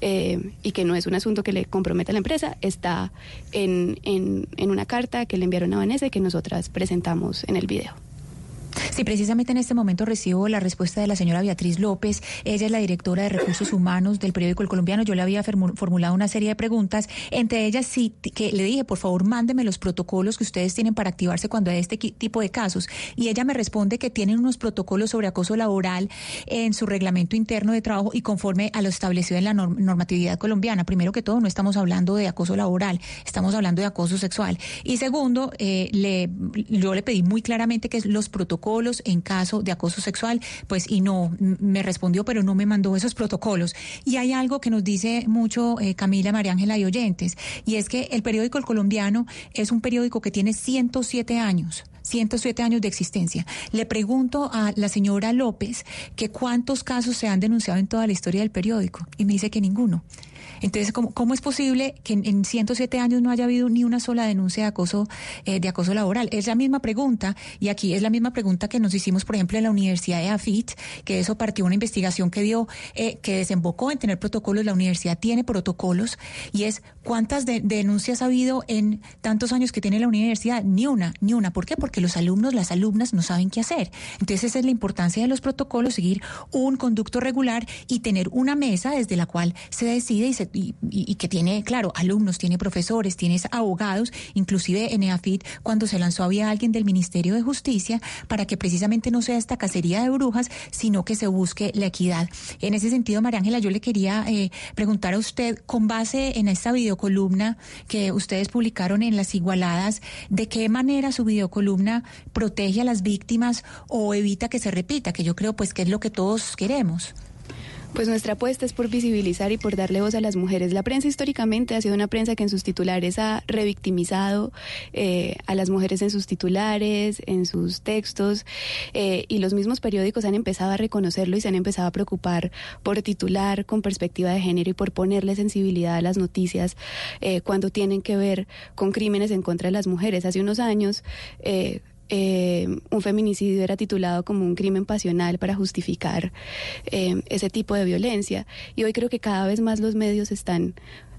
eh, y que no es un asunto que le comprometa a la empresa, está en, en, una carta que le enviaron a Vanessa que nosotras presentamos en el video. Sí, precisamente en este momento recibo la respuesta de la señora Beatriz López. Ella es la directora de Recursos Humanos del periódico El Colombiano. Yo le había formulado una serie de preguntas, entre ellas sí, que le dije, por favor, mándeme los protocolos que ustedes tienen para activarse cuando hay este tipo de casos. Y ella me responde que tienen unos protocolos sobre acoso laboral en su reglamento interno de trabajo y conforme a lo establecido en la normatividad colombiana. Primero que todo, no estamos hablando de acoso laboral, estamos hablando de acoso sexual. Y segundo, eh, le, yo le pedí muy claramente que los protocolos en caso de acoso sexual, pues y no, me respondió, pero no me mandó esos protocolos. Y hay algo que nos dice mucho eh, Camila, María Ángela y oyentes, y es que el periódico El Colombiano es un periódico que tiene 107 años. 107 años de existencia. Le pregunto a la señora López que cuántos casos se han denunciado en toda la historia del periódico y me dice que ninguno. Entonces, ¿cómo, cómo es posible que en, 107 años no haya habido ni una sola denuncia de acoso, eh, de acoso laboral? Es la misma pregunta, y aquí es la misma pregunta que nos hicimos, por ejemplo, en la Universidad de AFIT, que eso partió una investigación que dio, eh, que desembocó en tener protocolos. La universidad tiene protocolos, y es cuántas denuncias ha habido en tantos años que tiene la universidad. Ni una, ni una. ¿Por qué? Porque los alumnos, las alumnas no saben qué hacer. Entonces, esa es la importancia de los protocolos, seguir un conducto regular y tener una mesa desde la cual se decide y se y, que tiene, claro, alumnos, tiene profesores, tiene abogados, inclusive en EAFIT cuando se lanzó había alguien del Ministerio de Justicia para que precisamente no sea esta cacería de brujas, sino que se busque la equidad. En ese sentido, María Ángela, yo le quería eh, preguntar a usted, con base en esta videocolumna que ustedes publicaron en Las Igualadas, ¿de qué manera su videocolumna protege a las víctimas o evita que se repita? Que yo creo pues que es lo que todos queremos. Pues nuestra apuesta es por visibilizar y por darle voz a las mujeres. La prensa históricamente ha sido una prensa que en sus titulares ha revictimizado eh, a las mujeres en sus titulares, en sus textos, eh, y los mismos periódicos han empezado a reconocerlo y se han empezado a preocupar por titular con perspectiva de género y por ponerle sensibilidad a las noticias eh, cuando tienen que ver con crímenes en contra de las mujeres. Hace unos años eh, un feminicidio era titulado como un crimen pasional para justificar eh, ese tipo de violencia. Y hoy creo que cada vez más los medios están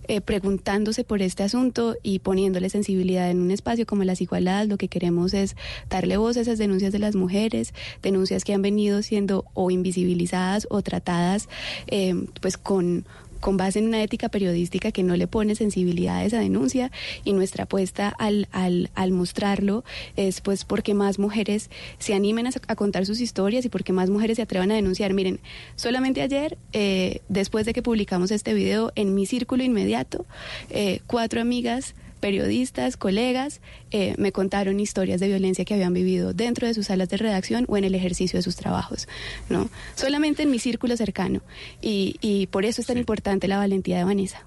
eh, preguntándose por este asunto y poniéndole sensibilidad en un espacio como las igualadas. Lo que queremos es darle voz a esas denuncias de las mujeres, denuncias que han venido siendo o invisibilizadas o tratadas pues con con base en una ética periodística que no le pone sensibilidad a esa denuncia y nuestra apuesta al, al, al mostrarlo es pues porque más mujeres se animen a, contar sus historias y porque más mujeres se atrevan a denunciar. Miren, solamente ayer, eh, después de que publicamos este video, en mi círculo inmediato, eh, cuatro amigas periodistas, colegas, eh, me contaron historias de violencia que habían vivido dentro de sus salas de redacción o en el ejercicio de sus trabajos, ¿no? Solamente en mi círculo cercano. Y, y por eso es tan importante la valentía de Vanessa.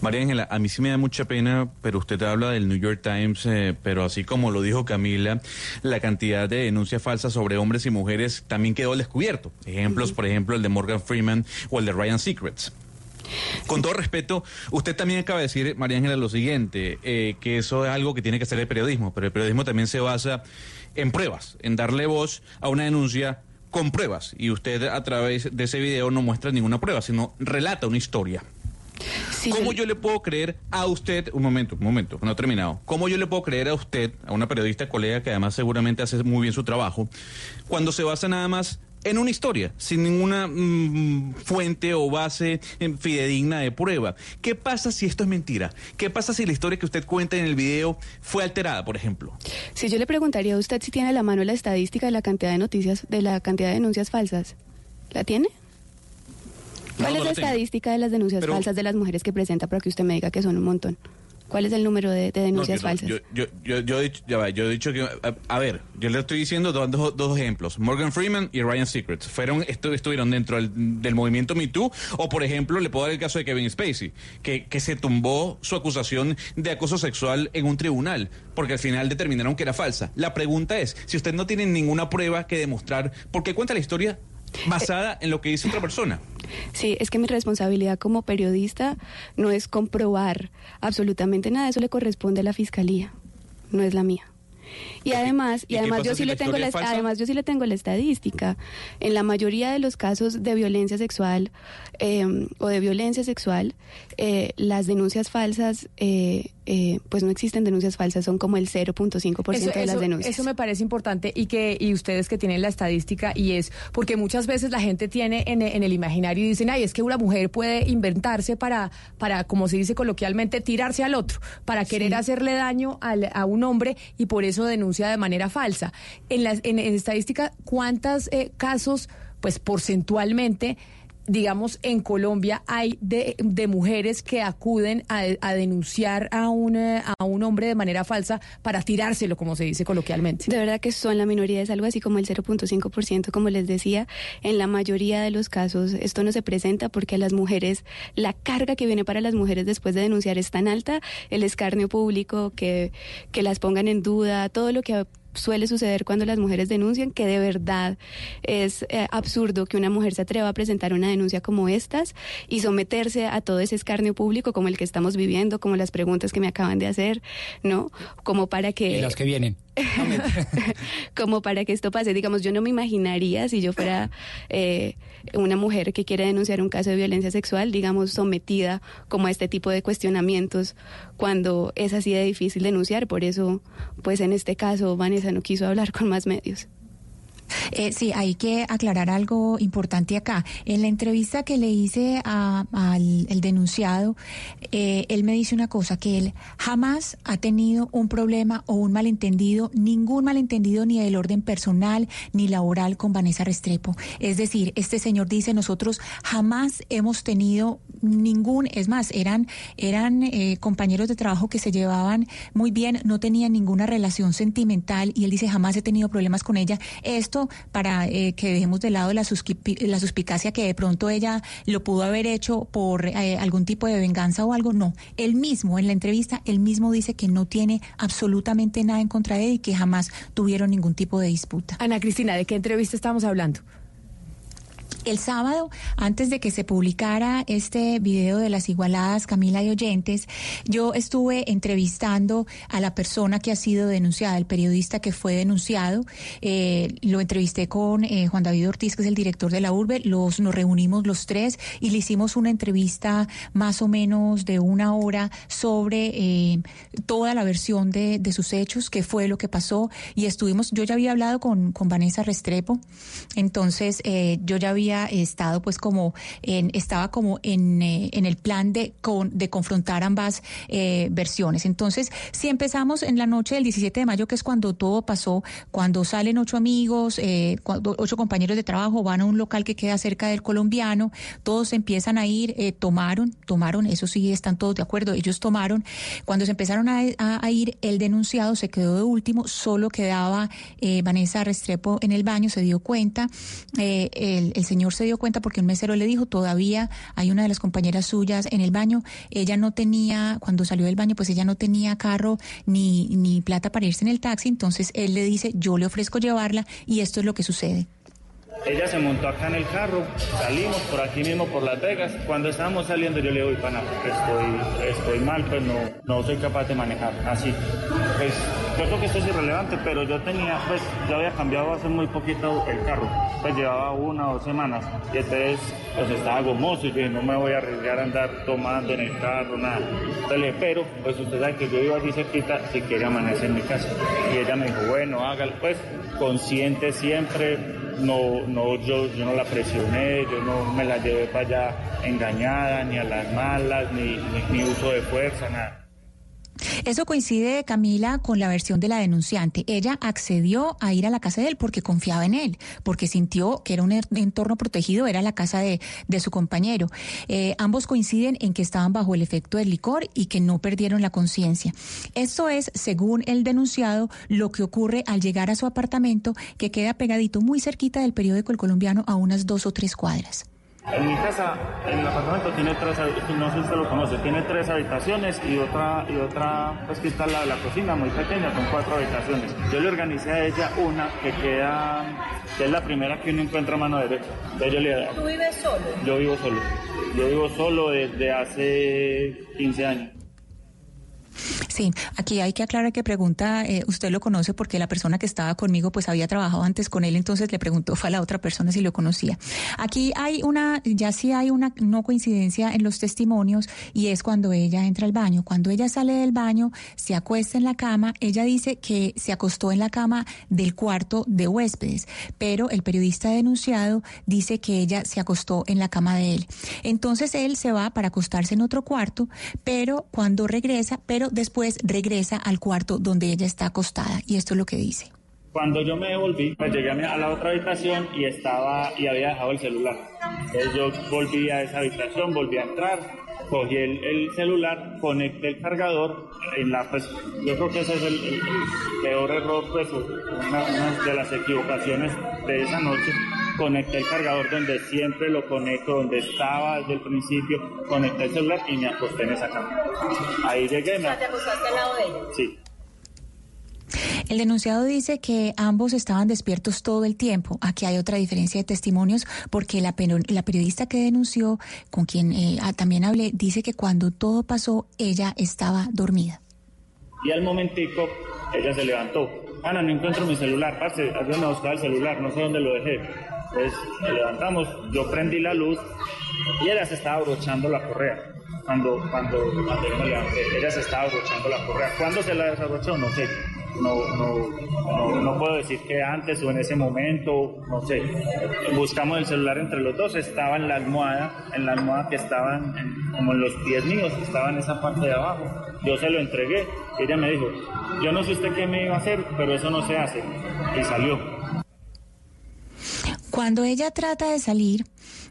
María Ángela, a mí sí me da mucha pena, pero usted habla del New York Times, eh, pero así como lo dijo Camila, la cantidad de denuncias falsas sobre hombres y mujeres también quedó al descubierto. Ejemplos, por ejemplo, el de Morgan Freeman o el de Ryan Secrets. Con todo respeto, usted también acaba de decir, María Ángela, lo siguiente, eh, que eso es algo que tiene que hacer el periodismo, pero el periodismo también se basa en pruebas, en darle voz a una denuncia con pruebas. Y usted a través de ese video no muestra ninguna prueba, sino relata una historia. ¿Cómo yo le puedo creer a usted, un momento, un momento, no he terminado, cómo yo le puedo creer a usted, a una periodista colega que además seguramente hace muy bien su trabajo, cuando se basa nada más en una historia, sin ninguna mm, fuente o base fidedigna de prueba. ¿Qué pasa si esto es mentira? ¿Qué pasa si la historia que usted cuenta en el video fue alterada, por ejemplo? Si yo le preguntaría a usted si tiene a la mano la estadística de la cantidad de noticias, de la cantidad de denuncias falsas. ¿La tiene? ¿Cuál es la, estadística de las denuncias falsas de las mujeres que presenta para que usted me diga que son un montón? ¿Cuál es el número de, denuncias falsas? Yo, yo, yo, he dicho, ya yo he dicho que, a, ver, yo le estoy diciendo dos, dos, ejemplos, Morgan Freeman y Ryan Secrets, fueron, estuvieron dentro del, del, movimiento Me Too, o por ejemplo, le puedo dar el caso de Kevin Spacey, que, que se tumbó su acusación de acoso sexual en un tribunal, porque al final determinaron que era falsa. La pregunta es, si usted no tiene ninguna prueba que demostrar, ¿por qué cuenta la historia basada en lo que dice otra persona. Sí, es que mi responsabilidad como periodista no es comprobar absolutamente nada, eso le corresponde a la fiscalía, no es la mía. Y además, y, además yo sí le tengo la, además yo sí le tengo la estadística. En la mayoría de los casos de violencia sexual em, o de violencia sexual, eh, las denuncias falsas eh, eh, pues no existen denuncias falsas, son como el 0.5% de las denuncias. Eso me parece importante y que y ustedes que tienen la estadística y es porque muchas veces la gente tiene en, el imaginario y dicen, ay, es que una mujer puede inventarse para, para como se dice coloquialmente, tirarse al otro, para querer hacerle daño a un hombre y por eso denuncia de manera falsa. En, la, en, estadística, ¿cuántos eh, casos, pues porcentualmente, digamos, en Colombia hay de, mujeres que acuden a, denunciar a un, a un hombre de manera falsa para tirárselo, como se dice coloquialmente. De verdad que son la minoría, es algo así como el 0.5%, como les decía. En la mayoría de los casos esto no se presenta porque a las mujeres, la carga que viene para las mujeres después de denunciar es tan alta, el escarnio público, que, que las pongan en duda, todo lo que suele suceder cuando las mujeres denuncian, que de verdad es eh, absurdo que una mujer se atreva a presentar una denuncia como estas y someterse a todo ese escarnio público como el que estamos viviendo, como las preguntas que me acaban de hacer, ¿no? Como para que... Y las que vienen. como para que esto pase. Digamos, yo no me imaginaría si yo fuera eh, una mujer que quiere denunciar un caso de violencia sexual, digamos, sometida como a este tipo de cuestionamientos cuando es así de difícil denunciar. Por eso, pues en este caso, Vanessa no quiso hablar con más medios. Eh, sí, hay que aclarar algo importante acá. En la entrevista que le hice al denunciado, eh, él me dice una cosa, que él jamás ha tenido un problema o un malentendido, ningún malentendido ni del orden personal ni laboral con Vanessa Restrepo. Es decir, este señor dice, nosotros jamás hemos tenido ningún, es más, eran, eran eh, compañeros de trabajo que se llevaban muy bien, no tenían ninguna relación sentimental y él dice, jamás he tenido problemas con ella. Esto para eh, que dejemos de lado la, la suspicacia que de pronto ella lo pudo haber hecho por eh, algún tipo de venganza o algo. No, él mismo en la entrevista, él mismo dice que no tiene absolutamente nada en contra de él y que jamás tuvieron ningún tipo de disputa. Ana Cristina, ¿de qué entrevista estamos hablando? El sábado, antes de que se publicara este video de las igualadas Camila y oyentes, yo estuve entrevistando a la persona que ha sido denunciada, el periodista que fue denunciado. Eh, lo entrevisté con eh, Juan David Ortiz, que es el director de la urbe. Los, nos reunimos los tres y le hicimos una entrevista más o menos de una hora sobre eh, toda la versión de, de, sus hechos, qué fue lo que pasó. Y estuvimos, yo ya había hablado con, con Vanessa Restrepo, entonces yo ya había estado pues como en, estaba como en, eh, en el plan de, con, de confrontar ambas eh, versiones. Entonces, si empezamos en la noche del 17 de mayo, que es cuando todo pasó, cuando salen ocho amigos, eh, ocho compañeros de trabajo, van a un local que queda cerca del colombiano, todos empiezan a ir, tomaron, tomaron, eso sí, están todos de acuerdo, ellos tomaron. Cuando se empezaron a, ir, el denunciado se quedó de último, solo quedaba Vanessa Restrepo en el baño, se dio cuenta, el, el señor se dio cuenta porque un mesero le dijo, todavía hay una de las compañeras suyas en el baño, ella no tenía, cuando salió del baño, pues ella no tenía carro ni, ni plata para irse en el taxi, entonces él le dice, yo le ofrezco llevarla y esto es lo que sucede. Ella se montó acá en el carro, salimos por aquí mismo por Las Vegas. Cuando estábamos saliendo yo le digo, pana, estoy, estoy mal, pues no, no soy capaz de manejar así. Pues yo creo que esto es irrelevante, pero yo tenía, pues yo había cambiado hace muy poquito el carro. Pues llevaba una o dos semanas y entonces pues estaba gomoso y dije, no me voy a arriesgar a andar tomando en el carro, nada. Entonces pero pues usted sabe que yo iba aquí cerquita si quiere amanecer en mi casa. Y ella me dijo, bueno, hágalo, pues consciente siempre no, no, yo, yo no la presioné, yo no me la llevé para allá engañada, ni a las malas, ni, ni, uso de fuerza, nada. Eso coincide, Camila, con la versión de la denunciante. Ella accedió a ir a la casa de él porque confiaba en él, porque sintió que era un entorno protegido, era la casa de, de su compañero. Eh, ambos coinciden en que estaban bajo el efecto del licor y que no perdieron la conciencia. Esto es, según el denunciado, lo que ocurre al llegar a su apartamento, que queda pegadito muy cerquita del periódico El Colombiano a unas dos o tres cuadras. En mi casa, en el apartamento tiene tres, no sé si usted lo conoce, tiene tres habitaciones y otra, y otra, pues que está la, la cocina muy pequeña, con cuatro habitaciones. Yo le organicé a ella una que queda, que es la primera que uno encuentra a mano derecha. yo le, ¿Tú vives solo? Yo vivo solo. Yo vivo solo desde hace 15 años. Sí, aquí hay que aclarar que pregunta, eh, usted lo conoce porque la persona que estaba conmigo pues había trabajado antes con él, entonces le preguntó fue a la otra persona si lo conocía. Aquí hay una, ya sí hay una no coincidencia en los testimonios y es cuando ella entra al baño. Cuando ella sale del baño, se acuesta en la cama, ella dice que se acostó en la cama del cuarto de huéspedes, pero el periodista denunciado dice que ella se acostó en la cama de él. Entonces él se va para acostarse en otro cuarto, pero cuando regresa, pero después regresa al cuarto donde ella está acostada. Y esto es lo que dice. Cuando yo me devolví, pues llegué a la otra habitación y estaba y había dejado el celular. Entonces yo volví a esa habitación, volví a entrar, cogí el, celular, conecté el cargador, en la, pues, yo creo que ese es el, peor error, pues una, de las equivocaciones de esa noche, conecté el cargador donde siempre lo conecto, donde estaba desde el principio, conecté el celular y me acosté en esa cama. Ahí llegué. Me... ¿Te acostaste al lado de ella? Sí. El denunciado dice que ambos estaban despiertos todo el tiempo. Aquí hay otra diferencia de testimonios porque la, periodista que denunció, con quien eh, ah, también hablé, dice que cuando todo pasó ella estaba dormida. Y al momentico ella se levantó. Ana, no encuentro mi celular, parce, alguien me buscaba el celular, no sé dónde lo dejé. Entonces levantamos, yo prendí la luz y ella se estaba abrochando la correa. Cuando, cuando, cuando levanté, ella se estaba abrochando la correa. ¿Cuándo se la desabrochó? No sé no, no, no, puedo decir que antes o en ese momento, no sé. Buscamos el celular entre los dos, estaba en la almohada, en la almohada que estaban como en los pies míos, que estaba en esa parte de abajo. Yo se lo entregué, ella me dijo, yo no sé usted qué me iba a hacer, pero eso no se hace. Y salió. Cuando ella trata de salir,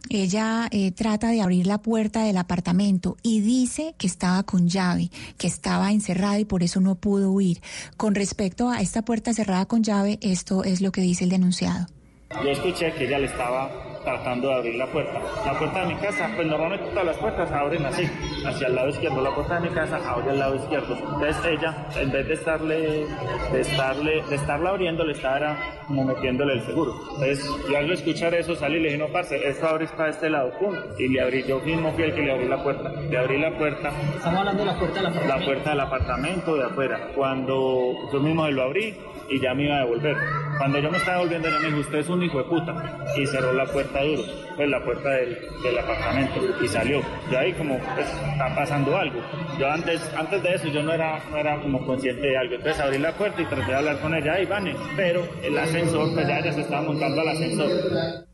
ella eh, trata de abrir la puerta del apartamento y dice que estaba con llave, que estaba encerrada y por eso no pudo huir. Con respecto a esta puerta cerrada con llave, esto es lo que dice el denunciado. Yo escuché que ella le estaba tratando de abrir la puerta. La puerta de mi casa, pues normalmente todas las puertas abren así, hacia el lado izquierdo. La puerta de mi casa abre al lado izquierdo. Entonces ella, en vez de estarle, de estarle, de estarla abriendo, le estaba como metiéndole el seguro. Entonces, yo al escuchar eso salí y le dije, no, parce, esto abre para este lado, pum. Y le abrí, yo mismo fui el que le abrí la puerta. Le abrí la puerta. Estamos hablando de la puerta del apartamento. La puerta del apartamento de afuera. Cuando yo mismo lo abrí, y ya me iba a devolver. Cuando yo me estaba devolviendo, ella me dijo, usted es un hijo de puta. Y cerró la puerta duro, pues la puerta del, del apartamento, y salió. Yo ahí como, pues, está pasando algo. Yo antes, antes de eso, yo no era, no era como consciente de algo. Entonces abrí la puerta y traté de hablar con ella, y vane. Pero el ascensor, pues ya ella se estaba montando al ascensor.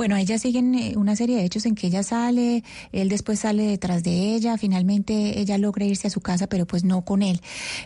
Bueno, ella siguen eh, una serie de hechos en que ella sale, él después sale detrás de ella, finalmente ella logra irse a su casa, pero pues no con él.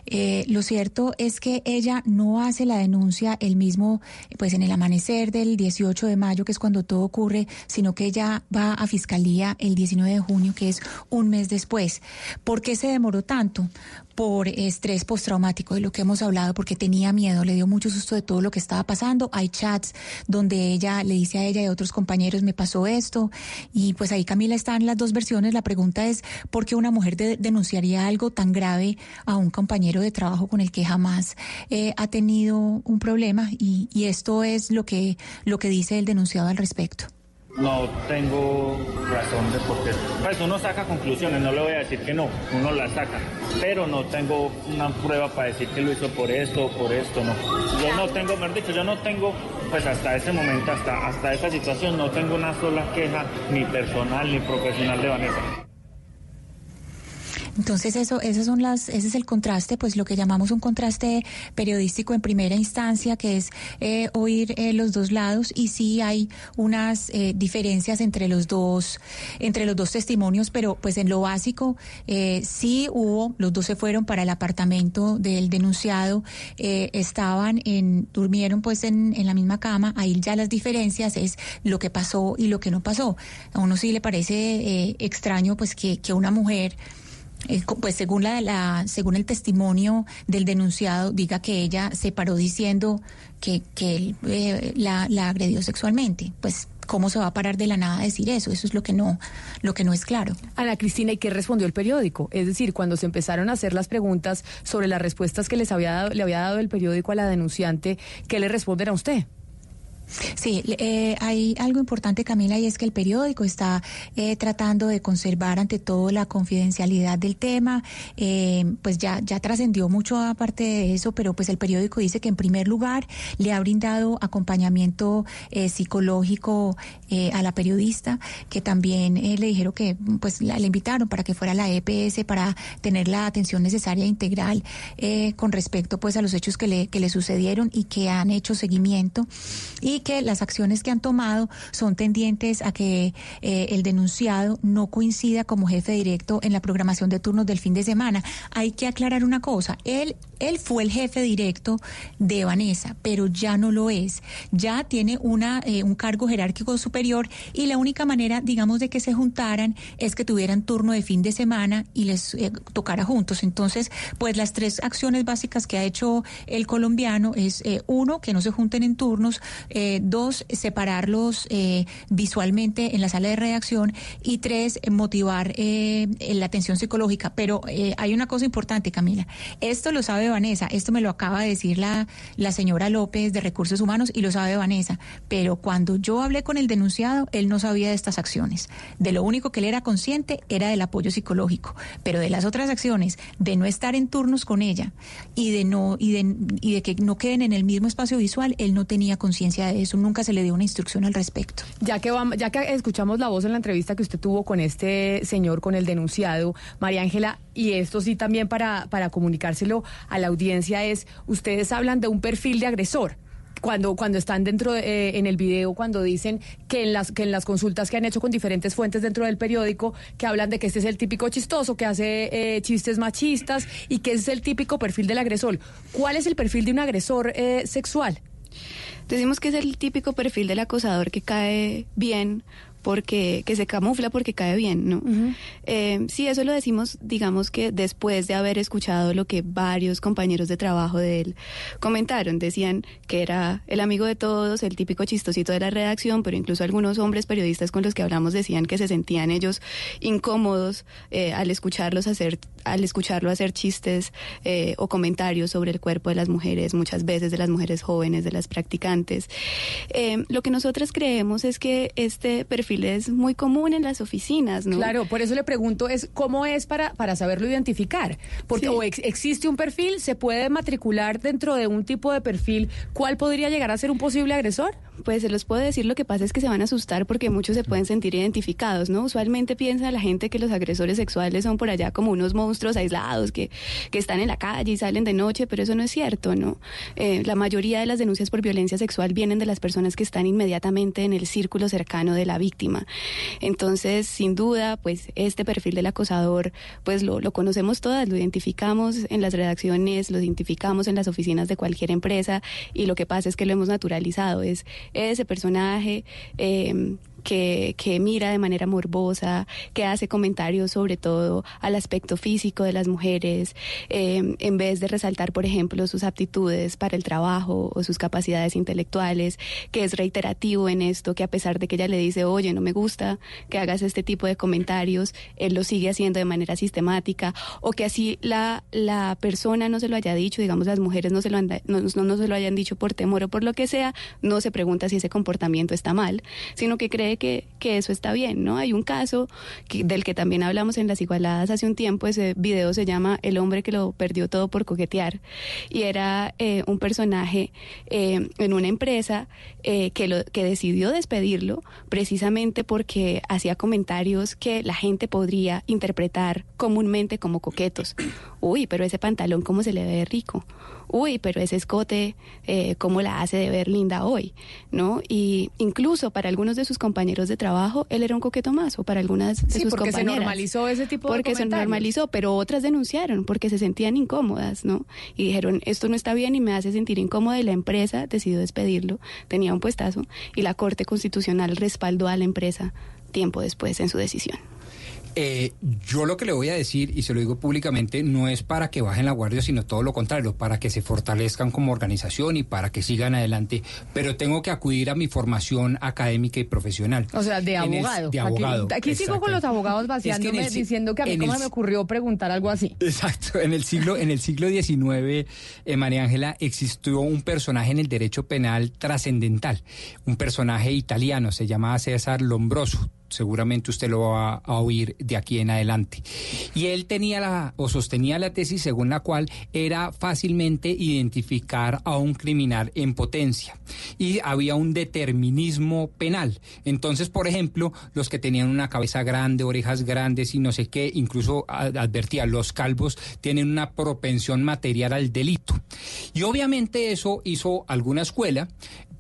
Eh, lo cierto es que ella no hace la denuncia el mismo, pues en el amanecer del 18 de mayo, que es cuando todo ocurre, sino que ella va a fiscalía el 19 de junio, que es un mes después. ¿Por qué se demoró tanto? Por estrés postraumático, de lo que hemos hablado, porque tenía miedo, le dio mucho susto de todo lo que estaba pasando. Hay chats donde ella le dice a ella y a otros compañeros, me pasó esto. Y pues ahí, Camila, están las dos versiones. La pregunta es, ¿por qué una mujer denunciaría algo tan grave a un compañero de trabajo con el que jamás eh, ha tenido un problema? Y, y esto es lo que, lo que dice el denunciado al respecto. No tengo razón de por qué. Pues uno saca conclusiones, no le voy a decir que no, uno las saca, pero no tengo una prueba para decir que lo hizo por esto o por esto, no. Yo no tengo, mejor dicho, yo no tengo, pues hasta ese momento, hasta, hasta esa situación, no tengo una sola queja, ni personal ni profesional de Vanessa. Entonces eso, esos son las, ese es el contraste, pues lo que llamamos un contraste periodístico en primera instancia, que es eh, oír eh, los dos lados y sí hay unas eh, diferencias entre los dos, entre los dos testimonios, pero pues en lo básico sí hubo, los dos se fueron para el apartamento del denunciado, estaban en, durmieron pues en, en la misma cama, ahí ya las diferencias es lo que pasó y lo que no pasó. A uno sí le parece extraño pues que, que una mujer eh, pues según la, la, según el testimonio del denunciado diga que ella se paró diciendo que, que él eh, la, la, agredió sexualmente. Pues cómo se va a parar de la nada a decir eso eso es lo que no lo que no es claro. Ana Cristina y qué respondió el periódico es decir cuando se empezaron a hacer las preguntas sobre las respuestas que les había dado, le había dado el periódico a la denunciante qué le responden a usted Sí, eh, hay algo importante, Camila, y es que el periódico está eh, tratando de conservar ante todo la confidencialidad del tema. Eh, pues ya, ya trascendió mucho aparte de eso, pero pues el periódico dice que en primer lugar le ha brindado acompañamiento psicológico a la periodista, que también le dijeron que pues la, le invitaron para que fuera a la EPS para tener la atención necesaria e integral con respecto pues a los hechos que le, que le sucedieron y que han hecho seguimiento. Y que las acciones que han tomado son tendientes a que eh, el denunciado no coincida como jefe directo en la programación de turnos del fin de semana. Hay que aclarar una cosa, él, él fue el jefe directo de Vanessa, pero ya no lo es. Ya tiene una, eh, un cargo jerárquico superior y la única manera, digamos, de que se juntaran es que tuvieran turno de fin de semana y les eh, tocara juntos. Entonces, pues las tres acciones básicas que ha hecho el colombiano es, uno, que no se junten en turnos, eh, dos, separarlos eh, visualmente en la sala de redacción y tres, motivar eh, la atención psicológica. Pero hay una cosa importante, Camila. Esto lo sabe Vanessa, esto me lo acaba de decir la, la señora López de Recursos Humanos y lo sabe Vanessa. Pero cuando yo hablé con el denunciado, él no sabía de estas acciones. De lo único que él era consciente era del apoyo psicológico. Pero de las otras acciones, de no estar en turnos con ella y de no, y de, y de que no queden en el mismo espacio visual, él no tenía conciencia de eso, nunca se le dio una instrucción al respecto. Ya que, vamos, ya que escuchamos la voz en la entrevista que usted tuvo con este señor, con el denunciado, María Ángela, y esto sí también para, para comunicárselo la audiencia es, ustedes hablan de un perfil de agresor cuando, cuando están dentro eh, en el video, cuando dicen que en las que en las consultas que han hecho con diferentes fuentes dentro del periódico, que hablan de que este es el típico chistoso, que hace eh, chistes machistas y que es el típico perfil del agresor. ¿Cuál es el perfil de un agresor eh, sexual? Decimos que es el típico perfil del acosador que cae bien porque que se camufla porque cae bien, ¿no? Eh, sí, eso lo decimos, digamos que después de haber escuchado lo que varios compañeros de trabajo de él comentaron, decían que era el amigo de todos, el típico chistosito de la redacción, pero incluso algunos hombres periodistas con los que hablamos decían que se sentían ellos incómodos eh, al escucharlos hacer, al escucharlo hacer chistes eh, o comentarios sobre el cuerpo de las mujeres, muchas veces de las mujeres jóvenes, de las practicantes. lo que nosotras creemos es que este perfil es muy común en las oficinas, ¿no? Claro, por eso le pregunto es cómo es para, para saberlo identificar. Porque o existe un perfil, se puede matricular dentro de un tipo de perfil, ¿cuál podría llegar a ser un posible agresor? Pues se los puedo decir, lo que pasa es que se van a asustar porque muchos se pueden sentir identificados, ¿no? Usualmente piensa la gente que los agresores sexuales son por allá como unos monstruos aislados que, que están en la calle y salen de noche, pero eso no es cierto, ¿no? Eh, la mayoría de las denuncias por violencia sexual vienen de las personas que están inmediatamente en el círculo cercano de la víctima. Entonces, sin duda, pues este perfil del acosador, pues lo, conocemos todas, lo identificamos en las redacciones, lo identificamos en las oficinas de cualquier empresa y lo que pasa es que lo hemos naturalizado, es ese personaje eh, que, mira de manera morbosa, que hace comentarios sobre todo al aspecto físico de las mujeres, eh, en vez de resaltar, por ejemplo, sus aptitudes para el trabajo o sus capacidades intelectuales, que es reiterativo en esto, que a pesar de que ella le dice, oye, no me gusta que hagas este tipo de comentarios, él lo sigue haciendo de manera sistemática, o que así la, la persona no se lo haya dicho, digamos, las mujeres no se lo, han, no, no se lo hayan dicho por temor o por lo que sea, no se pregunta si ese comportamiento está mal, sino que cree que, eso está bien, ¿no? Hay un caso del que también hablamos en Las Igualadas hace un tiempo, ese video se llama El hombre que lo perdió todo por coquetear, y era eh, un personaje eh, en una empresa eh, que, lo, que decidió despedirlo precisamente porque hacía comentarios que la gente podría interpretar comúnmente como coquetos. Uy, pero ese pantalón, ¿cómo se le ve rico? Uy, pero ese escote, eh, ¿cómo la hace de ver linda hoy? ¿No? Y incluso para algunos de sus compañeros de trabajo, él era un coqueto más, o para algunas de sus porque compañeras. se normalizó ese tipo porque de Porque se normalizó, pero otras denunciaron porque se sentían incómodas, ¿no? Y dijeron, esto no está bien y me hace sentir incómoda y la empresa decidió despedirlo, tenía un puestazo, y la Corte Constitucional respaldó a la empresa tiempo después en su decisión. Eh, yo lo que le voy a decir, y se lo digo públicamente, no es para que bajen la guardia, sino todo lo contrario, para que se fortalezcan como organización y para que sigan adelante. Pero tengo que acudir a mi formación académica y profesional. O sea, de abogado. de abogado. Aquí, aquí sigo con los abogados vaciándome el diciendo que a mí cómo el me ocurrió preguntar algo así. Exacto, en el siglo, en el siglo XIX, eh, María Ángela, existió un personaje en el derecho penal trascendental, un personaje italiano, se llamaba César Lombroso. Seguramente usted lo va a oír de aquí en adelante. Y él tenía la, o sostenía la tesis según la cual era fácilmente identificar a un criminal en potencia. Y había un determinismo penal. Entonces, por ejemplo, los que tenían una cabeza grande, orejas grandes y no sé qué, incluso advertía, los calvos tienen una propensión material al delito. Y obviamente eso hizo alguna escuela.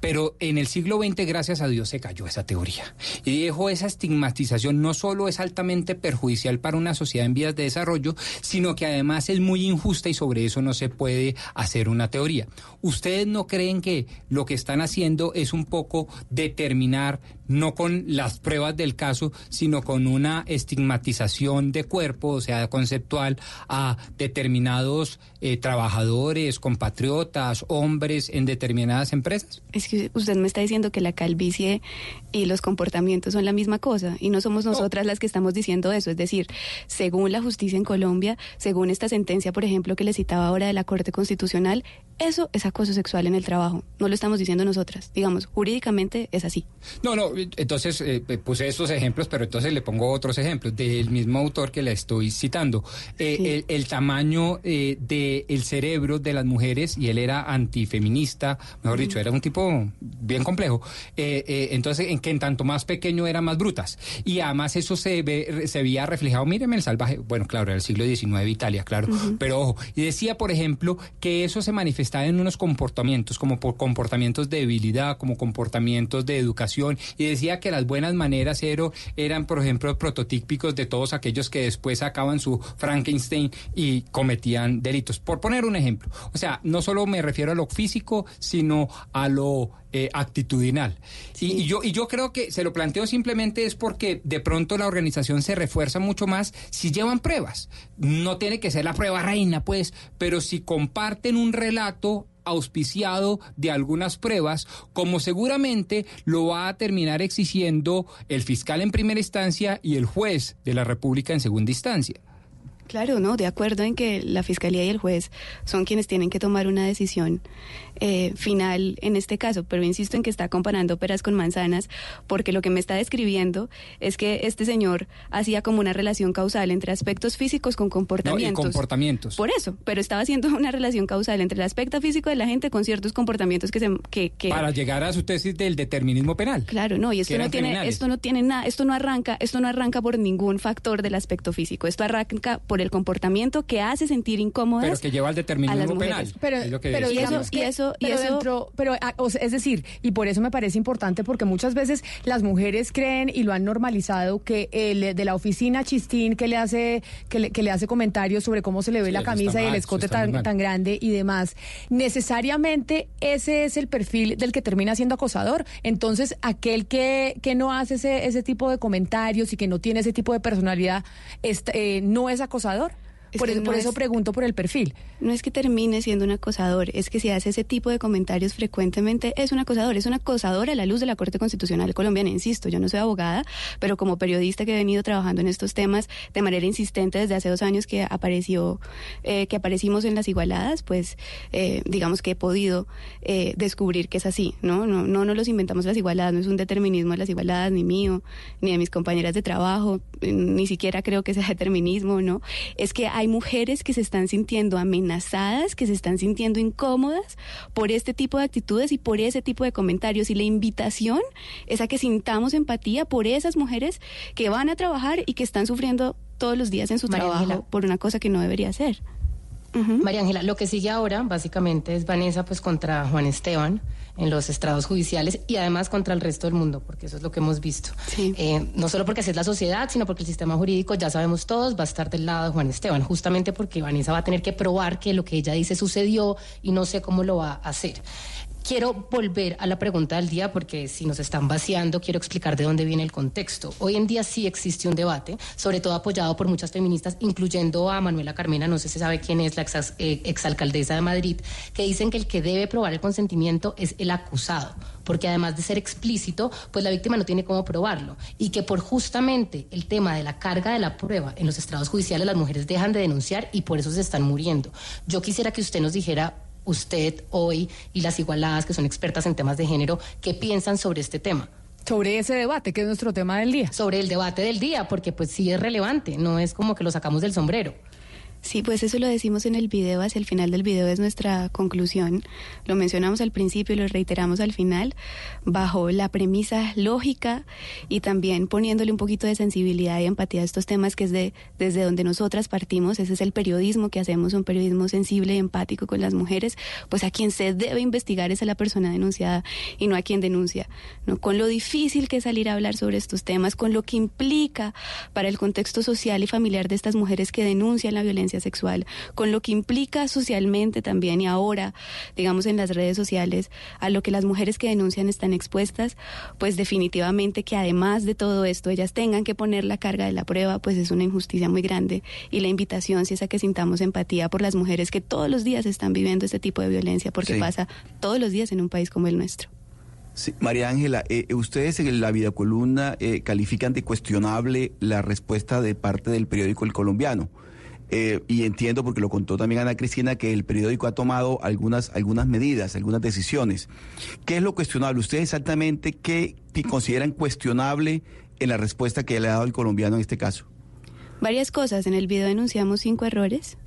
Pero en el siglo XX, gracias a Dios, se cayó esa teoría. Y dejó esa estigmatización no solo es altamente perjudicial para una sociedad en vías de desarrollo, sino que además es muy injusta y sobre eso no se puede hacer una teoría. ¿Ustedes no creen que lo que están haciendo es un poco determinar, no con las pruebas del caso, sino con una estigmatización de cuerpo, o sea, conceptual, a determinados eh, trabajadores, compatriotas, hombres en determinadas empresas? Es que usted me está diciendo que la calvicie y los comportamientos son la misma cosa y no somos nosotras las que estamos diciendo eso. Es decir, según la justicia en Colombia, según esta sentencia, por ejemplo, que le citaba ahora de la Corte Constitucional, eso es acoso sexual en el trabajo. No lo estamos diciendo nosotras. Digamos, jurídicamente es así. No, no, entonces eh, puse estos ejemplos, pero entonces le pongo otros ejemplos del mismo autor que le estoy citando. Eh, el, el tamaño eh, del cerebro de las mujeres, y él era antifeminista, mejor dicho, era un tipo bien complejo. Eh, eh, entonces, en que en tanto más pequeño eran más brutas. Y además eso se, ve, se veía reflejado, míreme el salvaje, bueno, claro, era el siglo XIX Italia, claro, pero ojo, y decía, por ejemplo, que eso se manifestaba en unos comportamientos, como por comportamientos de debilidad, como comportamientos de educación, y decía que las buenas maneras eran, por ejemplo, prototípicos de todos aquellos que después sacaban su Frankenstein y cometían delitos. Por poner un ejemplo, o sea, no solo me refiero a lo físico, sino a lo eh, actitudinal. Y, y yo, y yo creo que se lo planteo simplemente es porque de pronto la organización se refuerza mucho más si llevan pruebas. No tiene que ser la prueba reina, pues, pero si comparten un relato auspiciado de algunas pruebas, como seguramente lo va a terminar exigiendo el fiscal en primera instancia y el juez de la República en segunda instancia. Claro, no, de acuerdo en que la fiscalía y el juez son quienes tienen que tomar una decisión eh, final en este caso, pero insisto en que está comparando peras con manzanas, porque lo que me está describiendo es que este señor hacía como una relación causal entre aspectos físicos con No, y comportamientos. comportamientos. Por eso, pero estaba haciendo una relación causal entre el aspecto físico de la gente con ciertos comportamientos que se que, que- Para llegar a su tesis del determinismo penal. Claro, no, y esto no tiene, criminales. esto no tiene nada, esto no arranca, esto no arranca por ningún factor del aspecto físico, esto arranca por el comportamiento que hace sentir incómodas Pero que lleva al a las determinismo penal. Pero, es lo que pero digamos y que- eso- y pero eso- dentro- pero, ah, o sea, es decir, y por eso me parece importante porque muchas veces las mujeres creen y lo han normalizado que el de la oficina chistín que le hace que le, que le hace comentarios sobre cómo se le ve Sí, la eso camisa y el eso escote tan, mal. tan grande y demás, necesariamente ese es el perfil del que termina siendo acosador. Entonces, aquel que, que no hace ese, ese tipo de comentarios y que no tiene ese tipo de personalidad, est- eh, no es acosador acosador. Es por eso, no por eso es- pregunto por el perfil. No es que termine siendo un acosador, es que si hace ese tipo de comentarios frecuentemente es un acosador, es un acosador a la luz de la Corte Constitucional colombiana, insisto, yo no soy abogada, pero como periodista que he venido trabajando en estos temas de manera insistente desde hace dos años que apareció, eh, que aparecimos en las igualadas, pues eh, digamos que he podido eh, descubrir que es así, ¿no? No, no nos los inventamos las igualadas, no es un determinismo de las igualadas ni mío, ni de mis compañeras de trabajo, ni siquiera creo que sea determinismo, ¿no? Es que hay mujeres que se están sintiendo amenazadas, que se están sintiendo incómodas por este tipo de actitudes y por ese tipo de comentarios. Y la invitación es a que sintamos empatía por esas mujeres que van a trabajar y que están sufriendo todos los días en su María trabajo por una cosa que no debería ser. María Ángela, lo que sigue ahora básicamente es Vanessa pues contra Juan Esteban en los estrados judiciales y además contra el resto del mundo, porque eso es lo que hemos visto. Eh, no solo porque así es la sociedad, sino porque el sistema jurídico, ya sabemos todos, va a estar del lado de Juan Esteban, justamente porque Vanessa va a tener que probar que lo que ella dice sucedió y no sé cómo lo va a hacer. Quiero volver a la pregunta del día porque si nos están vaciando, quiero explicar de dónde viene el contexto. Hoy en día sí existe un debate, sobre todo apoyado por muchas feministas, incluyendo a Manuela Carmena, no sé si sabe quién es la ex, eh, exalcaldesa de Madrid, que dicen que el que debe probar el consentimiento es el acusado, porque además de ser explícito, pues la víctima no tiene cómo probarlo. Y que por justamente el tema de la carga de la prueba en los estrados judiciales, las mujeres dejan de denunciar y por eso se están muriendo. Yo quisiera que usted nos dijera usted hoy y las igualadas que son expertas en temas de género, ¿qué piensan sobre este tema? Sobre ese debate, que es nuestro tema del día. Sobre el debate del día, porque pues sí es relevante, no es como que lo sacamos del sombrero. Sí, pues eso lo decimos en el video, hacia el final del video es nuestra conclusión. Lo mencionamos al principio y lo reiteramos al final, bajo la premisa lógica y también poniéndole un poquito de sensibilidad y empatía a estos temas que es de desde donde nosotras partimos, ese es el periodismo que hacemos, un periodismo sensible y empático con las mujeres, pues a quien se debe investigar es a la persona denunciada y no a quien denuncia, ¿no? Con lo difícil que es salir a hablar sobre estos temas, con lo que implica para el contexto social y familiar de estas mujeres que denuncian la violencia sexual, con lo que implica socialmente también y ahora, digamos, en las redes sociales, a lo que las mujeres que denuncian están expuestas, pues definitivamente que además de todo esto ellas tengan que poner la carga de la prueba, pues es una injusticia muy grande. Y la invitación si es a que sintamos empatía por las mujeres que todos los días están viviendo este tipo de violencia, porque pasa todos los días en un país como el nuestro. Sí, María Ángela, eh, ustedes en la vida columna eh, califican de cuestionable la respuesta de parte del periódico El Colombiano. Eh, y entiendo, porque lo contó también Ana Cristina, que el periódico ha tomado algunas, algunas medidas, algunas decisiones. ¿Qué es lo cuestionable? ¿Ustedes exactamente qué consideran cuestionable en la respuesta que le ha dado el colombiano en este caso? Varias cosas. En el video denunciamos cinco errores,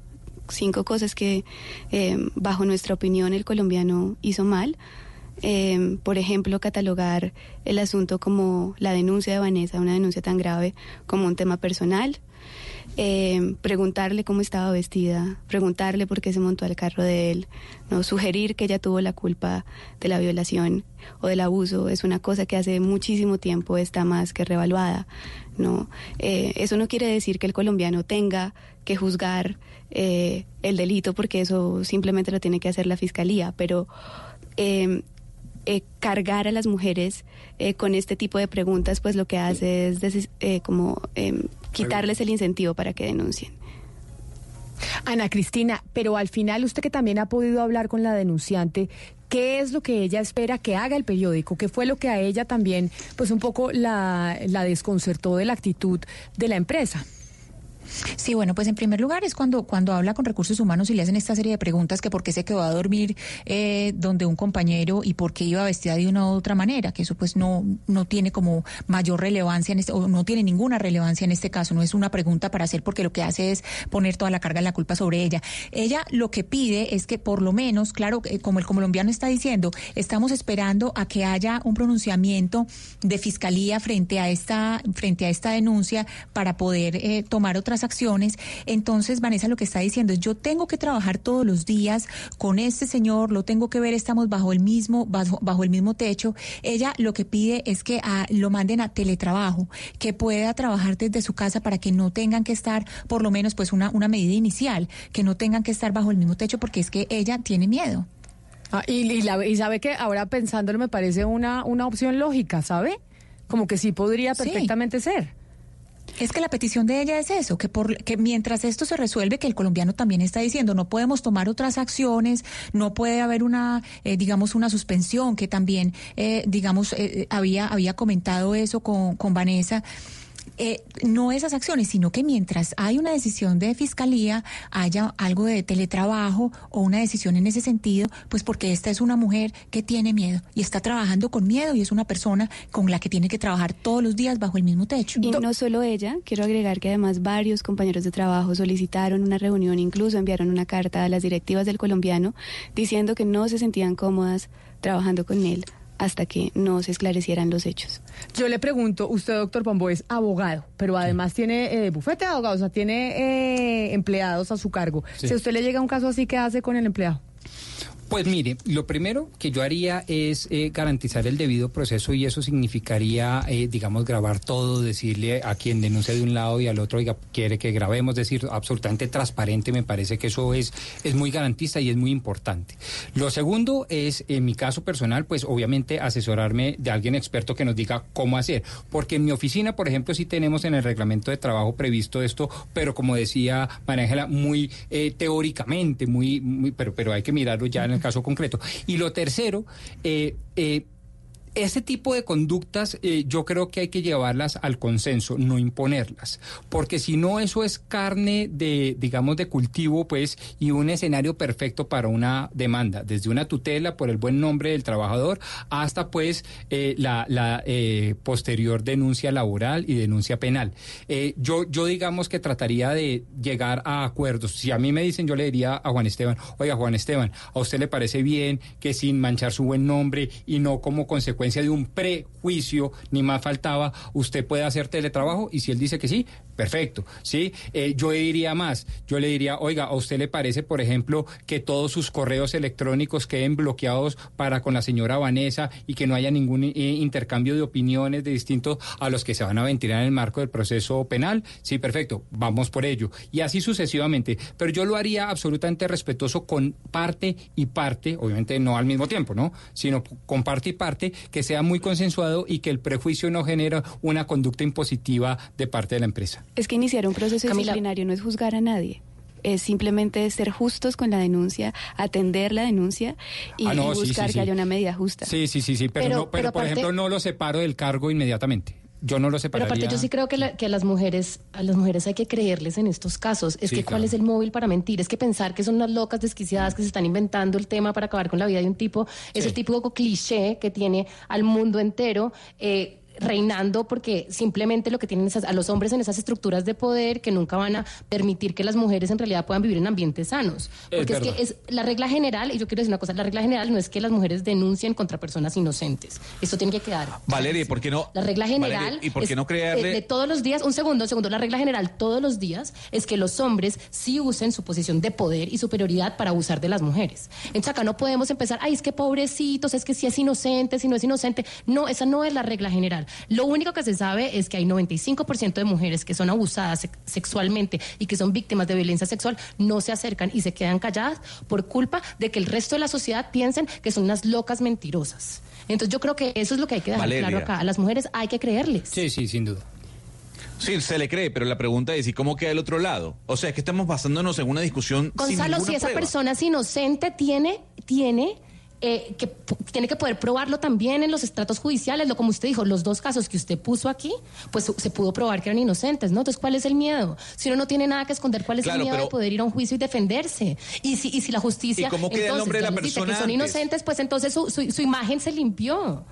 cinco cosas que, eh, bajo nuestra opinión, el colombiano hizo mal. Eh, por ejemplo, catalogar el asunto como la denuncia de Vanessa, una denuncia tan grave, como un tema personal, eh, preguntarle cómo estaba vestida, preguntarle por qué se montó al carro de él, no sugerir que ella tuvo la culpa de la violación o del abuso es una cosa que hace muchísimo tiempo está más que revaluada, no. Eh, eso no quiere decir que el colombiano tenga que juzgar eh, el delito porque eso simplemente lo tiene que hacer la fiscalía, pero cargar a las mujeres con este tipo de preguntas, pues lo que hace es como em, quitarles el incentivo para que denuncien. Ana Cristina, pero al final usted que también ha podido hablar con la denunciante, ¿qué es lo que ella espera que haga el periódico? ¿Qué fue lo que a ella también, pues un poco la, la desconcertó de la actitud de la empresa? Sí, bueno, pues en primer lugar es cuando, cuando habla con recursos humanos y le hacen esta serie de preguntas que por qué se quedó a dormir eh, donde un compañero y por qué iba vestida de una u otra manera, que eso pues no, no tiene como mayor relevancia en este, o no tiene ninguna relevancia en este caso, no es una pregunta para hacer porque lo que hace es poner toda la carga de la culpa sobre ella. Ella lo que pide es que por lo menos, claro, como el colombiano está diciendo, estamos esperando a que haya un pronunciamiento de fiscalía frente a esta, frente a esta denuncia para poder eh, tomar otras acciones. Entonces, Vanessa lo que está diciendo es, yo tengo que trabajar todos los días con este señor, lo tengo que ver, estamos bajo el mismo, bajo, bajo el mismo techo. Ella lo que pide es que a, lo manden a teletrabajo, que pueda trabajar desde su casa para que no tengan que estar, por lo menos, pues una, una medida inicial, que no tengan que estar bajo el mismo techo porque es que ella tiene miedo. Ah, y, y, sabe que ahora pensándolo me parece una, una opción lógica, ¿sabe? Como que sí podría perfectamente ser. Es que la petición de ella es eso, que, por, que mientras esto se resuelve, que el colombiano también está diciendo, no podemos tomar otras acciones, no puede haber una, eh, digamos, una suspensión, que también, eh, digamos, eh, había, había comentado eso con, con Vanessa. Eh, no esas acciones, sino que mientras hay una decisión de fiscalía, haya algo de teletrabajo o una decisión en ese sentido, pues porque esta es una mujer que tiene miedo y está trabajando con miedo y es una persona con la que tiene que trabajar todos los días bajo el mismo techo. Y no solo ella, quiero agregar que además varios compañeros de trabajo solicitaron una reunión, incluso enviaron una carta a las directivas del colombiano diciendo que no se sentían cómodas trabajando con él hasta que no se esclarecieran los hechos. Yo le pregunto, usted, doctor Pombo, es abogado, pero además tiene eh, bufete de abogados, o sea, tiene eh, empleados a su cargo. Si a usted le llega un caso así, ¿qué hace con el empleado? Pues mire, lo primero que yo haría es eh, garantizar el debido proceso y eso significaría, eh, digamos, grabar todo, decirle a quien denuncia de un lado y al otro, oiga, quiere que grabemos, decir, absolutamente transparente, me parece que eso es, es muy garantista y es muy importante. Lo segundo es, en mi caso personal, pues obviamente asesorarme de alguien experto que nos diga cómo hacer, porque en mi oficina, por ejemplo, sí tenemos en el reglamento de trabajo previsto esto, pero como decía María Ángela, muy eh, teóricamente, muy, muy, pero, pero hay que mirarlo ya en el caso concreto. Y lo tercero, eh, eh, ese tipo de conductas eh, yo creo que hay que llevarlas al consenso, no imponerlas, porque si no eso es carne de, digamos, de cultivo, pues, y un escenario perfecto para una demanda, desde una tutela por el buen nombre del trabajador hasta, pues, eh, la, eh, posterior denuncia laboral y denuncia penal. Yo, yo digamos que trataría de llegar a acuerdos. Si a mí me dicen, yo le diría a Juan Esteban, oiga, Juan Esteban, ¿a usted le parece bien que sin manchar su buen nombre y no como consecuencia de un prejuicio, ni más faltaba, usted puede hacer teletrabajo y si él dice que sí, perfecto, ¿sí? Eh, yo diría más, yo le diría, oiga, ¿a usted le parece, por ejemplo, que todos sus correos electrónicos queden bloqueados para con la señora Vanessa y que no haya ningún eh, intercambio de opiniones de distintos a los que se van a ventilar en el marco del proceso penal? Sí, perfecto, vamos por ello. Y así sucesivamente. Pero yo lo haría absolutamente respetuoso con parte y parte, obviamente no al mismo tiempo, ¿no? Sino con parte y parte, que sea muy consensuado y que el prejuicio no genere una conducta impositiva de parte de la empresa. Es que iniciar un proceso Camila. disciplinario no es juzgar a nadie. Es simplemente ser justos con la denuncia, atender la denuncia y, Ah, no, y sí, sí, buscar sí. que haya una medida justa. Sí, sí, sí, sí, pero, Pero- no, pero, pero por aparte- ejemplo no lo separo del cargo inmediatamente. Yo no lo Pero separaría. aparte yo sí creo que, la- que a las mujeres, a las mujeres hay que creerles en estos casos. Es Sí, que cuál claro. es el móvil para mentir, es que pensar que son unas locas desquiciadas que se están inventando el tema para acabar con la vida de un tipo, es el típico cliché que tiene al mundo entero. eh, reinando porque simplemente lo que tienen esas, a los hombres en esas estructuras de poder que nunca van a permitir que las mujeres en realidad puedan vivir en ambientes sanos. Porque es, que es la regla general, y yo quiero decir una cosa, la regla general no es que las mujeres denuncien contra personas inocentes. Esto tiene que quedar Valeria, ¿y por qué no? la regla general. Valeria, ¿Y por qué es no crearle? De, de todos los días, un segundo, un segundo. La regla general todos los días es que los hombres sí usen su posición de poder y superioridad para abusar de las mujeres. Entonces acá no podemos empezar, ay, es que pobrecitos, es que si es inocente, si no es inocente. No, esa no es la regla general. Lo único que se sabe es que hay 95% de mujeres que son abusadas sex- sexualmente y que son víctimas de violencia sexual, no se acercan y se quedan calladas por culpa de que el resto de la sociedad piensen que son unas locas mentirosas. Entonces yo creo que eso es lo que hay que dejar Valeria. claro acá. A las mujeres hay que creerles. Sí, sí, sin duda. Sí, se le cree, pero la pregunta es, ¿y cómo queda el otro lado? O sea, es que estamos basándonos en una discusión sin Gonzalo, ninguna si esa prueba. persona es inocente, tiene, tiene, eh, que, tiene que poder probarlo también en los estratos judiciales. Lo como usted dijo, los dos casos que usted puso aquí, pues se pudo probar que eran inocentes, ¿no? Entonces, ¿cuál es el miedo? Si uno no tiene nada que esconder, ¿cuál es Claro, el miedo pero- de poder ir a un juicio y defenderse? Y si, y si la justicia ¿Y cómo queda el entonces, nombre de ya la les dice que son antes? inocentes, pues entonces su, su- su imagen se limpió.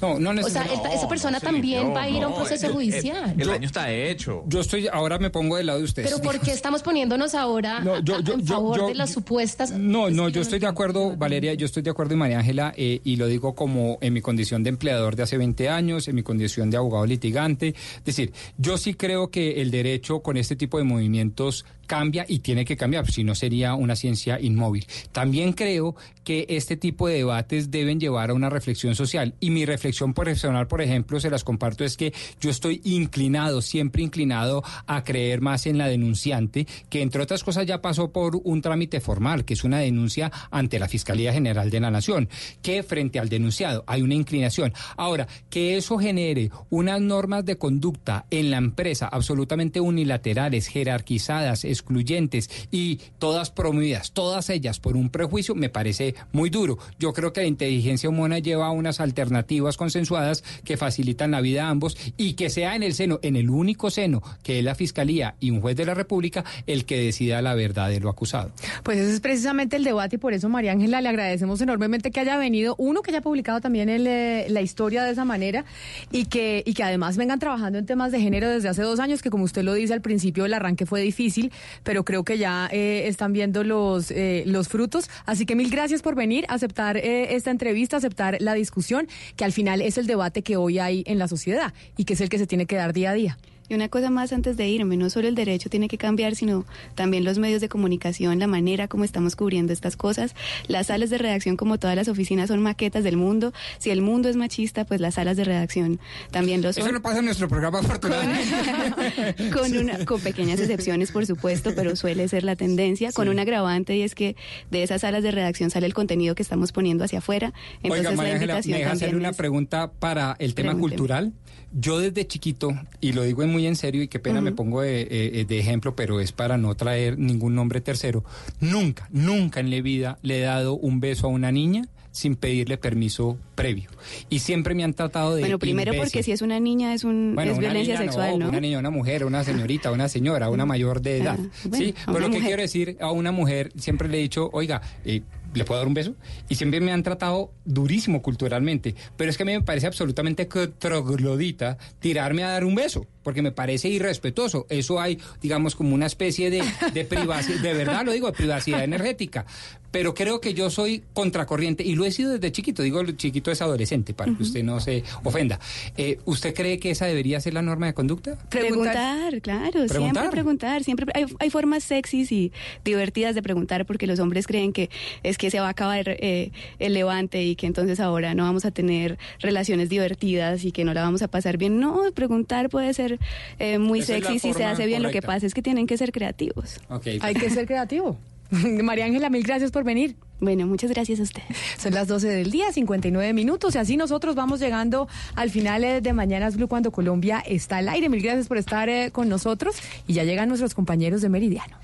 No, no O sea, esa persona también va a ir a un proceso judicial. El, daño está hecho. Yo estoy, ahora me pongo del lado de ustedes. Pero ¿por qué estamos poniéndonos ahora No, yo- a- yo- en yo- favor yo- de las supuestas? No, no, yo estoy de acuerdo, Valeria, yo estoy de acuerdo, y María Ángela, eh, y lo digo como en mi condición de empleador de hace 20 años, en mi condición de abogado litigante. Es decir, yo sí creo que el derecho con este tipo de movimientos cambia y tiene que cambiar, si no sería una ciencia inmóvil. También creo que este tipo de debates deben llevar a una reflexión social. Y mi reflexión profesional, por ejemplo, se las comparto, es que yo estoy inclinado, siempre inclinado a creer más en la denunciante, que entre otras cosas ya pasó por un trámite formal, que es una denuncia ante la Fiscalía General de la Nación, que frente al denunciado hay una inclinación. Ahora, que eso genere unas normas de conducta en la empresa absolutamente unilaterales, jerarquizadas, excluyentes y todas promovidas, todas ellas por un prejuicio, me parece muy duro. Yo creo que la inteligencia humana lleva unas alternativas consensuadas que facilitan la vida a ambos y que sea en el seno, en el único seno, que es la Fiscalía y un juez de la República, el que decida la verdad de lo acusado. Pues ese es precisamente el debate y por eso, María Ángela, le agradecemos enormemente que haya venido, uno, que haya publicado también el, eh, la historia de esa manera y que, y que además vengan trabajando en temas de género desde hace dos años, que como usted lo dice, al principio el arranque fue difícil, pero creo que ya eh, están viendo los, eh, los frutos. Así que mil gracias por venir, aceptar eh, esta entrevista, aceptar la discusión, que al final es el debate que hoy hay en la sociedad y que es el que se tiene que dar día a día. Y una cosa más antes de irme, no solo el derecho tiene que cambiar, sino también los medios de comunicación, la manera como estamos cubriendo estas cosas. Las salas de redacción, como todas las oficinas, son maquetas del mundo. Si el mundo es machista, pues las salas de redacción también lo son. Eso no pasa en nuestro programa, afortunadamente. con, una, con pequeñas excepciones, por supuesto, pero suele ser la tendencia, con un agravante y es que de esas salas de redacción sale el contenido que estamos poniendo hacia afuera. Entonces, Oiga, la María Ángela, invitación ¿me deja hacer una pregunta para el tema Pregúnteme. cultural? Yo desde chiquito, y lo digo muy en serio, y qué pena me pongo de, eh, de ejemplo, pero es para no traer ningún nombre tercero, nunca, nunca en la vida le he dado un beso a una niña sin pedirle permiso previo. Y siempre me han tratado de... Bueno, primero porque si es una niña es, un, Bueno, es una violencia niña sexual, ¿no? Una niña, una mujer, una señorita, una señora, una mayor de edad. bueno, sí, pero lo que quiero decir a una mujer, siempre le he dicho, oiga, eh, ¿le puedo dar un beso? Y siempre me han tratado durísimo culturalmente. Pero es que a mí me parece absolutamente troglodita tirarme a dar un beso, porque me parece irrespetuoso. Eso hay, digamos, como una especie de, de privacidad, de verdad lo digo, de privacidad energética. Pero creo que yo soy contracorriente y lo he sido desde chiquito. Digo, el chiquito es adolescente, para que usted no se ofenda. Eh, ¿Usted cree que esa debería ser la norma de conducta? Preguntar, claro, Preguntar. siempre preguntar, siempre hay, hay formas sexys y divertidas de preguntar porque los hombres creen que es que se va a acabar eh, el levante y que entonces ahora no vamos a tener relaciones divertidas y que no la vamos a pasar bien. No, preguntar puede ser eh, muy Esa sexy si se hace bien. Lo que pasa es que tienen que ser creativos. Hay que ser creativo. María Ángela, mil gracias por venir. Bueno, muchas gracias a ustedes. Son las 12 del día, 59 minutos, y así nosotros vamos llegando al final eh, de Mañanas Blue cuando Colombia está al aire. Mil gracias por estar eh, con nosotros y ya llegan nuestros compañeros de Meridiano.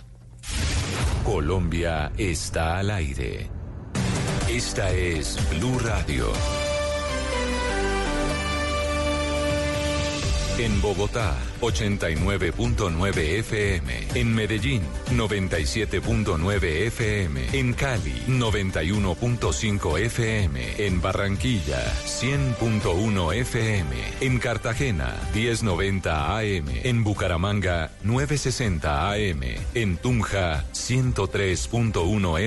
Colombia está al aire. Esta es Blue Radio. En Bogotá, 89.9 FM. En Medellín, 97.9 FM. En Cali, 91.5 FM. En Barranquilla, 100.1 FM. En Cartagena, 1090 AM. En Bucaramanga, 960 AM. En Tunja, 103.1 FM.